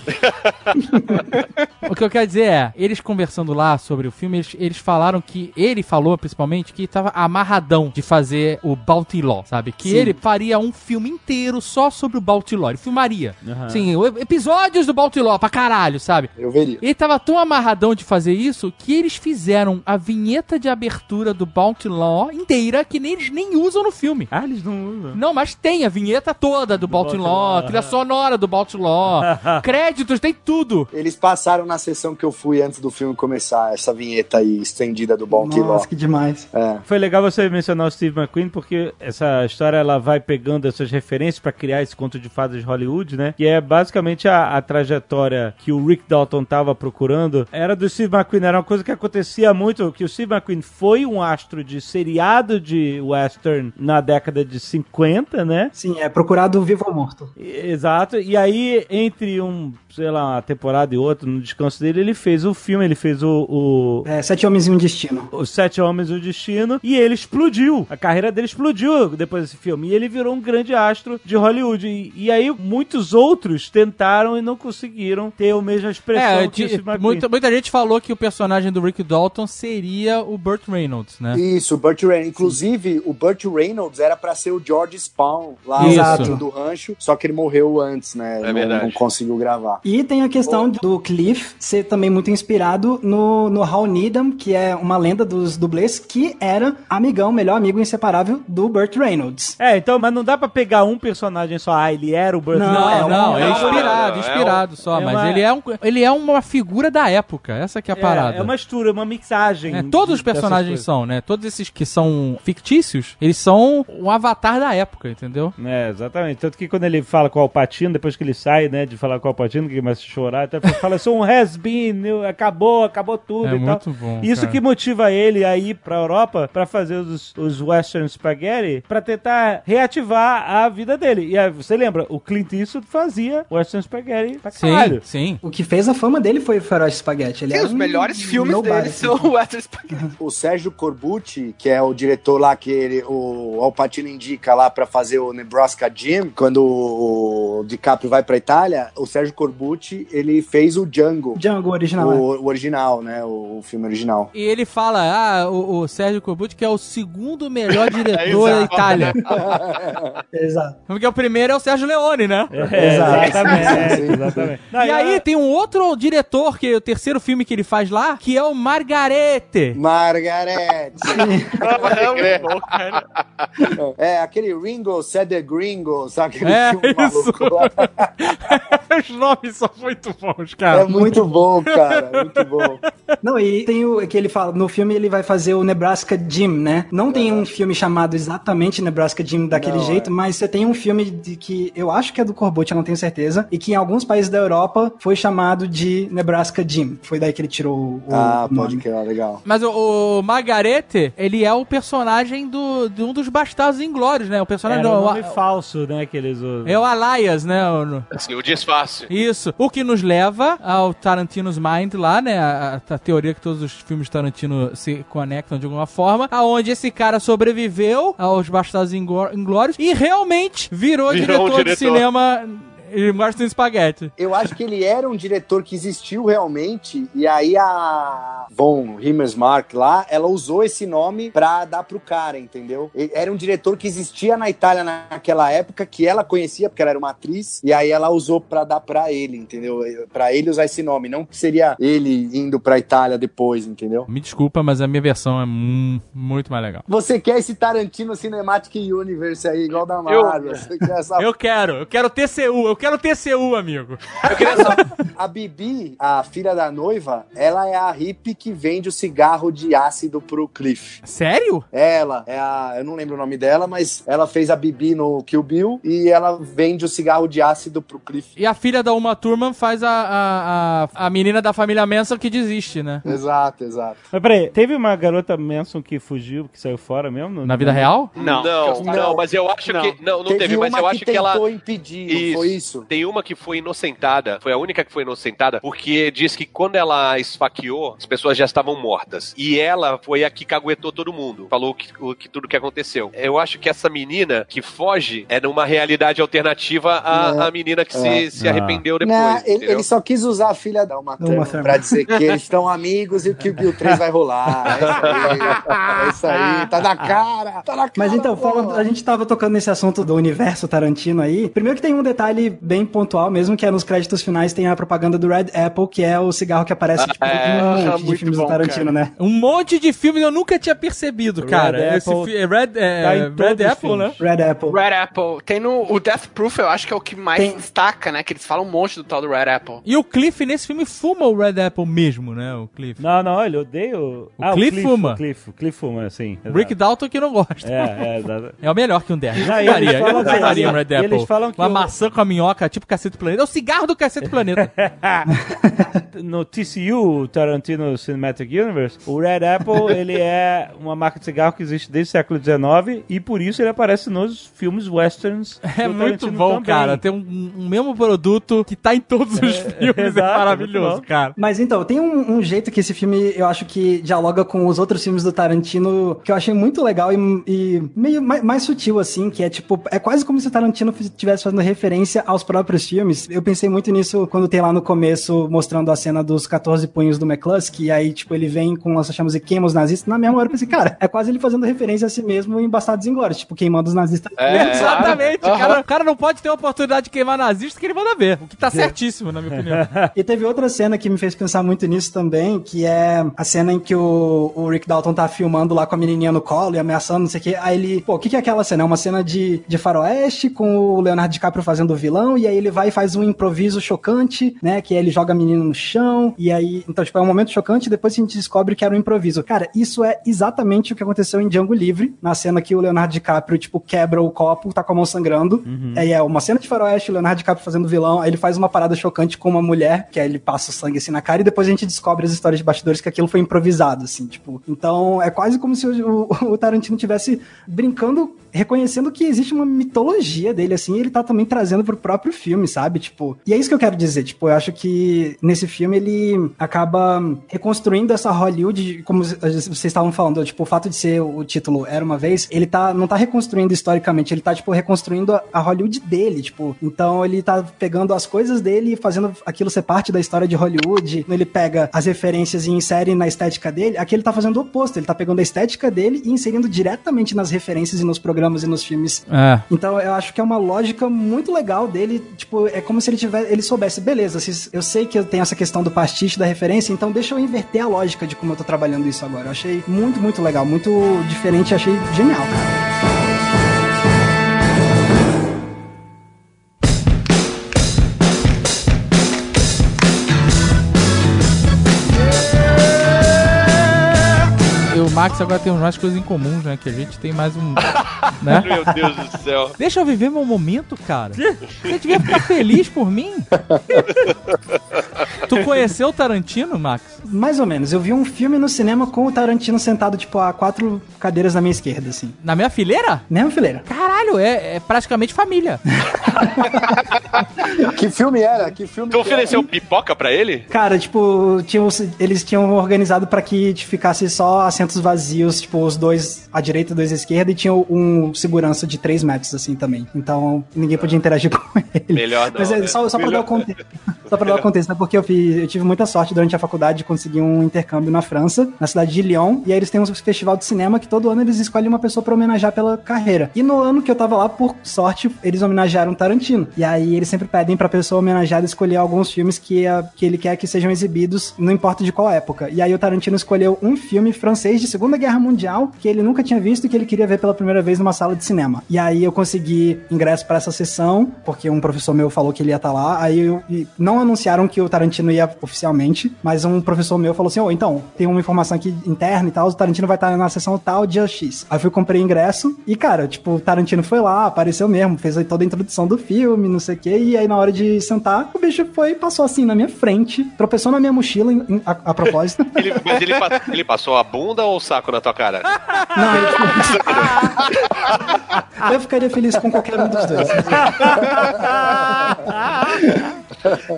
o que eu quero dizer é, eles conversando lá sobre o filme, eles, eles falaram que, ele falou principalmente, que tava amarradão de fazer o Law, sabe? Que Sim. ele faria um filme inteiro só sobre o Law. Ele filmaria. Sim, o- episódios do Law pra caralho, sabe? Eu veria. Ele tava tão amarradão de fazer isso que eles fizeram a vinheta de abertura do Law inteira que nem, eles nem usam no filme. Ah, eles não usam. Não, mas tem a vinheta toda do Bounty Law, Law. a trilha sonora do Bounty Law, créditos, tem tudo. Eles passaram na sessão que eu fui antes do filme começar, essa vinheta aí estendida do Bounty Law. Nossa, que demais. É. Foi legal você mencionar o Steve McQueen, porque essa história ela vai pegando essas referências pra criar esse conto de fadas de Hollywood, né? Que é basicamente a, a trajetória que o Rick Dalton tava procurando. Era do Steve McQueen, era uma coisa que acontecia muito, que o Steve McQueen foi um astro de seriado de western na década de 50, né? Sim, é procurado vivo ou morto. Exato. E aí, entre um, sei lá, uma temporada e outra, no descanso dele, ele fez o filme, ele fez o- o, É, Sete Homens e um Destino. os Sete Homens e o Destino, e ele explodiu. A carreira dele explodiu depois desse filme. E ele virou um grande astro de Hollywood. E, e aí, muitos outros tentaram e não conseguiram ter a mesma expressão É, que o muita, muita gente falou que o personagem do Rick Dalton seria o Burt Reynolds, né? Isso, o Burt Reynolds. Inclusive, o Burt Reynolds era pra ser o George Spawn lá Isso. do rancho, só que ele morreu antes, né? É não, verdade. não conseguiu gravar. E tem a questão do Cliff ser também muito inspirado no, no Hal Needham, que é uma lenda dos dublês, que era amigão, melhor amigo inseparável do Burt Reynolds. É, então, mas não dá pra pegar um personagem só. Ah, ele era o Burt Não, Não, é não, um- é é inspirado, um- inspirado só, é mas uma- ele, é um, ele é uma figura da época, essa que é a parada. É, é uma mistura, uma mixagem. É, todos os personagens são, né? Todos esses que são fictícios, eles são um avatar da época, entendeu? É, exatamente. Tanto que quando ele fala com o Alpatino, depois que ele sai, né, de falar com o Alpatino, a chorar. Ele fala, sou um has-been, acabou, acabou tudo É e tal. muito bom, Isso cara. que motiva ele a ir pra Europa pra fazer os, os Western Spaghetti pra tentar reativar a vida dele. E aí, você lembra, o Clint Eastwood fazia Western Spaghetti pra Sim, caralho. sim. O que fez a fama dele foi o Faroeste Spaghetti. Ele Sim, era os um melhores filmes dele assim. são o Western Spaghetti. O Sérgio Corbucci, que é o diretor lá que ele, o Al Pacino indica lá pra fazer o Nebraska Jim, quando o DiCaprio vai pra Itália, o Sérgio Corbucci, ele fez o Django. Django original. é. O, o original, né? O, o filme original. E ele fala, ah, o, o Sérgio Corbucci que é o segundo melhor diretor da. Itália. Exato. Porque o primeiro é o Sérgio Leone, né? É, exatamente, exatamente. Não, E aí tem um outro diretor, que é o terceiro filme que ele faz lá, que é o Margarete. Margarete. É, é, aquele Ringo, Said the Gringo, sabe aquele É, filme isso. maluco lá? Os nomes são muito bons, É cara. muito bom, cara, muito bom. Não, e tem o que ele fala, no filme ele vai fazer o Nebraska Jim, né? Não tem um filme chamado exatamente Nebraska Jim daquele Não, jeito, é. mas você tem um filme de que eu acho que é do Corbucci, eu não tenho certeza, e que em alguns países da Europa foi chamado de Nebraska Jim. Foi daí que ele tirou o Ah, o pode é legal. Mas o, o Margarete, ele é o personagem do, de um dos bastardos inglórios, né? O personagem Era do, um nome o- falso, né, que eles usam. é o Alias, né? O- Assim, o disfarce. Isso. O que nos leva ao Tarantino's Mind lá, né? A, a teoria que todos os filmes de Tarantino se conectam de alguma forma. Aonde esse cara sobreviveu aos Bastardos Ingló- Inglórios e realmente virou, Virou um diretor, de diretor. cinema e Western Spaghetti. Eu acho que ele era um diretor que existiu realmente, e aí a Von Himmersmark lá, ela usou esse nome pra dar pro cara, entendeu? Ele era um diretor que existia na Itália naquela época, que ela conhecia, porque ela era uma atriz, e aí ela usou pra dar pra ele, entendeu? Pra ele usar esse nome, não que seria ele indo pra Itália depois, entendeu? Me desculpa, mas a minha versão é mu- muito mais legal. Você quer esse Tarantino Cinematic Universe aí, igual da Marvel? Você quer essa Eu quero, eu quero TCU, eu quero TCU, amigo. Eu queria só. A Bibi, a filha da noiva, ela é a hippie que vende o cigarro de ácido pro Cliff. Sério? Ela é a. Eu não lembro o nome dela, mas ela fez a Bibi no Kill Bill e ela vende o cigarro de ácido pro Cliff. E a filha da Uma Thurman faz a, a, a, a menina da família Manson que desiste, né? Exato, exato. Mas peraí, teve uma garota Manson que fugiu, que saiu fora mesmo? No- Na vida real? Não, Não, não. mas eu acho Não. que. Não, não teve, mas uma eu acho que, que ela. tentou impedir, não foi isso? Tem uma que foi inocentada, foi a única que foi inocentada, porque diz que quando ela esfaqueou, as pessoas já estavam mortas. E ela foi a que caguetou todo mundo. Falou que, o que tudo que aconteceu. Eu acho que essa menina que foge é numa realidade alternativa à, à menina que É. se, se arrependeu depois. Não, ele, ele só quis usar a filha da Uma pra dizer que eles estão amigos e o Kill Bill 3 vai rolar. É isso aí. É isso aí. Tá na cara. Tá na cara. Mas então, falando, a gente tava tocando nesse assunto do universo Tarantino aí. Primeiro que tem um detalhe bem pontual mesmo, que é nos créditos finais tem a propaganda do Red Apple, que é o cigarro que aparece tipo, é, em um monte de muito filmes bom, do Tarantino, né? Um monte de filmes eu nunca tinha percebido, Red cara. Esse Apple fi- é Red, é, tá Red Apple, né? Red Apple. Red Apple. Tem no. O Death Proof, eu acho que é o que mais Tem- destaca, né? Que eles falam um monte do tal do Red Apple. E o Cliff nesse filme fuma o Red Apple mesmo, né? O Cliff. Não, não, ele odeia o... O Cliff fuma. O Cliff, o Cliff fuma, sim. exato. Rick Dalton que não gosta. É, é, exato. É o melhor que um 10. Não, Eu eles faria, falam eu que- faria um Red eles Apple. falam que Uma o- maçã com a minhoca, tipo Cacete do Planeta. É o cigarro do Cacete do Planeta. no TCU, Tarantino Cinematic Universe, o Red Apple, ele é uma marca de cigarro que existe desde o século XIX e por isso ele aparece nos filmes westerns É do muito bom, também. cara. Ter um, um mesmo produto que tá em todos os filmes. É, exato, maravilhoso, muito bom. cara. Mas então, tem um, um jeito que esse filme eu acho que dialoga com os outros filmes do Tarantino que eu achei muito legal e, e meio mais, mais sutil, assim, que é tipo, é quase como se o Tarantino estivesse fazendo referência aos próprios filmes. Eu pensei muito nisso quando tem lá no começo mostrando a cena dos 14 punhos do McCluskey, e aí, tipo, ele vem com lança-chamas e queima os nazistas. Na mesma hora eu pensei, cara, é quase ele fazendo referência a si mesmo em Bastardos Inglórios, tipo, queimando os nazistas. É, Exatamente. O Aham. cara, o cara não pode ter a oportunidade de queimar nazista que ele manda ver. O que tá certíssimo, na minha opinião. E teve outra cena que me fez pensar muito nisso também, que é a cena em que o, o Rick Dalton tá filmando lá com a menininha no colo e ameaçando, não sei o que. Aí ele, pô, o que, que é aquela cena? É uma cena de, de faroeste com o Leonardo DiCaprio fazendo o vilão? E aí ele vai e faz um improviso chocante, né? Que aí ele joga a menina no chão, e aí. Então, tipo, é um momento chocante, e depois a gente descobre que era um improviso. Cara, isso é exatamente o que aconteceu em Django Livre, na cena que o Leonardo DiCaprio, tipo, quebra o copo, tá com a mão sangrando. Aí é uma cena de faroeste, o Leonardo DiCaprio fazendo vilão, aí ele faz uma parada chocante com uma mulher, que aí ele passa o sangue assim na cara, e depois a gente descobre as histórias de bastidores que aquilo foi improvisado, assim, tipo. Então, é quase como se o, o- o Tarantino tivesse brincando, reconhecendo que existe uma mitologia dele, assim, e ele tá também trazendo pro próprio filme, sabe? Tipo, e é isso que eu quero dizer, tipo, eu acho que nesse filme ele acaba reconstruindo essa Hollywood, como vocês estavam falando, tipo, o fato de ser o título Era Uma Vez, ele tá, não tá reconstruindo historicamente, ele tá, tipo, reconstruindo a, Hollywood dele, tipo, então ele tá pegando as coisas dele e fazendo aquilo ser parte da história de Hollywood, ele pega as referências e insere na estética dele, aqui ele tá fazendo o oposto, ele tá pegando a estética dele e inserindo diretamente nas referências e nos programas e nos filmes É. então eu acho que é uma lógica muito legal dele, tipo, é como se ele tivesse, ele soubesse, beleza, eu sei que eu tenho essa questão do pastiche da referência, então deixa eu inverter a lógica de como eu tô trabalhando isso agora. Eu achei muito, muito legal, muito diferente, achei genial, cara. Max agora temos mais coisas em comuns, né? Que a gente tem mais um. né? Meu Deus do céu. Deixa eu viver meu momento, cara. Você devia ficar feliz por mim. tu conheceu o Tarantino, Max? Mais ou menos, eu vi um filme no cinema com o Tarantino sentado, tipo, a quatro cadeiras na minha esquerda, assim. Na minha fileira? Mesma fileira. Caralho, é, é praticamente família. Que filme era? Que filme Tu que era? ofereceu pipoca pra ele? Cara, tipo, tinham, eles tinham organizado pra que ficasse só assentos vazios, tipo, os dois à direita e dois à esquerda, e tinha um segurança de 3 metros, assim, também. Então, ninguém podia interagir com ele. Melhor não, Mas é né? só, só pra dar o contexto. Só pra dar o contexto, né? Porque eu, fiz, eu tive muita sorte durante a faculdade de conseguir um intercâmbio na França, na cidade de Lyon, e aí eles têm um festival de cinema que todo ano eles escolhem uma pessoa pra homenagear pela carreira. E no ano que eu tava lá, por sorte, eles homenagearam Tarantino. E aí eles sempre pedem pra pessoa homenageada escolher alguns filmes que, a- que ele quer que sejam exibidos, não importa de qual época. E aí o Tarantino escolheu um filme francês de Segunda Guerra Mundial que ele nunca tinha visto e que ele queria ver pela primeira vez numa sala de cinema. E aí eu consegui ingresso pra essa sessão, porque um professor meu falou que ele ia estar lá. Aí eu, não anunciaram que o Tarantino ia oficialmente, mas um professor meu falou assim: Ô, então, tem uma informação aqui interna e tal, o Tarantino vai estar na sessão tal, dia X. Aí eu fui comprei ingresso e, cara, tipo, o Tarantino foi lá, apareceu mesmo, fez toda a introdução do filme, não sei o quê, e aí na hora de sentar, o bicho foi passou assim na minha frente, tropeçou na minha mochila a, a propósito. Ele- mas ele, ele passou a bunda ou saco na tua cara? Não, ele... Eu ficaria feliz com qualquer um dos dois.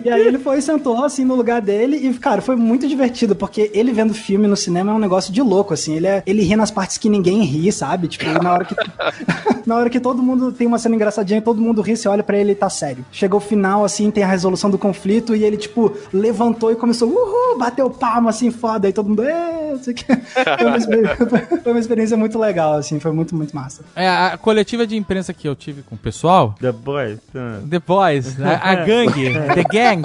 E aí ele foi e sentou assim no lugar dele e, cara, foi muito divertido, porque ele vendo filme no cinema é um negócio de louco, assim. Ele, é, ele ri nas partes que ninguém ri, sabe? Tipo, na hora que. na hora que todo mundo tem uma cena engraçadinha e todo mundo ri, você olha pra ele e tá sério. Chegou o final, assim, tem a resolução do conflito e ele, tipo, levantou e começou, uhul, bateu palma assim, foda, e todo mundo, é, não sei o que. Foi uma, experiência, foi uma experiência muito legal, assim, foi muito, muito massa. É, a coletiva de imprensa que eu tive com o pessoal, The Boys. ah. The Boys, a, a gangue, The Gang.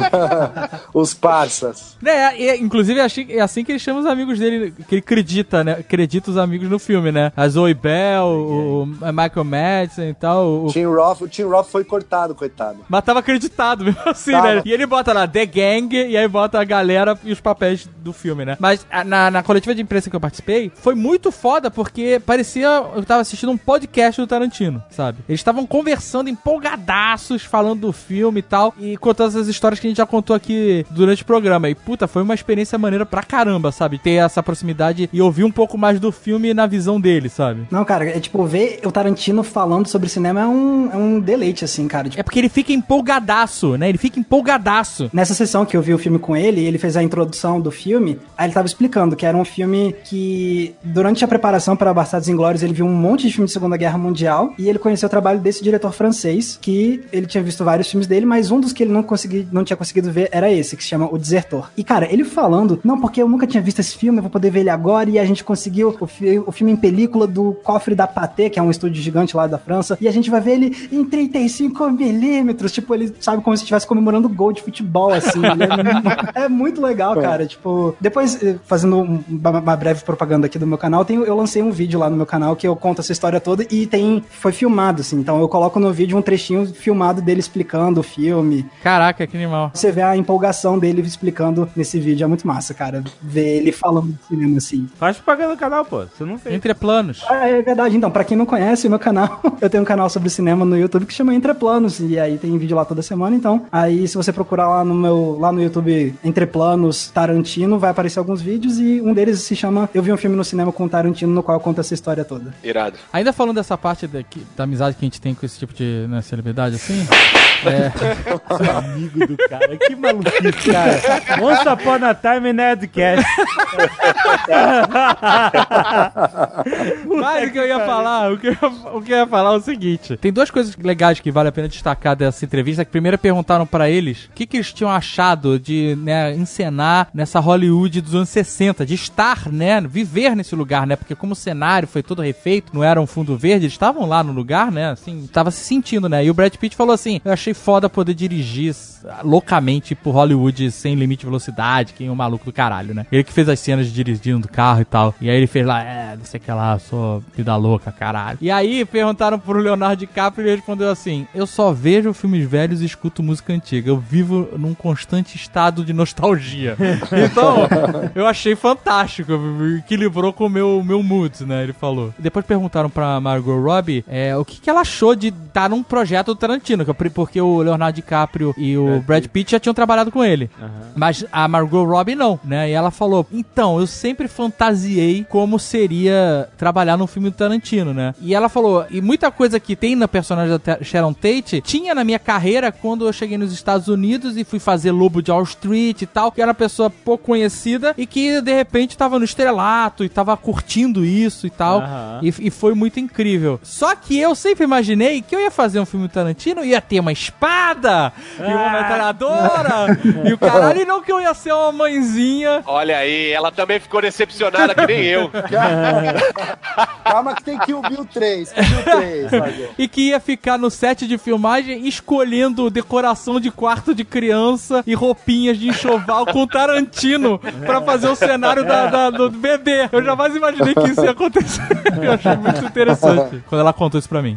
Os parças. É, inclusive é assim, é assim que ele chama os amigos dele, que ele acredita, né? Acredita os amigos no filme, né? A Zoe Bell, o, o Michael Madsen e tal. O, Tim Roth, o Tim Roth foi cortado, coitado. mas tava acreditado mesmo assim, Tava. né? E ele bota lá The Gang e aí bota a galera e os papéis do filme, né? Mas na, na coletiva de imprensa que eu participei, foi muito foda porque parecia eu tava assistindo um podcast do Tarantino, sabe? Eles estavam conversando empolgadaços, falando do filme e tal, e contando essas histórias que a gente já contou aqui durante o programa. E puta, foi uma experiência maneira pra caramba, sabe? Ter essa proximidade e ouvir um pouco mais do filme na visão dele, sabe? Não, cara, é tipo, ver o Tarantino falando sobre cinema é um, é um deleite, assim, cara. Tipo, É porque ele fica empolgadaço, né? Ele fica empolgadaço. Nessa sessão que eu vi o filme com ele, ele fez a introdução do filme, aí ele tava explicando que era um filme que, durante a preparação para Bastardos Inglórios, ele viu um monte de filme de Segunda Guerra Mundial, e ele conheceu o trabalho desse diretor francês, que ele tinha visto vários filmes dele, mas um dos que ele não conseguia consegui, não tinha conseguido ver era esse, que se chama O Desertor. E, cara, ele falando, não, porque eu nunca tinha visto esse filme, eu vou poder ver ele agora, e a gente conseguiu o, fi- o filme em película do Cofre da Pathé, que é um estúdio gigante lá da França, e a gente vai ver ele em 35 milímetros, tipo, ele sabe como se estivesse comemorando gol de futebol, assim. É, é muito legal, cara. Tipo, depois, eh, fazendo um- uma, uma breve propaganda aqui do meu canal, tem, eu lancei um vídeo lá no meu canal que eu conto essa história toda e tem. Foi filmado, assim. Então eu coloco no vídeo um trechinho filmado dele explicando o filme. Caraca, que animal. Você vê a empolgação dele explicando nesse vídeo. É muito massa, cara. Ver ele falando de cinema assim. Faz propaganda do canal, pô. Você não fez. Entre planos. Ah, é verdade. Então, pra quem não conhece o meu canal, eu tenho um canal sobre cinema no YouTube que chama Entre Planos. E aí tem vídeo lá toda semana. Então, aí se você procurar lá no meu lá no YouTube Entre Planos Tarantino, vai aparecer alguns vídeos. E um deles se chama Eu vi um filme no cinema com o Tarantino, no qual eu conto essa história toda. Irado. Ainda falando dessa parte daqui, da amizade que a gente tem com esse tipo de né, celebridade assim. é, amigo do cara. Que maluquice, cara. Once upon a time Nerdcast. Mas o que eu ia falar, o que eu, o que eu ia falar é o seguinte: tem duas coisas legais que vale a pena destacar dessa entrevista. Que primeiro perguntaram pra eles o que, que eles tinham achado de né, encenar nessa Hollywood dos anos 60, de estar, né, viver nesse lugar, né? Porque como o cenário foi todo refeito, não era um fundo verde, eles estavam lá no lugar, né? Assim, tava se sentindo, né? E o Brad Pitt falou assim: eu achei foda poder dirigir loucamente por Hollywood sem limite de velocidade, que é um maluco do caralho, né? Ele que fez as cenas de dirigindo do carro e tal. E aí ele fez lá, é, não sei o que lá, sou vida louca, caralho. E aí perguntaram pro Leonardo DiCaprio e ele respondeu assim: Eu só vejo filmes velhos e escuto música antiga. Eu vivo num constante estado de nostalgia. Então, eu achei fantástico. Equilibrou com o meu, meu mood, né? Ele falou. Depois perguntaram pra Margot Robbie é, o que, que ela achou de estar num projeto do Tarantino, porque o Leonardo DiCaprio e o Brad Pitt já tinham trabalhado com ele. Mas a Margot Robbie não, né? E ela falou: Então, eu sempre fantasiei como seria trabalhar num filme do Tarantino, né? E ela falou: E muita coisa que tem na personagem da Sharon Tate tinha na minha carreira quando eu cheguei nos Estados Unidos e fui fazer Lobo de Wall Street e tal, que era uma pessoa pouco conhecida e que de repente tava no estrelato e tava curtindo isso e tal. Aham. E, e foi muito incrível. Só que eu sempre imaginei que eu ia fazer um filme do Tarantino e ia ter uma espada e uma metralhadora e o caralho, não que eu ia ser uma mãezinha. Olha aí, ela também ficou decepcionada que nem eu. Calma que tem Kill Bill 3. Kill Bill 3, Fábio. E que ia ficar no set de filmagem escolhendo decoração de quarto de criança e roupinhas de enxoval com Tarantino pra fazer o cenário da, da- do bebê. Eu jamais imaginei que isso ia acontecer. Eu achei muito interessante quando ela contou isso pra mim.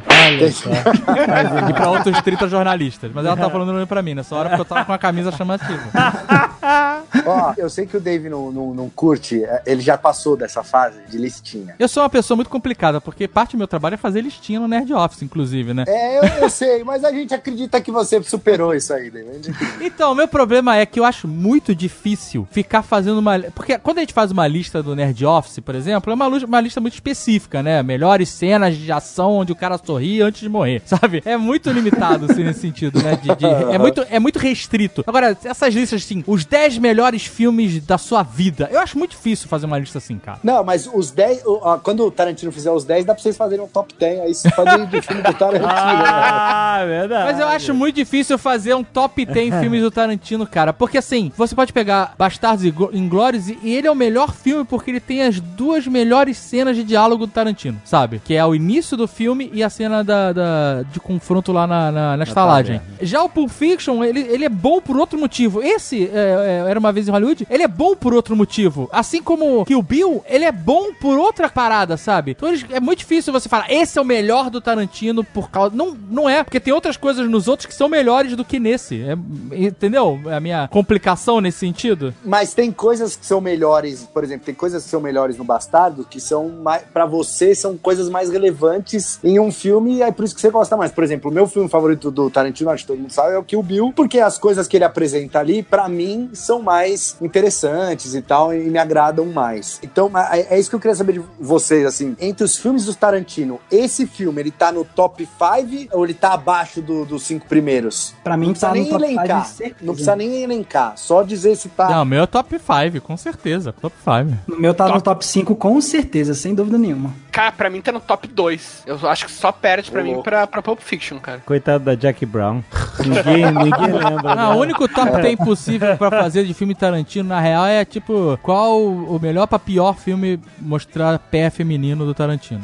E pra outros 30 jornalistas. Mas ela tava falando pra mim nessa hora porque eu tava com a camisa chamativa. Ó, eu sei que o Dave não, não, não curte, é, ele já passou dessa fase de listinha. Eu sou uma pessoa muito complicada, porque parte do meu trabalho é fazer listinha no Nerd Office, inclusive, né? É, eu, eu sei, mas a gente acredita que você superou isso aí, Dave. Então, o meu problema é que eu acho muito difícil ficar fazendo uma. Porque quando a gente faz uma lista do Nerd Office, por exemplo, é uma, uma lista muito específica, né? Melhores cenas de ação onde o cara sorri antes de morrer, sabe? É muito limitado, assim, nesse sentido, né? De, de- é, muito, é muito restrito. Agora, essas listas, assim, os 10 melhores filmes da sua vida, eu acho muito difícil fazer uma lista assim, cara. Não, mas os 10. o- ó, Quando o Tarantino fizer os 10, dá pra vocês fazerem um top 10. Aí vocês podem ir do filme do Tarantino. né? Ah, verdade. Mas eu acho muito difícil fazer um top 10 filmes do Tarantino, cara. Porque assim, você pode pegar Bastardos e Inglórios e ele é o melhor filme porque ele tem as duas melhores cenas de diálogo do Tarantino, sabe? Que é o início do filme e a cena da, da- de confronto lá na, na, na estalagem. Já o Pulp Fiction, ele, ele é bom por outro motivo. Esse, é, é, Era Uma Vez em Hollywood, ele é bom por outro motivo. Assim como Kill Bill, ele é bom por outra parada, sabe? Então é muito difícil você falar, esse é o melhor do Tarantino por causa... Não, não é, porque tem outras coisas nos outros que são melhores do que nesse. É- entendeu? A minha complicação nesse sentido. Mas tem coisas que são melhores, por exemplo, tem coisas que são melhores no Bastardo que são mais, para você são coisas mais relevantes em um filme e é por isso que você gosta mais. Por exemplo, o meu filme favorito do Tarantino, acho que todo mundo sabe, é o Kill Bill, porque as coisas que ele apresenta ali, pra mim, são mais interessantes e tal, e me agradam mais. Então, é, é isso que eu queria saber de vocês, assim, entre os filmes do Tarantino, esse filme, ele tá no top 5 ou ele tá abaixo do- dos cinco primeiros? Pra mim, Não precisa tá no nem top elencar. 5, certeza. Não precisa nem elencar, só dizer se tá Não, o meu é top 5, com certeza. Top 5. No meu tá no top 5 com certeza, sem dúvida nenhuma. Cara, pra mim tá no top 2. Eu acho que só perde pra mim pra, pra Pulp Fiction, cara. Coitado da Jack Brown. Ninguém, ninguém lembra. Não, o dela. único top 10 possível pra fazer de filme Tarantino, na real, é tipo, qual o melhor pra pior filme mostrar pé feminino do Tarantino.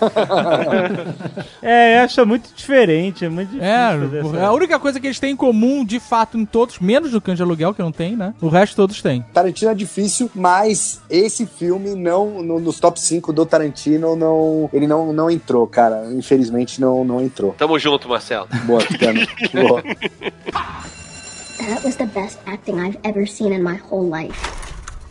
É, eu acho muito diferente, é muito difícil. É, fazer essa- a única coisa que eles têm em comum, de fato, em todos, menos do Cães de Aluguel, que não tem, né? O resto todos têm. Tarantino é difícil, mas esse filme não no- nos top 5 do Tarantino não ele não, não entrou, cara. Infelizmente não não entrou. Tamo junto, Marcelo. Boa, Tucano. Boa. That was the best acting I've ever seen in my whole life.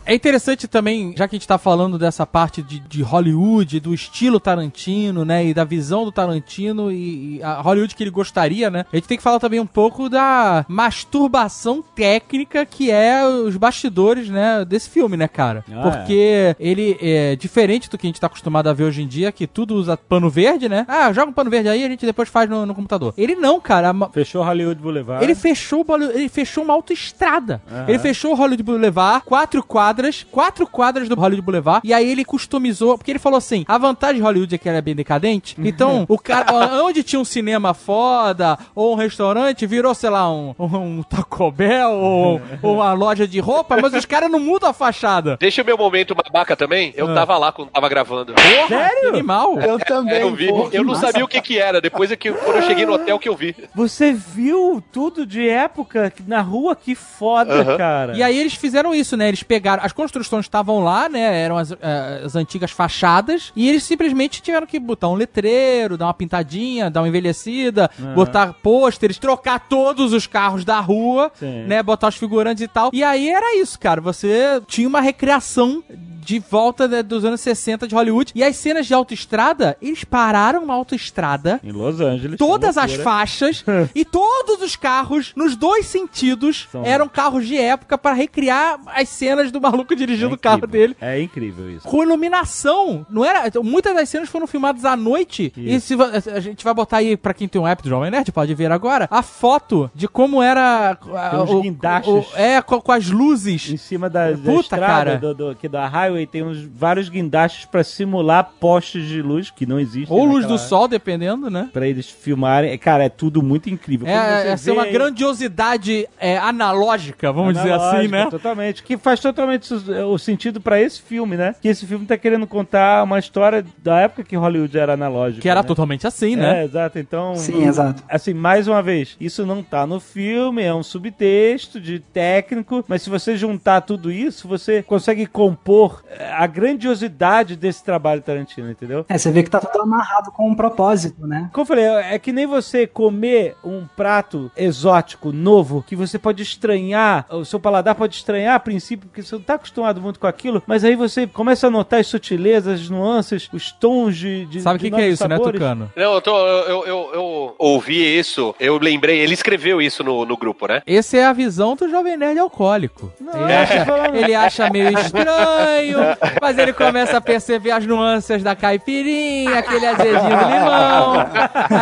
É interessante também, já que a gente tá falando dessa parte de, de Hollywood, do estilo Tarantino, né? E da visão do Tarantino e, e a Hollywood que ele gostaria, né? A gente tem que falar também um pouco da masturbação técnica que é os bastidores, né? Desse filme, né, cara? Ah, Porque ele é diferente do que a gente tá acostumado a ver hoje em dia, que tudo usa pano verde, né? Ah, joga um pano verde aí, a gente depois faz no, no computador. Ele não, cara. A Fechou Hollywood Boulevard. ele fechou, ele fechou uma autoestrada. Aham. Ele fechou o Hollywood Boulevard, quatro quadras, quatro quadras do Hollywood Boulevard, e aí ele customizou, porque ele falou assim, a vantagem de Hollywood é que ela é bem decadente, então o cara, onde tinha um cinema foda, ou um restaurante, virou, sei lá, um, um Taco Bell, ou, ou uma loja de roupa, mas os caras não mudam a fachada. Deixa o meu momento babaca também. Eu Ah. tava lá quando tava gravando. Sério? Que animal. Eu também. Eu vi. pô, Eu não massa. sabia o que que era. Depois é que quando eu cheguei no hotel que eu vi. Você viu tudo de época na rua? Que foda, cara. E aí eles fizeram isso, né? Eles pegaram. As construções estavam lá, né? Eram as, eh, as antigas fachadas. E eles simplesmente tiveram que botar um letreiro, dar uma pintadinha, dar uma envelhecida, botar pôsteres, trocar todos os carros da rua, Sim. né? Botar os figurantes e tal. E aí era isso, cara. Você tinha uma recriação. De volta dos anos 60 de Hollywood. E as cenas de autoestrada, eles pararam uma autoestrada Em Los Angeles. todas as loucura. faixas e todos os carros, nos dois sentidos, São- eram carros de época pra recriar as cenas do maluco dirigindo É o carro dele. É incrível isso. Com iluminação, não era? Muitas das cenas foram filmadas à noite. E Isso. se va- a gente vai botar aí, pra quem tem um app do Jovem Nerd, pode ver agora, a foto de como era. a- Tem uns guindastes. é, com, com as luzes. Em cima da, da Puta, estrada cara. do, do, aqui da highway tem uns vários guindastes pra simular postes de luz que não existem. Ou luz naquela- do sol, dependendo, né? Pra eles filmarem. É, Cara, é tudo muito incrível. É, é ser vê uma aí- grandiosidade é, analógica, vamos dizer assim, Analógica, né? Totalmente. Que faz totalmente su- o sentido pra esse filme, né? Que esse filme tá querendo contar uma história da época que Hollywood era analógico. Que era né? totalmente assim, né? É, exato. Então. Sim, exato. Assim, mais uma vez, isso não tá no filme, é um subtexto de técnico, mas se você juntar tudo isso, você consegue compor eh, a grandiosidade desse trabalho Tarantino, entendeu? É, você vê que tá tudo amarrado com um propósito, né? Como eu falei, é que nem você comer um prato exótico, novo, que você pode estranhar, o seu paladar pode estranhar a princípio, porque você não tá acostumado muito com aquilo, mas aí você começa a notar as sutilezas, as nuances, os tons de. de Sabe o que, que é isso, né, sabores. Tucano? Não, eu, tô, eu, eu, eu ouvi isso, eu lembrei, ele escreveu isso no, no grupo, né? Essa é a visão do Jovem Nerd alcoólico. Não, ele, é. acha, ele acha meio estranho, mas ele começa a perceber as nuances da caipirinha, aquele azedinho do limão,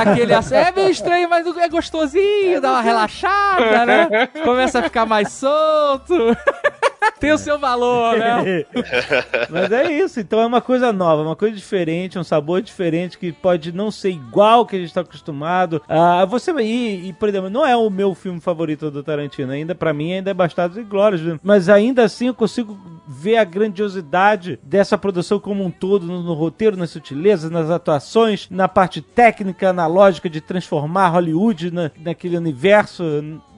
aquele ace- É meio estranho, mas é gostosinho, dá uma relaxada, né? Começa a ficar mais solto. Tem o seu valor, né? Mas é isso, então é uma coisa nova, uma coisa diferente, um sabor diferente que pode não ser igual que a gente está acostumado. Ah, você e, e, por exemplo, não é o meu filme favorito do Tarantino, ainda pra mim ainda é Bastardos e Glórias, mas ainda assim eu consigo ver a grandiosidade dessa produção como um todo, no, no roteiro, nas sutilezas, nas atuações, na parte técnica, analógica de transformar Hollywood na, naquele universo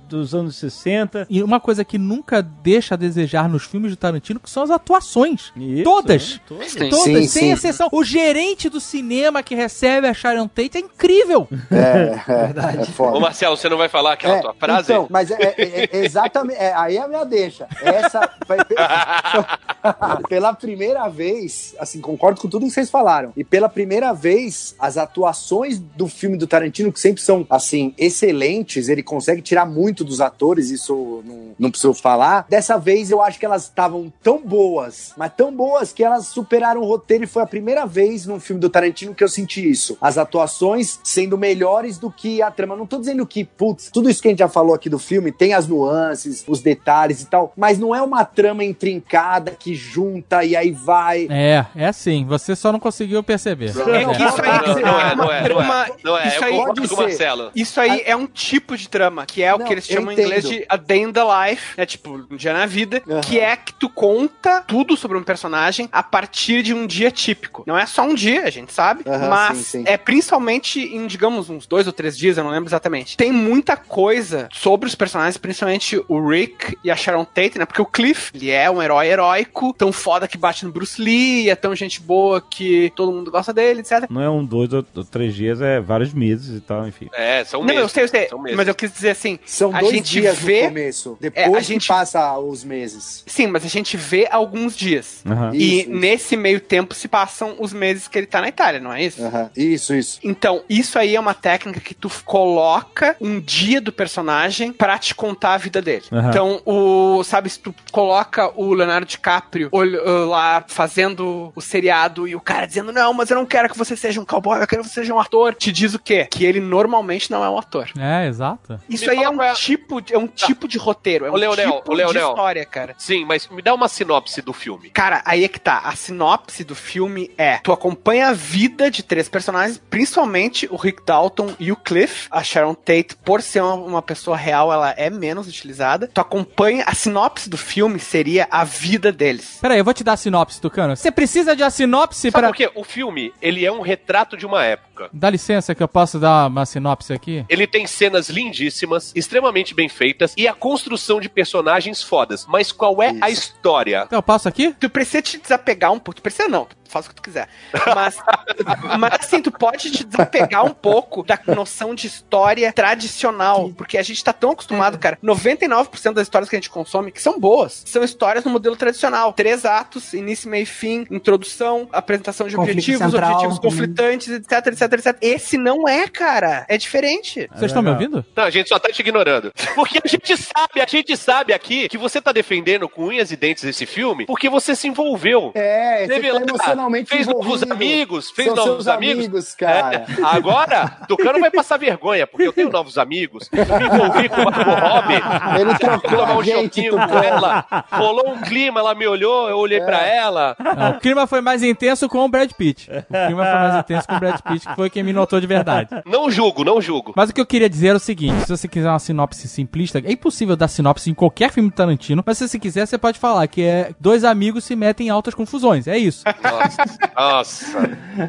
dos anos 60. E uma coisa que nunca deixa a desejar nos filmes do Tarantino, que são as atuações. Isso, Todas. né? Todas. Sim. Todas, Sim, sem sim. exceção. O gerente do cinema que recebe a Sharon Tate é incrível. É, é, é foda. Ô Marcelo, você não vai falar aquela É, tua frase? Então, mas é, é- é exatamente. é, aí é a minha deixa. Essa. vai- pela primeira vez, assim, concordo com tudo que vocês falaram. E pela primeira vez, as atuações do filme do Tarantino, que sempre são, assim, excelentes, ele consegue tirar muito muito dos atores, isso não, não preciso falar. Dessa vez eu acho que elas estavam tão boas, mas tão boas que elas superaram o roteiro e foi a primeira vez num filme do Tarantino que eu senti isso. As atuações sendo melhores do que a trama. Não tô dizendo que, putz, tudo isso que a gente já falou aqui do filme tem as nuances, os detalhes e tal, mas não é uma trama intrincada que junta e aí vai. É, é assim. Você só não conseguiu perceber. É que isso aí Não, não é, não é, não é. trama- Não é, isso eu aí concordo pode com o. Marcelo. Isso aí é um tipo de trama, que é o Não, que eles eu chamam em inglês de A Day in the Life, né? Tipo, um dia na vida, Aham. que é que tu conta tudo sobre um personagem a partir de um dia típico. Não é só um dia, a gente sabe, Aham, mas sim, sim. é principalmente em, digamos, uns dois ou três dias, eu não lembro exatamente. Tem muita coisa sobre os personagens, principalmente o Rick e a Sharon Tate, né? Porque o Cliff, ele é um herói heróico, tão foda que bate no Bruce Lee, é tão gente boa que todo mundo gosta dele, etc. Não é um, dois ou três dias, é vários meses e tal, enfim. É, são Não, meses. eu sei, eu sei, São meses. mas eu quis dizer assim, São a dois gente dias vê no começo, É, depois a que gente- passa os meses. Sim, mas a gente vê alguns dias. Aham. E Isso, isso. nesse meio tempo se passam os meses que ele tá na Itália, não é isso? Aham, Isso, isso. Então, isso aí é uma técnica que tu coloca um dia do personagem pra te contar a vida dele. Aham. Então, o, sabe, se tu coloca o Leonardo DiCaprio uh, lá fazendo o seriado e o cara dizendo, não, mas eu não quero que você seja um cowboy, eu quero que você seja um ator, te diz o quê? Que ele normalmente não é um ator. É, exato. Isso Me aí é um é a- tipo, de- é um tipo de roteiro, é um Leonel, tipo Leonel. de história, cara. Sim, mas me dá uma sinopse do filme. Cara, aí é que tá. A sinopse do filme é: tu acompanha a vida de três personagens, principalmente o Rick Dalton e o Cliff. A Sharon Tate, por ser uma, uma pessoa real, ela é menos utilizada. Tu acompanha. A sinopse do filme seria a vida deles. Peraí, eu vou te dar a sinopse, Tucano. Você precisa de a sinopse Sabe pra... por quê? O filme, ele é um retrato de uma época. Dá licença que eu posso dar uma sinopse aqui? Ele tem cenas lindíssimas, extremamente bem feitas e a construção de personagens fodas. Mas qual é a Isso. história? Então eu passo aqui? Tu precisa te desapegar um pouco. Tu precisa não, tu faz o que tu quiser. Mas, mas assim, tu pode te desapegar um pouco da noção de história tradicional. Porque a gente tá tão acostumado, cara. 99% das histórias que a gente consome, que são boas, são histórias no modelo tradicional. Três atos, início, meio e fim, introdução, apresentação de Conflito objetivos, central, objetivos hum. conflitantes, etc, etc, etc. Esse não é, cara. É diferente. Vocês estão me legal. ouvindo? Não, a gente só tá te ignorando. Porque a gente sabe, a gente sabe aqui que você tá defendendo com unhas e dentes esse filme porque você se envolveu. É, você tá lá, emocionalmente fez novos amigos, fez São novos seus amigos. cara. É, agora, Tucano vai passar vergonha, porque eu tenho novos amigos. Me envolvi com com o Robin. Ele trocou Tomar um gente, choquinho com ela. Rolou um clima, ela me olhou, eu olhei pra ela. Não, o clima foi mais intenso com o Brad Pitt. O clima foi mais intenso com o Brad Pitt, que foi quem me notou de verdade. Não julgo, não julgo. Mas o que eu queria dizer é o seguinte: se você quiser uma sinopse simplista, é impossível dar sinopse em qualquer filme do Tarantino, mas se você quiser, você pode falar que é dois amigos se metem em altas confusões. É isso. Nossa. Nossa.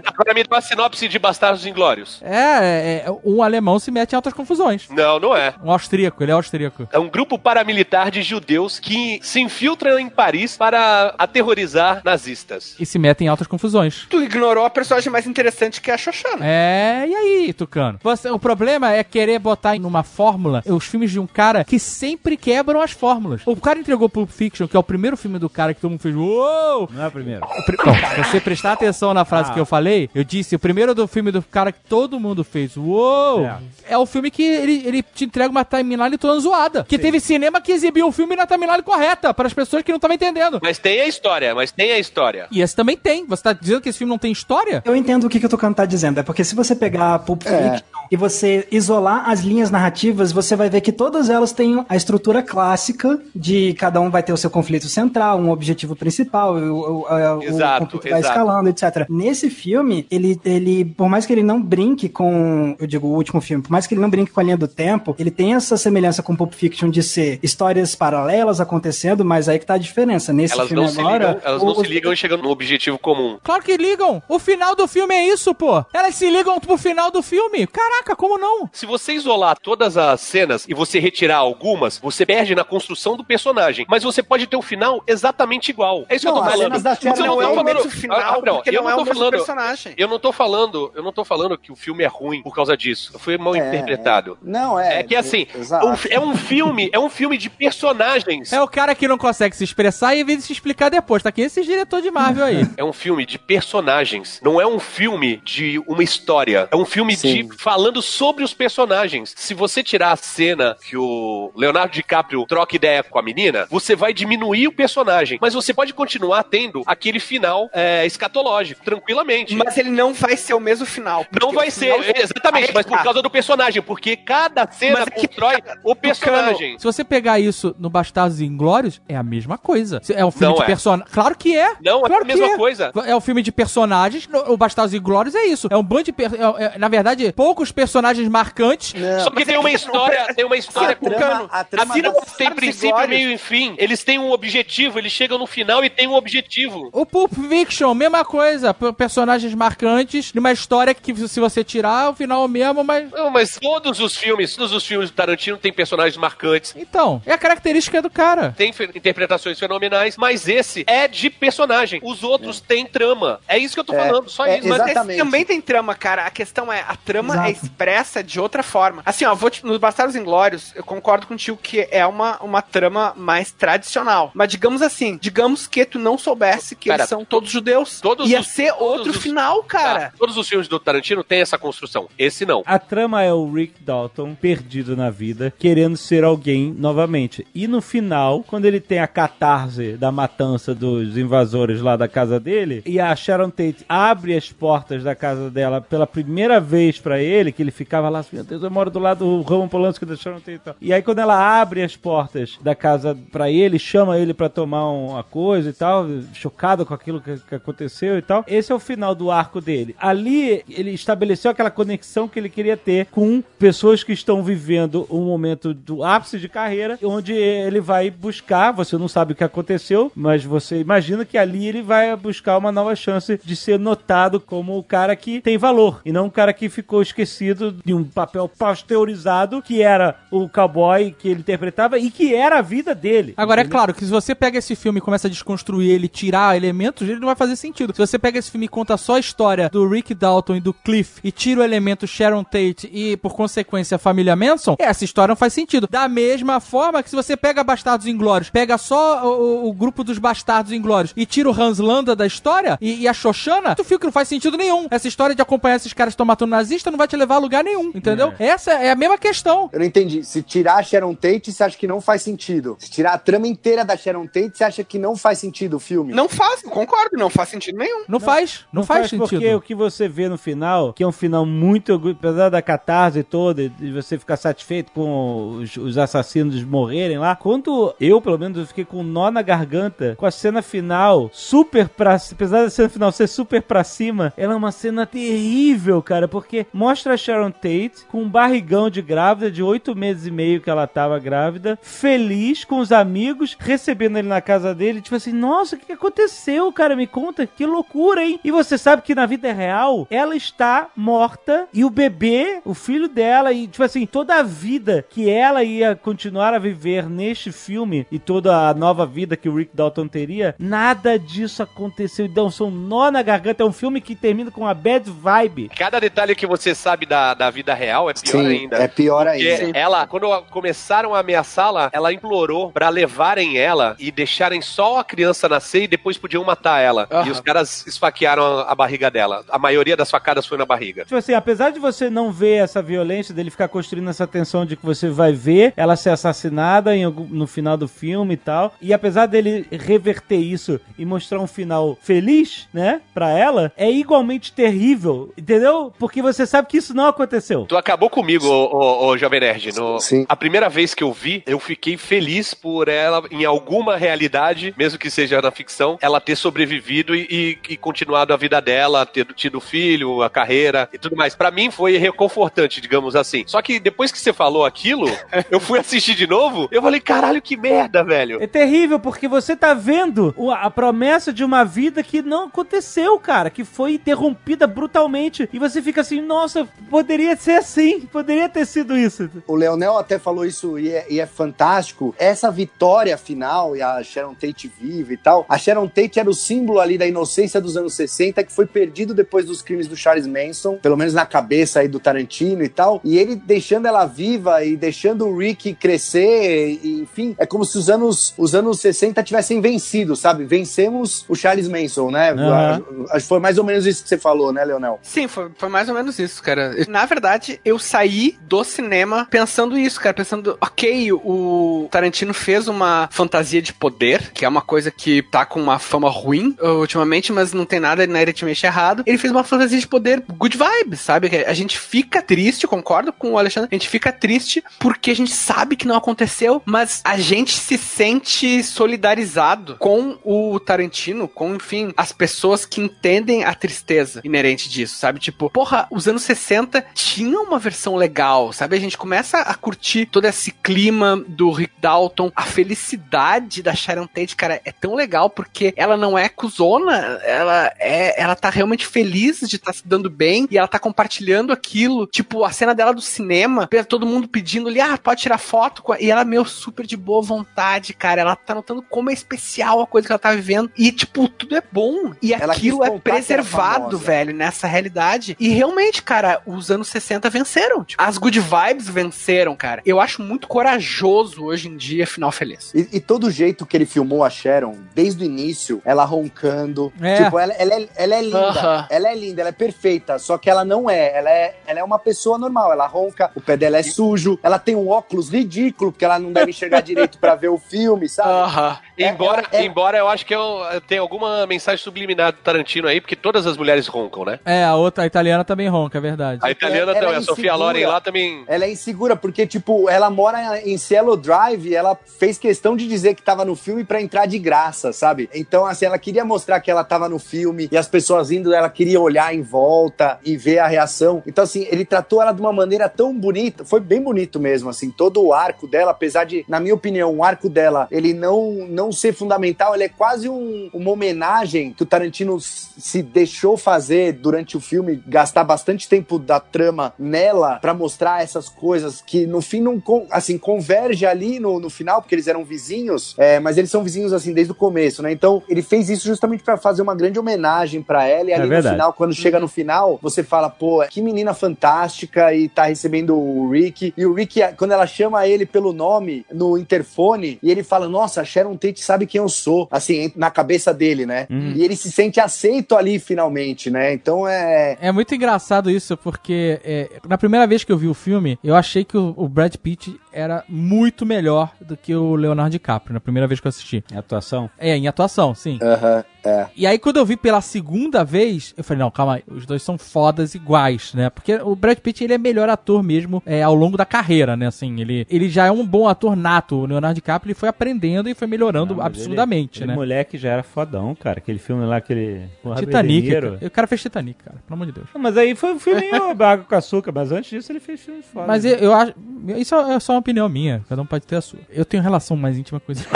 Agora me dá uma sinopse de Bastardos Inglórios. É, é, é, um alemão se mete em altas confusões. Não, não é. Um austríaco, ele é austríaco. É um grupo paramilitar de judeus que se infiltram em Paris para aterrorizar nazistas. E se metem em altas confusões. Tu ignorou a personagem mais interessante que é a Xoxana. É, e aí, Tucano? Você, o problema é querer botar em uma fórmula os filmes de um cara que sempre quebram as fórmulas. O cara entregou Pulp Fiction, que é o primeiro filme do cara que todo mundo fez uou! Não é o primeiro. O Não, se você prestar atenção na frase Ah. que eu falei, eu disse, o primeiro do filme do cara que todo mundo fez uou! É. É, o filme que ele, ele te entrega uma timeline toda zoada. Que teve cinema que exibiu o filme na timeline correta, para as pessoas que não estavam entendendo. Mas tem a história, mas tem a história. E esse também tem. Você tá dizendo que esse filme não tem história? Eu entendo o que, que o Tucano tá dizendo. É porque se você pegar Pulp É. Fiction e você isolar as linhas narrativas, você vai ver que todas elas têm a estrutura clássica de cada um vai ter o seu conflito central, um objetivo principal, o, o, o Exato, conflito vai exato. escalando, etc. Nesse filme, ele, ele, por mais que ele não brinque com, eu digo, o último filme, por mais que ele não brinque com a linha do tempo, ele tem essa semelhança com Pulp Fiction de ser histórias paralelas acontecendo, mas aí que tá a diferença. Nesse Elas filme não se agora, ligam, elas não o- se ligam e chegam no objetivo comum. Claro que ligam. O final do filme é isso, pô. Elas se ligam pro final do filme. Caraca, como não? Se você isolar todas as cenas e você retirar algumas, você perde na construção do personagem. Mas você pode ter um final exatamente igual. É isso Não, que eu tô as falando. não Não é o momento mas final Ah, Gabriel, porque eu não é não o tô mesmo falando- personagem. Eu não tô falando, eu não tô falando que o filme é ruim por causa disso. Foi mal É, interpretado. Não, é. É que assim, Exato. um- é um filme, é um filme de personagens. É o cara que não consegue se expressar e vem se explicar depois. Tá aqui esses diretor de Marvel aí. É um filme de personagens, não é um filme de uma história. É um filme Sim. de falando sobre os personagens. Se você tirar a cena que o Leonardo DiCaprio troca ideia com a menina, você vai diminuir o personagem, mas você pode continuar tendo aquele final é, escatológico, tranquilamente. Mas ele não vai ser o mesmo final. Não vai ser, exatamente, mas por causa do personagem, porque cada cena Mas é que- constrói o personagem. Se você pegar isso no Bastardos Inglórios, é a mesma coisa. É um filme Não de é. personagens. Claro que é. Não, é claro a mesma é. coisa. É um filme de personagens. O Bastardos Inglórios é isso. É um bando de. per- é- é, na verdade, poucos personagens marcantes. Não. Só que tem é uma que- história, tem uma história A trama- a trama não das- tem princípio, meio e fim. Eles têm um objetivo, eles chegam no final e têm um objetivo. O Pulp Fiction, mesma coisa. Personagens marcantes, numa história que se você tirar, o final é o mesmo, mas. Não, mas todos os filmes, todos os filmes do Tarantino têm personagens marcantes. Então, é a característica do cara. Tem fe- interpretações fenomenais, mas esse é de personagem. Os outros têm trama. É isso que eu tô É, falando, só é, isso. Mas Exatamente. esse também tem trama, cara. A questão é, a trama Exato. é expressa de outra forma. Assim, ó, vou te, nos Bastardos Inglórios, eu concordo contigo que é uma, uma trama mais tradicional. Mas digamos assim, digamos que tu não soubesse que Cara, eles são todos judeus. Todos Ia os- ser todos outro os- final, cara. Tá, todos os filmes do Tarantino têm essa construção. Esse não. A trama é o Rick Dalton perdido na vida, querendo ser alguém novamente. E no final, quando ele tem a catarse da matança dos invasores lá da casa dele, e a Sharon Tate abre as portas da casa dela pela primeira vez pra ele, que ele ficava lá, assim, meu Deus, eu moro do lado do Roman Polanski da Sharon Tate e tal. E aí quando ela abre as portas da casa pra ele, chama ele pra tomar uma coisa e tal, chocado com aquilo que, que aconteceu e tal. Esse é o final do arco dele. Ali ele estabeleceu aquela conexão que ele queria ter com pessoas que estão vivendo um momento do ápice de carreira, onde ele vai buscar, você não sabe o que aconteceu, mas você imagina que ali ele vai buscar uma nova chance de ser notado como o cara que tem valor, e não um cara que ficou esquecido de um papel pasteurizado que era o cowboy que ele interpretava e que era a vida dele. Agora, é Entendeu? claro que se você pega esse filme e começa a desconstruir ele, tirar elementos, ele não vai fazer sentido. Se você pega esse filme e conta só a história do Rick Dalton e do Cliff e tira o elemento Sharon Tate e, por consequência, a família Manson, essa história não faz sentido. Da mesma forma que se você pega Bastardos Inglórios, pega só o, o grupo dos Bastardos Inglórios e tira o Hans Landa da história e, e a Xoxana, tu fica que não faz sentido nenhum. Essa história de acompanhar esses caras que estão matando nazista não vai te levar a lugar nenhum, entendeu? Essa é a mesma questão. Eu não entendi. Se tirar a Sharon Tate, você acha que não faz sentido? Se tirar a trama inteira da Sharon Tate, você acha que não faz sentido o filme? Não faz, concordo, não faz sentido nenhum. Não, faz, não, faz, sentido. Porque o que você vê no final, que é um final muito, apesar da catarse toda, e você ficar satisfeito com os, os assassinos morrerem lá, quando eu, pelo menos, eu fiquei com um nó na garganta, com a cena final super pra, apesar da cena final ser super pra cima, ela é uma cena terrível, cara, porque mostra a Sharon Tate com um barrigão de grávida, de oito meses e meio que ela tava grávida, feliz com os amigos, recebendo ele na casa dele, tipo assim, nossa, o que aconteceu, cara? Me conta, que loucura, hein? E você sabe que na vida real, ela está morta e o bebê, o filho dela, e tipo assim, toda a vida que ela ia continuar a viver neste filme e toda a nova vida que o Rick Dalton teria, nada disso aconteceu. Então, são nó na garganta. É um filme que termina com uma bad vibe. Cada detalhe que você sabe da, da vida real é pior Sim, ainda. é pior Porque ainda. ela, quando começaram a ameaçá-la, ela implorou pra levarem ela e deixarem só a criança nascer e depois podiam matar ela. Aham. E os caras esfaquearam a, barriga dela. A maioria das facadas foi na barriga. Tipo assim, apesar de você não ver essa violência, dele ficar construindo essa tensão de que você vai ver ela ser assassinada em no final do filme e tal, e apesar dele reverter isso e mostrar um final feliz, né, pra ela, é igualmente terrível, entendeu? Porque você sabe que isso não aconteceu. Tu acabou comigo, ô, ô, Jovem Nerd. No- Sim. A primeira vez que eu vi, eu fiquei feliz por ela, em alguma realidade, mesmo que seja na ficção, ela ter sobrevivido e, e- e continuado a vida dela, ter tido filho, a carreira e tudo mais. Pra mim foi reconfortante, digamos assim. Só que depois que você falou aquilo, eu fui assistir de novo, eu falei, caralho, que merda, velho. É terrível porque você tá vendo a promessa de uma vida que não aconteceu, cara, que foi interrompida brutalmente. E você fica assim, nossa, poderia ser assim, poderia ter sido isso. O Leonel até falou isso e é, e é fantástico. Essa vitória final e a Sharon Tate viva e tal. A Sharon Tate era o símbolo ali ali da inocência dos anos 60 que foi perdido depois dos crimes do Charles Manson, pelo menos na cabeça aí do Tarantino e tal. E ele deixando ela viva e deixando o Rick crescer, e, enfim, é como se os anos, os anos 60 tivessem vencido, sabe? Vencemos o Charles Manson, né? Aham. Acho que foi mais ou menos isso que você falou, né, Leonel? Sim, foi, foi mais ou menos isso, cara. Na verdade, eu saí do cinema pensando isso, cara. Pensando, ok, o Tarantino fez uma fantasia de poder, que é uma coisa que tá com uma fama ruim uh, ultimamente, mas não tem nada inerentemente errado. Ele fez uma fantasia de poder good vibes, sabe? A gente fica triste, concordo com o Alexandre, a gente fica triste porque a gente sabe que não aconteceu, mas a gente se sente solidarizado com o Tarantino, com, enfim, as pessoas que entendem a tristeza inerente disso, sabe? Tipo, porra, os anos 60 tinham uma versão legal, sabe? A gente começa a curtir todo esse clima do Rick Dalton, a felicidade da Sharon Tate, cara, é tão legal porque ela não é cuzona, ela é, ela tá realmente feliz de estar se dando bem e ela tá compartilhando aquilo, tipo, a cena dela do cinema, todo mundo pedindo ali, ah, pode tirar foto, e ela, meu, super de boa vontade, cara, ela tá notando como é especial a coisa que ela tá vivendo e, tipo, tudo é bom e Ela aquilo é preservado, velho, nessa realidade. E realmente, cara, os anos 60 venceram. Tipo, as good vibes venceram, cara. Eu acho muito corajoso hoje em dia Final Feliz. E, e todo o jeito que ele filmou a Sharon, desde o início, ela roncando. É. Tipo, ela, ela é, ela é linda. Aham. Ela é linda, ela é perfeita. Só que ela não é. Ela é, ela é uma pessoa normal. Ela ronca, o pé dela é sujo. Ela tem um óculos ridículo, porque ela não deve enxergar direito pra ver o filme, sabe? Aham. É, Embora, ela- é- embora eu acho que eu, tem alguma mensagem subliminar do Tarantino aí, porque todas as mulheres roncam, né? É, a outra, a italiana também ronca, é verdade. A italiana ela também, é a Sofia. Loren lá também. Ela é insegura, porque, tipo, ela mora em Cielo Drive e ela fez questão de dizer que tava no filme pra entrar de graça, sabe? Então, assim, ela queria mostrar que ela tava no filme e as pessoas indo, ela queria olhar em volta e ver a reação. Então, assim, ele tratou ela de uma maneira tão bonita, foi bem bonito mesmo, assim, todo o arco dela, apesar de, na minha opinião, o arco dela, ele não, não ser fundamental, ele é quase um- uma homenagem que o Tarantino se deixou fazer durante o filme, gastar bastante tempo da trama nela pra mostrar essas coisas que no fim não assim converge ali no, no final, porque eles eram vizinhos, é, mas eles são vizinhos assim desde o começo, né? Então ele fez isso justamente pra fazer uma grande homenagem pra ela e ali no verdade. final, quando chega no final, você fala, pô, que menina fantástica e tá recebendo o Rick. E o Rick, quando ela chama ele pelo nome no interfone, e ele fala, nossa, a Sharon Tate sabe quem eu sou, assim, na cabeça dele, né? E ele se sente aceito ali finalmente, né? Então é. É muito engraçado isso, porque é, na primeira vez que eu vi o filme, eu achei que o, o Brad Pitt era muito melhor do que o Leonardo DiCaprio, na primeira vez que eu assisti. É atuação? É, em atuação, sim. Aham, é. E aí, quando eu vi pela segunda vez, eu falei, não, calma aí, os dois são fodas iguais, né? Porque o Brad Pitt, ele é melhor ator mesmo é, ao longo da carreira, né? Assim, ele, ele já é um bom ator nato. O Leonardo DiCaprio, ele foi aprendendo e foi melhorando Não, absurdamente, ele, ele né? moleque já era fodão, cara. Aquele filme lá, aquele. o Titanic, cara. o cara fez Titanic, cara, pelo amor de Deus. Não, Mas aí foi um filminho água com açúcar, mas antes disso ele fez filme foda. Mas eu, eu acho. Isso é só uma opinião minha, cada um pode ter a sua. Eu tenho relação mais íntima com esses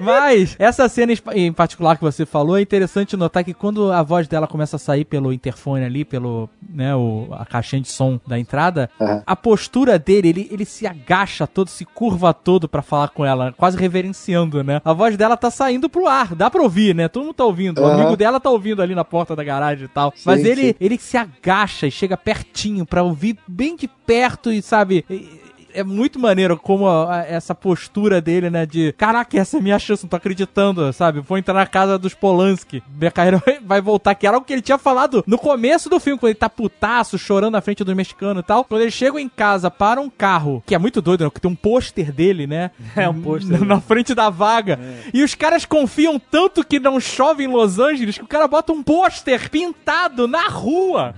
Mas, essa cena em- particular que você falou, é interessante notar que quando a voz dela começa a sair pelo interfone ali, pelo, né, o, a caixinha de som da entrada, Aham. a postura dele, ele, ele se agacha todo, se curva todo pra falar com ela, quase reverenciando, né? A voz dela tá saindo pro ar, dá pra ouvir, né? Todo mundo tá ouvindo. O Aham. amigo dela tá ouvindo ali na porta da garagem e tal. Mas Sim, ele, sim. ele se agacha e chega pertinho pra ouvir bem de perto e, sabe... e- é muito maneiro como a- a- essa postura dele, né? De caraca, essa é a minha chance, não tô acreditando, sabe? Vou entrar na casa dos Polanski. Minha carreira vai- voltar, que era algo que ele tinha falado no começo do filme, quando ele tá putaço, chorando na frente dos mexicanos e tal. Quando ele chega em casa para um carro, que é muito doido, né? Que tem um pôster dele, né? É um pôster. Na frente da vaga. E os caras confiam tanto que não chove em Los Angeles que o cara bota um pôster pintado na rua.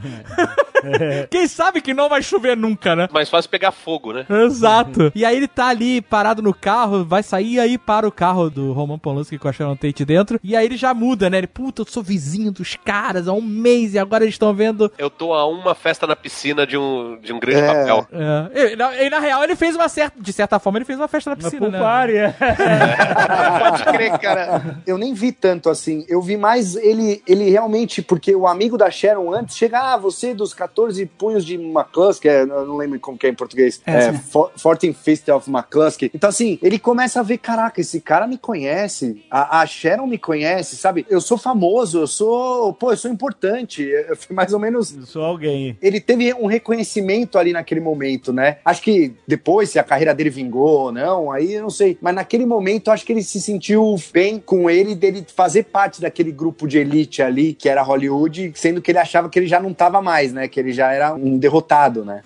Quem sabe que não vai chover nunca, né? Mais fácil pegar fogo, né? Exato. E aí ele tá ali parado no carro, vai sair aí para o carro do Roman Polanski com a Sharon Tate dentro. E aí ele já muda, né? Ele, puta, eu sou vizinho dos caras há um mês e agora eles estão vendo. Eu tô a uma festa na piscina de um, de um grande É. papel. É, e, na, e na real ele fez uma certa. De certa forma, ele fez uma festa na Na piscina, pool né? party, é. Pode crer, cara. Eu nem vi tanto assim. Eu vi mais ele, ele realmente, porque o amigo da Sharon antes chega, ah, você dos 14 punhos de McClus, que é, eu não lembro como que é em português. É, É. For- Fortin Fist of McCluskey. Então, assim, ele começa a ver, caraca, esse cara me conhece, a, a Sharon me conhece, sabe? Eu sou famoso, eu sou, pô, eu sou importante. Eu fui mais ou menos Eu sou alguém. ele teve um reconhecimento ali naquele momento, né? Acho que depois, se a carreira dele vingou ou não, aí eu não sei. Mas naquele momento, acho que ele se sentiu bem com ele, dele fazer parte daquele grupo de elite ali, que era Hollywood, sendo que ele achava que ele já não tava mais, né? Que ele já era um derrotado, né?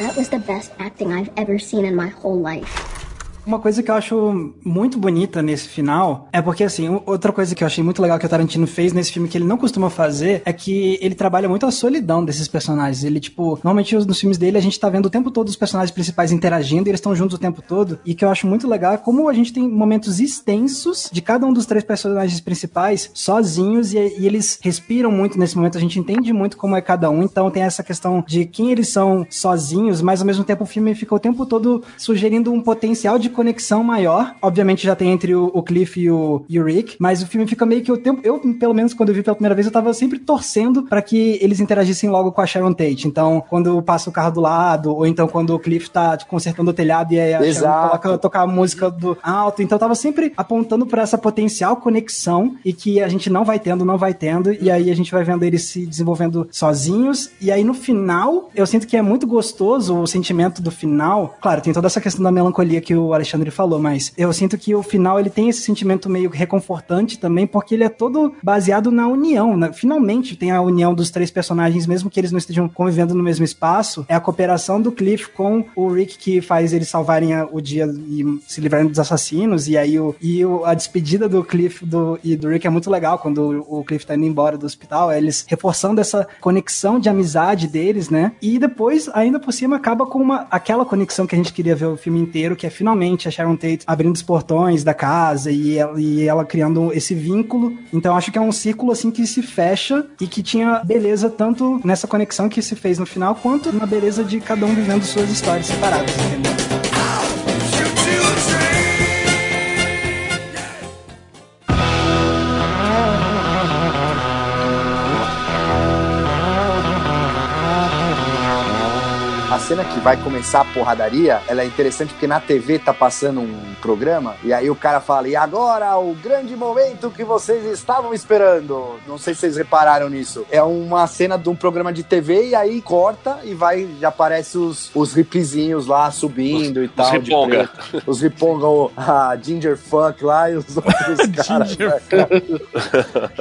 That was the best acting I've ever seen in my whole life. Uma coisa que eu acho muito bonita nesse final é porque, assim, outra coisa que eu achei muito legal que o Tarantino fez nesse filme que ele não costuma fazer é que ele trabalha muito a solidão desses personagens. Ele, tipo, normalmente nos filmes dele a gente tá vendo o tempo todo os personagens principais interagindo e eles estão juntos o tempo todo. E que eu acho muito legal é como a gente tem momentos extensos de cada um dos três personagens principais sozinhos e, e eles respiram muito nesse momento. A gente entende muito como é cada um. Então tem essa questão de quem eles são sozinhos, mas ao mesmo tempo o filme fica o tempo todo sugerindo um potencial de conexão maior. Obviamente já tem entre o, o Cliff e o, e o Rick, mas o filme fica meio que o tempo. Eu, pelo menos, quando eu vi pela primeira vez, eu tava sempre torcendo pra que eles interagissem logo com a Sharon Tate. Então, quando passa o carro do lado, ou então quando o Cliff tá tipo, consertando o telhado e aí a Sharon Exato. coloca tocar a música do alto. Então, eu tava sempre apontando pra essa potencial conexão e que a gente não vai tendo, não vai tendo. E aí a gente vai vendo eles se desenvolvendo sozinhos. E aí no final, eu sinto que é muito gostoso o sentimento do final. Claro, tem toda essa questão da melancolia que o Alexandre falou, mas eu sinto que o final ele tem esse sentimento meio reconfortante também, porque ele é todo baseado na união. né? Finalmente tem a união dos três personagens, mesmo que eles não estejam convivendo no mesmo espaço. É a cooperação do Cliff com o Rick que faz eles salvarem o dia e se livrarem dos assassinos. E aí o, e o- a despedida do Cliff do, e do Rick é muito legal quando o, o Cliff tá indo embora do hospital. É eles reforçando essa conexão de amizade deles, né? E depois, ainda por cima, acaba com uma, aquela conexão que a gente queria ver o filme inteiro, que é finalmente a Sharon Tate abrindo os portões da casa e ela, e ela criando esse vínculo. Então acho que é um círculo assim que se fecha e que tinha beleza tanto nessa conexão que se fez no final, quanto na beleza de cada um vivendo suas histórias separadas, entendeu? Cena que vai começar a porradaria, ela é interessante porque na TV tá passando um programa e aí o cara fala, e agora o grande momento que vocês estavam esperando. Não sei se vocês repararam nisso. É uma cena de um programa de TV e aí corta e vai, já aparece os, os ripzinhos lá subindo e tal. de riponga. Os riponga, o- a Ginger Fuck lá e os outros caras. né, cara?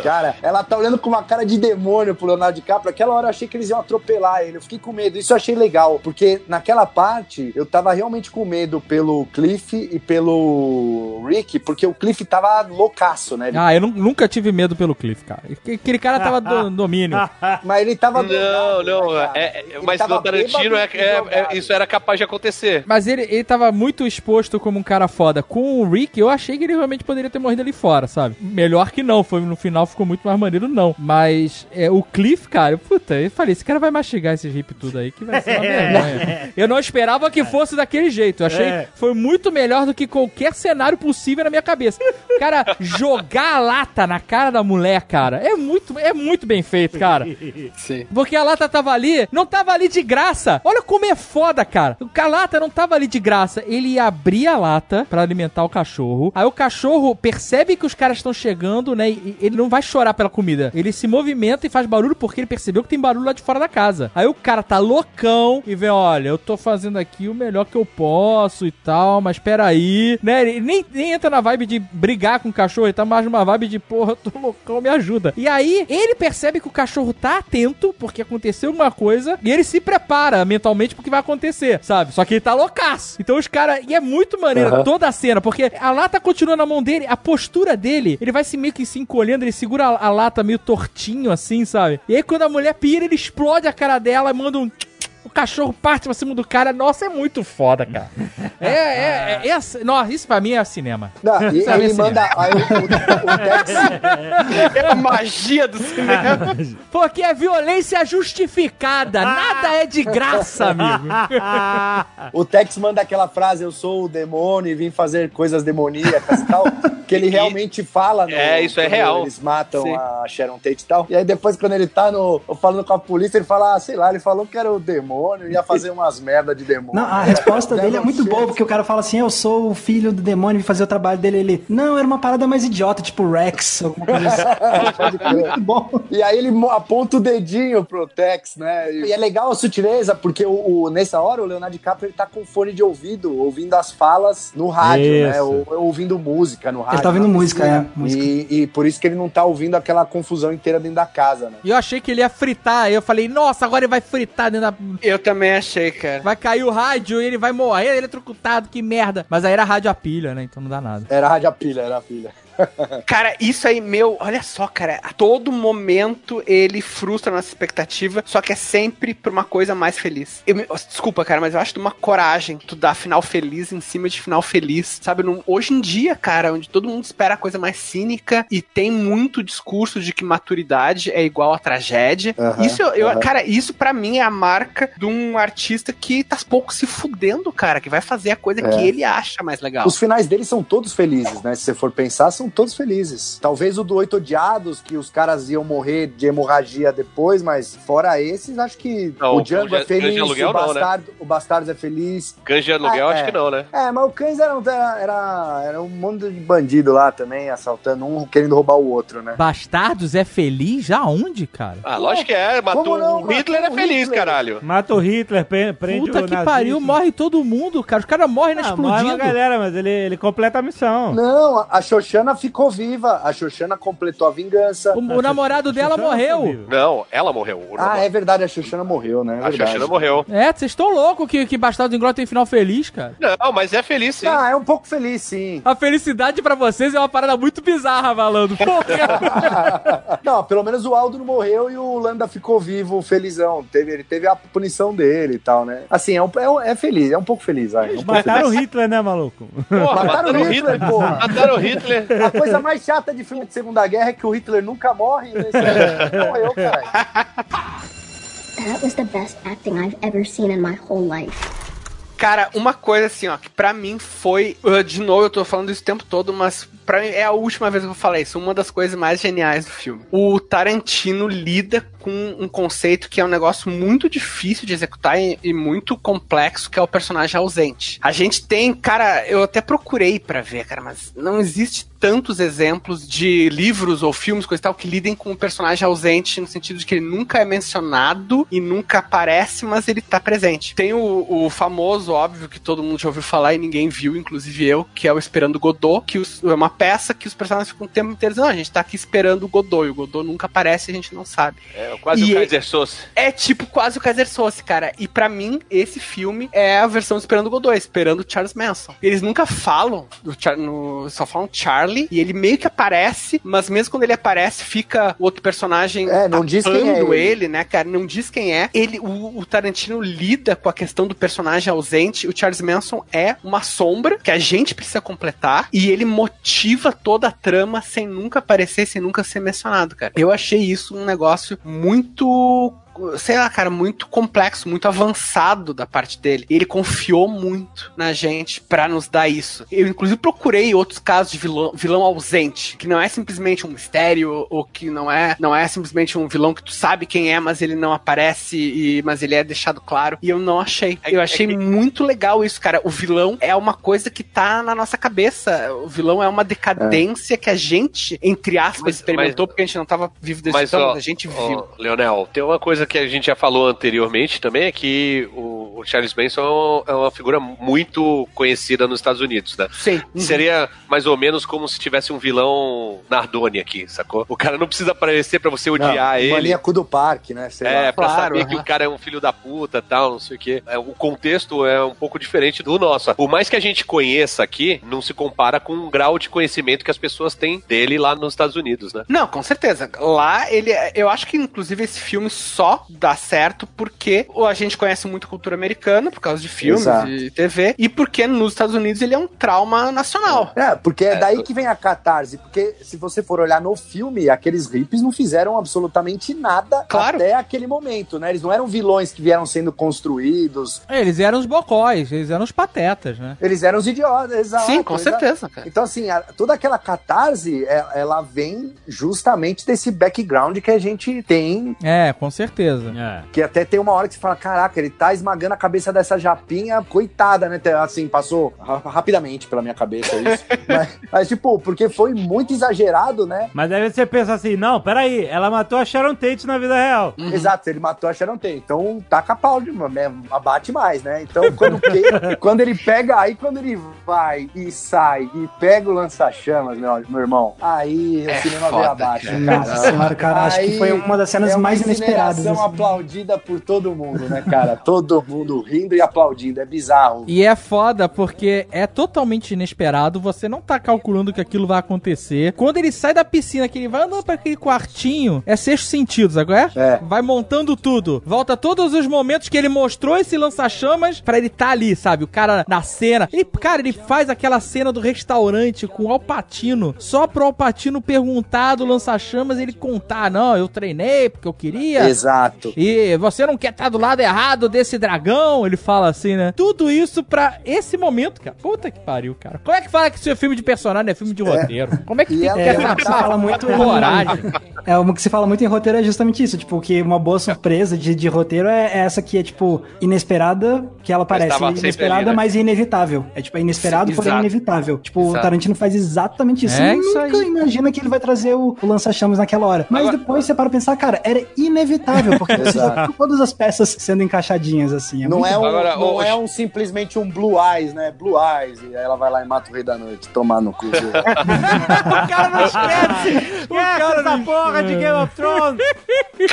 Cara, ela tá olhando com uma cara de demônio pro Leonardo DiCaprio. Aquela hora eu achei que eles iam atropelar ele. Eu fiquei com medo. Isso eu achei legal, porque naquela parte eu tava realmente com medo pelo Cliff e pelo Rick, porque o Cliff tava loucaço, né? Ah, eu nu- nunca tive medo pelo Cliff, cara. Aquele cara tava do no domínio. Mas ele tava Não, não, né, é, é- mas no Tarantino é, é- é- isso era capaz de acontecer. Mas ele, ele tava muito exposto como um cara foda. Com o Rick, eu achei que ele realmente poderia ter morrido ali fora, sabe? Melhor que não. Foi, no final ficou muito mais maneiro, não. Mas é, o Cliff, cara, puta, eu falei, esse cara vai mastigar esses hip tudo aí, que vai ser uma vergonha. Eu não esperava que fosse daquele jeito. Eu achei É. foi muito melhor do que qualquer cenário possível na minha cabeça. Cara jogar a lata na cara da mulher, cara, é muito, é muito bem feito, cara. Sim. Porque a lata tava ali, não tava ali de graça. Olha como é foda, cara. A lata não tava ali de graça. Ele abria a lata pra alimentar o cachorro. Aí o cachorro percebe que os caras estão chegando, né? E ele não vai chorar pela comida. Ele se movimenta e faz barulho porque ele percebeu que tem barulho lá de fora da casa. Aí o cara tá loucão e vê, olha, eu tô fazendo aqui o melhor que eu posso e tal, mas peraí, né? Ele nem, nem entra na vibe de brigar com o cachorro, ele tá mais numa vibe de, porra, eu tô loucão, me ajuda. E aí, ele percebe que o cachorro tá atento, porque aconteceu alguma coisa, e ele se prepara mentalmente pro que vai acontecer, sabe? Só que ele tá loucaço. Então os caras. E é muito maneiro toda a cena, porque a lata continua na mão dele, a postura dele, ele vai se meio que se encolhendo, ele segura a, a lata meio tortinho assim, sabe? E aí quando a mulher pira, ele explode a cara dela e manda um. O cachorro parte pra cima do cara. Nossa, é muito foda, cara. É, é, é, é, assim- Nossa, isso pra mim é cinema. Não, e Sabe ele assim, manda. Aí o, o, o Tex. É a magia do cinema. Porque é violência justificada. Nada é de graça, amigo. O Tex manda aquela frase: Eu sou o demônio e vim fazer coisas demoníacas e tal. Que ele E- realmente fala. No, É, isso é real. Eles matam Sim. a Sharon Tate e tal. E aí depois, quando ele tá no, falando com a polícia, ele fala: ah, sei lá, ele falou que era o demônio. Demônio, ia fazer umas merda de demônio. Não, a resposta dele é muito boa, porque o cara fala assim: eu sou o filho do demônio e fazer o trabalho dele. Ele, não, era uma parada mais idiota, tipo Rex, alguma coisa assim. Pode crer. muito bom. E aí ele aponta o dedinho pro Tex, né? E é legal a sutileza, porque o, o- nessa hora o Leonardo DiCaprio ele tá com fone de ouvido, ouvindo as falas no rádio, né? Isso. Ou, ouvindo música no rádio. Ele tá ouvindo música, é, música. E, e por isso que ele não tá ouvindo aquela confusão inteira dentro da casa, né? E eu achei que ele ia fritar. Aí eu falei, nossa, agora ele vai fritar dentro da. Eu também achei, cara. Vai cair o rádio e ele vai morrer eletrocutado, que merda. Mas aí era rádio a pilha, né? Então não dá nada. Era rádio a pilha, era a pilha. Cara, isso aí, meu, olha só, cara. A todo momento ele frustra a nossa expectativa, só que é sempre pra uma coisa mais feliz. Eu me- desculpa, cara, mas eu acho de uma coragem tu dar final feliz em cima de final feliz. Sabe, num- hoje em dia, cara, onde todo mundo espera a coisa mais cínica e tem muito discurso de que maturidade é igual a tragédia. Aham, isso, eu, aham. cara, isso pra mim é a marca de um artista que tá pouco se fudendo, cara, que vai fazer a coisa É. que ele acha mais legal. Os finais deles são todos felizes, né? Se você for pensar, são todos felizes. Talvez o do Oito Odiados, que os caras iam morrer de hemorragia depois, mas fora esses, acho que Não, o Django é feliz, Cães de Aluguel o, não, né? Bastardo, o Bastardos é feliz. Cães de aluguel, Ah, acho é. que não, né? É, mas o Cães era, era, era, era um monte de bandido lá também, assaltando um, querendo roubar o outro, né? Bastardos é feliz? Já onde, cara? Ah, lógico que é. Matou Como não? o Hitler é Matou o feliz, Hitler. caralho. Mata o Hitler, pre- prende Puta o que nazista. pariu, morre todo mundo, cara. Os caras morrem na Ah, morre uma explodindo. galera, mas ele, ele completa a missão. Não, a- a Xoxana ficou viva. A Xoxana completou a vingança. O, o namorado dela morreu. Não, ela morreu. Ah, é verdade, a Xoxana morreu, né? É A. Xoxana morreu. É, vocês estão loucos que, que Bastardos Inglórios tem final feliz, cara. Não, mas é feliz sim. Ah, é um pouco feliz, sim. A felicidade pra vocês é uma parada muito bizarra, malandro. Porra. não, pelo menos o Aldo não morreu e o Landa ficou vivo, felizão. Teve, ele teve a punição dele e tal, né? Assim, é, um, é, um- é feliz, é um pouco feliz, vai. É um pouco Mataram o. Hitler, né, maluco? Porra, Mataram o Hitler, porra. Mataram o Hitler. A coisa mais chata de filme de Segunda Guerra é que o Hitler nunca morre não morreu, caralho. That was the best acting I've ever seen in my whole life. Cara, uma coisa assim, ó, que pra mim foi. De novo, eu tô falando isso o tempo todo, mas pra mim é a última vez que eu vou falar isso. Uma das coisas mais geniais do filme. O Tarantino lida com um conceito que é um negócio muito difícil de executar e, e muito complexo, que é o personagem ausente. A gente tem, cara, eu até procurei pra ver, cara, mas não existe tantos exemplos de livros ou filmes, coisa e tal, que lidem com o personagem ausente, no sentido de que ele nunca é mencionado e nunca aparece, mas ele tá presente. Tem o, o famoso, óbvio, que todo mundo já ouviu falar e ninguém viu, inclusive eu, que é o Esperando Godot, que os- é uma peça que os personagens ficam o tempo inteiro dizendo, "Ah, a gente tá aqui esperando o Godot, e o Godot nunca aparece e a gente não sabe. É quase E o é- Kaiser Souza. É tipo quase o Kaiser Sosse, cara. E pra mim, esse filme é a versão Esperando Godot, Esperando Charles Manson. Eles nunca falam, do Char- no- só falam Charlie, e ele meio que aparece, mas mesmo quando ele aparece, fica o outro personagem É, não diz quem é ele. ele, né, cara? Não diz quem é. Ele, o, o Tarantino lida com a questão do personagem ausente. O Charles Manson é uma sombra que a gente precisa completar, e ele motiva toda a trama sem nunca aparecer, sem nunca ser mencionado, cara. Eu achei isso um negócio muito muito sei lá, cara, muito complexo, muito avançado da parte dele. Ele confiou muito na gente pra nos dar isso. Eu, inclusive, procurei outros casos de vilão, vilão ausente, que não é simplesmente um mistério, ou que não é, não é simplesmente um vilão que tu sabe quem é, mas ele não aparece, e, mas ele é deixado claro. E eu não achei. Eu achei muito legal isso, cara. O vilão é uma coisa que tá na nossa cabeça. O vilão é uma decadência que a gente, entre aspas, Mas- experimentou, porque a gente não tava vivo desse Mas, tempo, ó, mas a gente viu. ó, Leonel, tem uma coisa que a gente já falou anteriormente também, é que o, o Charles Manson é uma figura muito conhecida nos Estados Unidos, né? Sim. Seria mais ou menos como se tivesse um vilão Nardoni aqui, sacou? O cara não precisa aparecer pra você odiar Não, ele. Maníaco do parque, né? Sei É, lá. pra Claro, saber que aham. o cara é um filho da puta tal, não sei o quê. É, o contexto é um pouco diferente do nosso. Por mais que a gente conheça aqui, não se compara com o grau de conhecimento que as pessoas têm dele lá nos Estados Unidos, né? Não, com certeza. Lá ele. Eu acho que, inclusive, esse filme só dá certo porque a gente conhece muito a cultura americana, por causa de filmes Exato. e TV, e porque nos Estados Unidos ele é um trauma nacional. É, porque é daí que vem a catarse. Porque se você for olhar no filme, aqueles hippies não fizeram absolutamente nada Claro. até aquele momento, né? Eles não eram vilões que vieram sendo construídos. Eles eram os bocóis, eles eram os patetas, né? Eles eram os idiotas, exato. Sim, com exato. certeza, cara. Então, assim, a- toda aquela catarse, é- ela vem justamente desse background que a gente tem, É, com certeza. É. que até tem uma hora que você fala, caraca, ele tá esmagando a cabeça dessa japinha, coitada, né? Assim, passou ra- rapidamente pela minha cabeça isso. mas, mas, tipo, porque foi muito exagerado, né? Mas aí você pensa assim, não, peraí, ela matou a Sharon Tate na vida real. Exato, ele matou a Sharon Tate. Então, taca pau, de, né, abate mais, né? Então, quando, que- quando ele pega, aí quando ele vai e sai e pega o lança-chamas, meu, meu irmão, aí É o cinema foda, veio abaixo, cara. Nossa senhora, cara, acho que foi uma das cenas é uma mais inesperadas. Incineração assim. aplaudida por todo mundo, né, cara? Todo mundo rindo e aplaudindo, é bizarro. E é foda porque é totalmente inesperado, você não tá calculando que aquilo vai acontecer. Quando ele sai da piscina, que ele vai andando pra aquele quartinho, é sexto sentido, sabe qual é? É. Vai montando tudo. Volta todos os momentos que ele mostrou esse lança-chamas pra ele tá ali, sabe? O cara na cena. Ele, cara, ele faz aquela cena do restaurante com o Alpatino, só pro Alpatino perguntar do lança-chamas ele contar, não, eu treinei porque eu queria. Exato. E você não quer estar do lado errado desse dragão? Ele fala assim, né? Tudo isso pra esse momento, cara. Puta que pariu, cara. Como é que fala que isso é filme de personagem, é filme de roteiro? Como é que E tem ela- que é, essa fala muito em- coragem? É, uma que se fala muito em roteiro é justamente isso, tipo, que uma boa surpresa de, de roteiro é é essa que é, tipo, inesperada, que ela parece inesperada, ali, né? mas inevitável. É, tipo, é inesperado, Sim, porém exato. inevitável. Tipo, o Exato. Tarantino faz exatamente isso. É Você isso nunca aí. imagina que ele vai trazer o, o lança-chamas naquela hora. Mas Agora- depois você para pensar, cara, era inevitável, porque você já Exato. viu todas as peças sendo encaixadinhas, assim. É Não muito é, um, Agora, não é um simplesmente um Blue Eyes, né? Blue Eyes. E aí ela vai lá e mata o Rei da Noite. Tomar no cu. O cara não esquece! Esquece essa porra de Game of Thrones!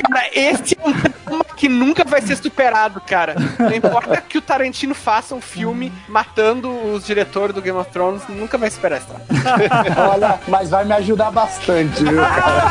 Cara, esse é um trauma que nunca vai ser superado, cara. Não importa que o Tarantino faça um filme matando os diretores do Game of Thrones, nunca vai superar esse trauma. Olha, mas vai me ajudar bastante, viu, cara?